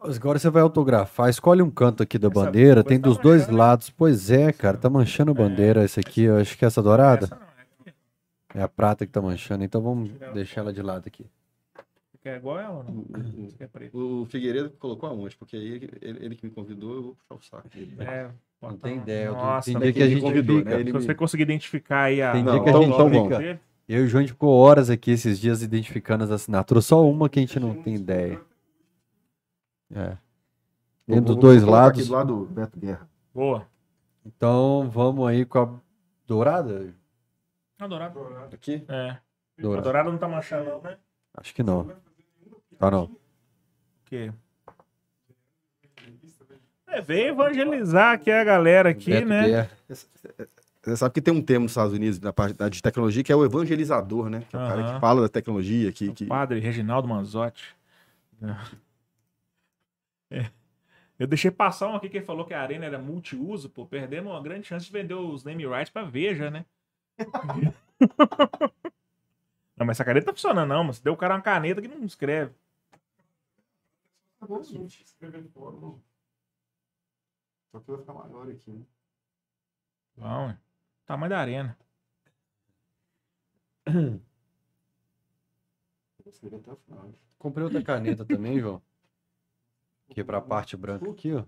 Agora você vai autografar, escolhe um canto aqui da Essa bandeira, tem tá dos dois manchando, né? lados. Pois é, cara, tá manchando a bandeira essa aqui, eu acho que é essa dourada. Essa não, é. É a prata que tá manchando, então vamos deixar ela de lado aqui. Você quer igual ela ou não? Quer preto? O Figueiredo colocou aonde? Porque aí ele, ele que me convidou, eu vou puxar o saco dele. É, Não tem ideia. Eu- Nossa, tem dia que a ele gente convidou, fica. né? Ele Se me- você conseguir identificar aí a. Tem Não, dia que a então- gente então fica. Eu e o João a gente ficou horas aqui esses dias identificando as assinaturas. Só uma que a gente não tem ideia. É. Dos dois lados. Aqui do lado do Beto Guerra. Boa. Então vamos aí com a dourada? Adorado. Aqui? É. A Dourada. dourada não tá manchando, não, né? Acho que não. Tá não. Porque. É, veio evangelizar aqui a galera aqui, Beto né? Guerra. Você sabe que tem um termo nos Estados Unidos, na parte da- de tecnologia, que é o evangelizador, né? Que é o cara Aham. que fala da tecnologia, que... que... O padre Reginaldo Manzotti. É. Eu deixei passar um aqui que ele falou que a arena era multiuso, pô, perdendo uma grande chance de vender os name rights pra Veja, né? não, mas essa caneta tá funcionando, não, mas deu o cara uma caneta que não escreve. Escrever fora, não. Só que vai ficar maior aqui, né? Bom, é. tamanho da arena. Vou escrever até o final. Comprei outra caneta também, João. Aqui pra parte branca aqui, ó.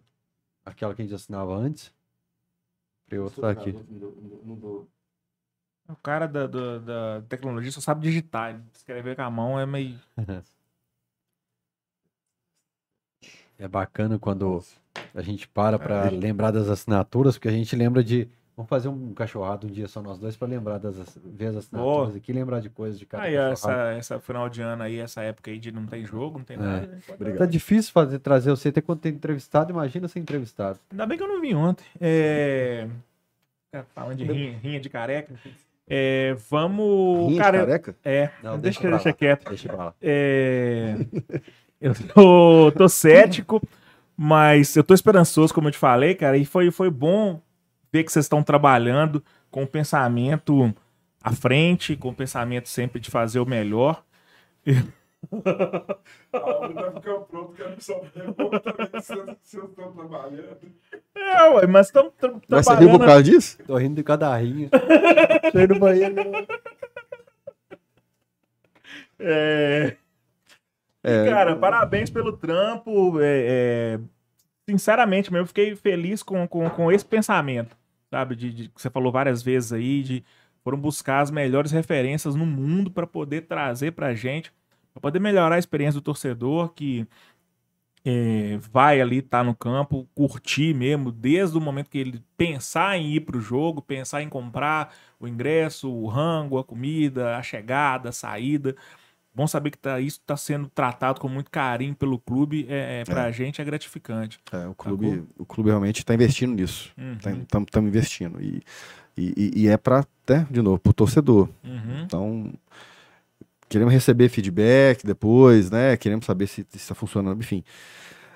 Aquela que a gente assinava antes. Comprei outra tá aqui. O cara da, da, da tecnologia só sabe digitar. Escrever com a mão é meio. É bacana quando a gente para pra lembrar das assinaturas, porque a gente lembra de. Vamos fazer um cachorrado um dia só nós dois pra lembrar das as assinaturas Boa. aqui, lembrar de coisas de cada Aí, cachorrado. essa, essa final de ano aí, essa época aí de não tem jogo, não tem nada. né? Tá difícil fazer trazer você até quando tem entrevistado, imagina ser entrevistado. Ainda bem que eu não vi ontem. É... é, Falando de rinha, rinha de careca. É, vamos. Rinha de cara, eu- careca? é. Não, deixa, deixa pra deixa quieto. Deixa pra lá. É, eu tô, tô cético, mas eu tô esperançoso, como eu te falei, cara, e foi, foi bom ver que vocês estão trabalhando com o pensamento à frente, com o pensamento sempre de fazer o melhor. A aula vai ficar pronto, quero só ver como também que vocês vocês estão trabalhando. É, ué, mas estamos Vai ser vivo por causa disso? Tô rindo de cada rinha. Cheio no banheiro. né? É... É. Cara, parabéns pelo trampo. é, é, Sinceramente, mesmo, eu fiquei feliz com, com, com esse pensamento, sabe? De, de- que você falou várias vezes aí, de foram buscar as melhores referências no mundo para poder trazer pra gente, para poder melhorar a experiência do torcedor que é, vai ali, tá no campo, curtir mesmo, desde o momento que ele pensar em ir pro jogo, pensar em comprar o ingresso, o rango, a comida, a chegada, a saída. Bom saber que tá, isso está sendo tratado com muito carinho pelo clube, é, é, pra gente é gratificante. É, o clube, o clube realmente está investindo nisso. Uhum, Estamos investindo. E, e, e é para, né, de novo, para o torcedor. uhum. Então, queremos receber feedback depois, né? Queremos saber se está funcionando, enfim.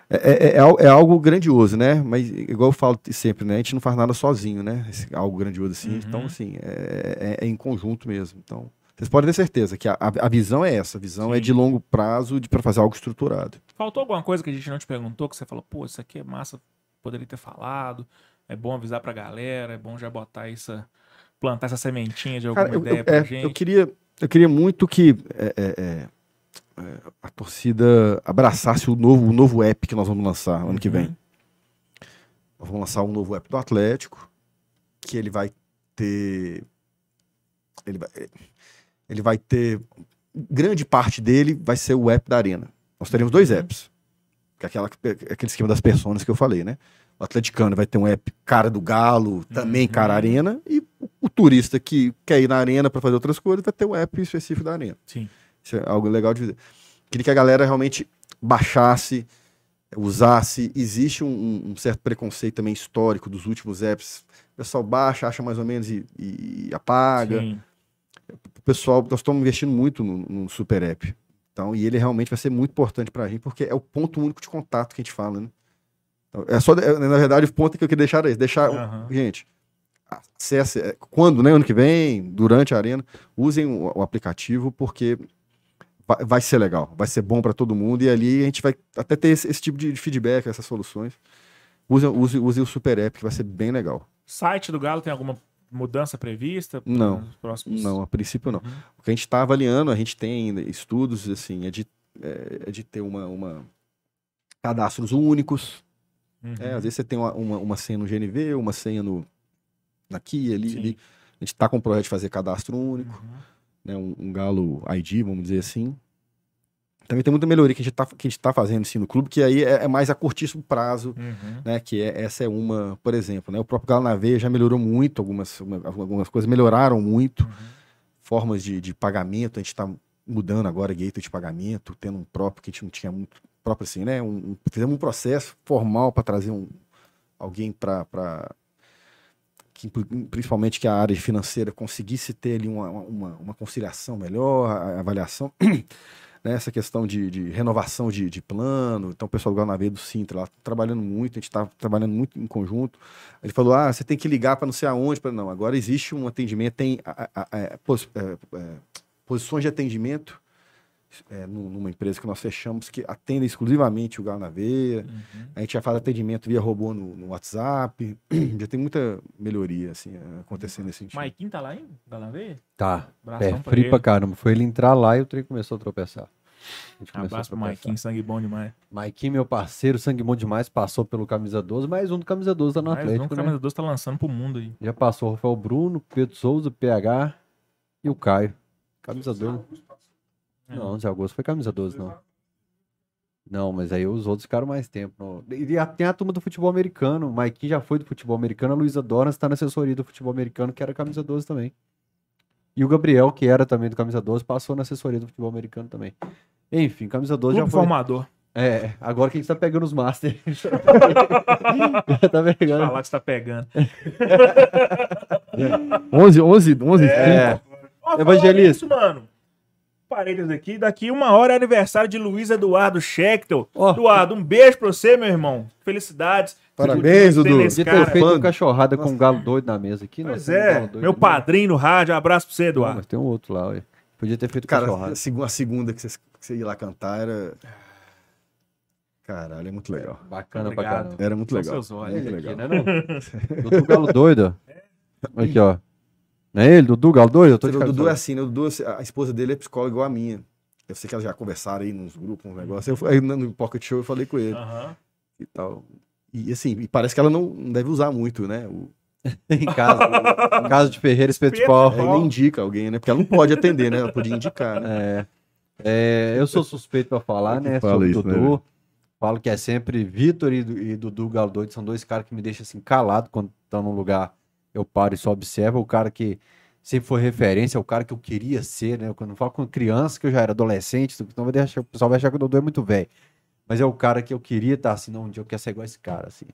É, é, é al- é algo grandioso, né? Mas, igual eu falo sempre, né? A gente não faz nada sozinho, né? Esse- algo grandioso assim. Uhum. Então, assim, é, é- é em conjunto mesmo. Então, vocês podem ter certeza que a, a- a visão é essa. A visão é de longo prazo para fazer algo estruturado. Faltou alguma coisa que a gente não te perguntou, que você falou, pô, isso aqui é massa, poderia ter falado, é bom avisar pra galera, é bom já botar essa, plantar essa sementinha de alguma Cara, ideia eu- pra é, gente. eu queria, eu queria muito que é, é, é, é, a torcida abraçasse o novo, o novo app que nós vamos lançar ano que vem. Uhum. Nós vamos lançar um novo app do Atlético, que ele vai ter. Ele vai, ele vai ter. Grande parte dele vai ser o app da Arena. Nós teremos dois Uhum. apps. Que é aquela, aquele esquema das personas que eu falei, né? O atleticano vai ter um app cara do Galo, também Uhum. cara Arena, e o, o turista que quer ir na Arena para fazer outras coisas vai ter um app específico da Arena. Sim. Isso é algo legal de ver. Queria que a galera realmente baixasse, usasse. Existe um, um- um certo preconceito também histórico dos últimos apps. O pessoal baixa, acha mais ou menos e, e apaga. Sim. Pessoal, nós estamos investindo muito no, no super app. Então, e ele realmente vai ser muito importante para a gente, porque é o ponto único de contato que a gente fala, né? Então, é só, é, na verdade, o ponto que eu queria deixar era esse. Deixar, Aham. gente, acesse, é, quando, né, ano que vem, durante a arena, usem o, o aplicativo, porque vai, vai ser legal, vai ser bom para todo mundo, e ali a gente vai até ter esse, esse tipo de feedback, essas soluções. Usem, use, use o super app, que vai ser bem legal. Site do Galo tem alguma mudança prevista? Não. os próximos... Não, a princípio não. Uhum. O que a gente está avaliando, a gente tem ainda estudos, assim, é de, é, é de ter uma, uma cadastros únicos, Uhum. É, às vezes você tem uma, uma, uma senha no GNV, uma senha no, aqui, ali, ali. A gente tá com o projeto de fazer cadastro único, Uhum. né? Um, um Galo ID, vamos dizer assim. Também tem muita melhoria que a gente tá, gente tá fazendo assim, no clube, que aí é, é mais a curtíssimo prazo, Uhum. né? Que é, essa é uma, por exemplo, né? O próprio Galo na Veia já melhorou muito, algumas, uma- algumas coisas melhoraram muito. Uhum. Formas de, de pagamento, a gente está mudando agora gateway de pagamento, tendo um próprio que a gente não tinha muito próprio assim, né? Um, um- fizemos um processo formal para trazer um, alguém para que principalmente que a área financeira conseguisse ter ali uma, uma, uma conciliação melhor, a avaliação, né? essa questão de, de renovação de, de plano. Então, o pessoal do Guaranaveia do Sintra lá trabalhando muito, a gente está trabalhando muito em conjunto. Ele falou: ah, você tem que ligar para não sei aonde. Pra... Não, agora existe um atendimento, tem a- a- a- pos- é, é, posições de atendimento é, nu- numa empresa que nós fechamos que atendem exclusivamente o Galo na Veia. Uhum. A gente já faz atendimento via robô no, no WhatsApp. já tem muita melhoria assim, acontecendo nesse sentido. Maiquinho tá lá, hein? Galanveia? Tá. Abração É pra frio ele. pra caramba. Foi ele entrar lá e o trem começou a tropeçar. A gente começou Abraço a pro Maiquinho, sangue bom demais. Maiquinho, meu parceiro, sangue bom demais, passou pelo camisa 12, mais um do camisa 12 tá no Mais um Atlético, que o né? Camisa 12 tá lançando pro mundo aí. Já passou o Rafael Bruno, Pedro Souza, PH e o Caio. Camisa 12. É. Não, Zé Augusto foi camisa 12, não. Não, mas aí os outros ficaram mais tempo. no- E a- tem a turma do futebol americano. O Maiquinho já foi do futebol americano. A Luísa Dornas está na assessoria do futebol americano, que era camisa 12 também. E o Gabriel, que era também do camisa 12, passou na assessoria do futebol americano também. Enfim, camisa 12 já Clube foi. formador. É, agora que a gente tá pegando os Master. tá pegando. Falar que você tá pegando. 11, 11, 11, É. Evangelista. Isso, mano. Parênteses aqui. Daqui uma hora é aniversário de Luiz Eduardo Schectel. Ó. Eduardo, um beijo pra você, meu irmão. Felicidades. Parabéns, Dudu. Podia ter feito uma cachorrada com um galo doido na mesa aqui. Pois um é, doido meu aqui. padrinho no rádio. Abraço pra você, Não, Eduardo. mas tem um outro lá, ué. Podia ter feito Cara, cachorrada. a segunda, a segunda que, você, que você ia lá cantar era. Caralho, é muito legal. Bacana pra Obrigado. caramba. Era muito São legal. seus olhos. Muito Ele aqui, legal. né, não? Dudu Galo doido. ó. Aqui, ó. Não é ele, Dudu Galo doido? Eu tô de O Dudu é assim, né? O Dudu, a esposa dele é psicóloga igual a minha. Eu sei que elas já conversaram aí nos grupos, uns negócios. Eu, aí no Pocket Show eu falei com ele Aham. e tal. E assim, e parece que ela não deve usar muito, né? O, em casa. em casa de Ferreira aí Ó. ele indica alguém, né? Porque ela não pode atender, né? Ela podia indicar, né? É. É, eu sou suspeito pra falar, né? Fala isso, o né, Dudu. velho? Falo que é sempre Vitor e, e Dudu Galo doido. São dois caras que me deixam assim calado quando estão num lugar. Eu paro e só observo. O cara que sempre foi referência, é o cara que eu queria ser, né? Quando eu falo com criança, que eu já era adolescente, então vai deixar, o pessoal vai achar que o Dudu é muito velho. Mas é o cara que eu queria estar assim, não, um dia eu quero ser igual esse cara, assim.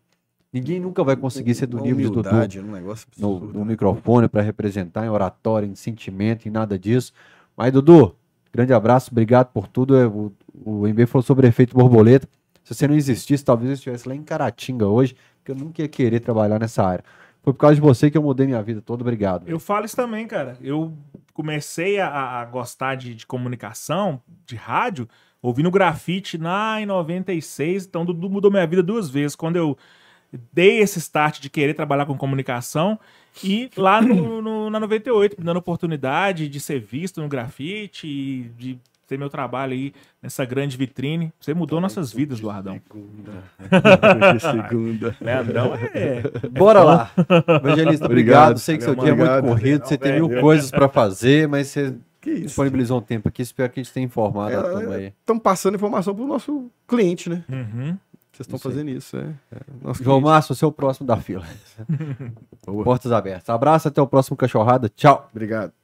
Ninguém nunca vai conseguir ser do Uma nível do Dudu humildade, um negócio no, absurdo, no né? microfone para representar em oratória, em sentimento, em nada disso. Mas, Dudu, grande abraço, obrigado por tudo. É, O, o MB falou sobre efeito borboleta. Se você não existisse, talvez eu estivesse lá em Caratinga hoje, porque eu nunca ia querer trabalhar nessa área. Foi por causa de você que eu mudei minha vida toda. Obrigado. Eu falo isso também, cara. Eu comecei a, a gostar de, de comunicação, de rádio, ouvindo grafite lá em 96. Então, Dudu mudou minha vida duas vezes. Quando eu dei esse start de querer trabalhar com comunicação e lá no, no- na 98, me dando oportunidade de ser visto no grafite e de ter meu trabalho aí nessa grande vitrine. Você mudou nossas vidas, Eduardão. Segunda. Leandrão é. Bora lá. Evangelista, obrigado. Obrigado. Sei que seu dia é muito corrido, você tem mil coisas para fazer, mas você Que isso? disponibilizou um tempo aqui. Espero que a gente tenha informado a É, turma aí. Estamos passando informação pro nosso cliente, né? Uhum. Vocês estão fazendo isso, é. é. Nosso João. Márcio, você é o próximo da fila. Portas abertas. Abraço, até o próximo Cachorrada. Tchau. Obrigado.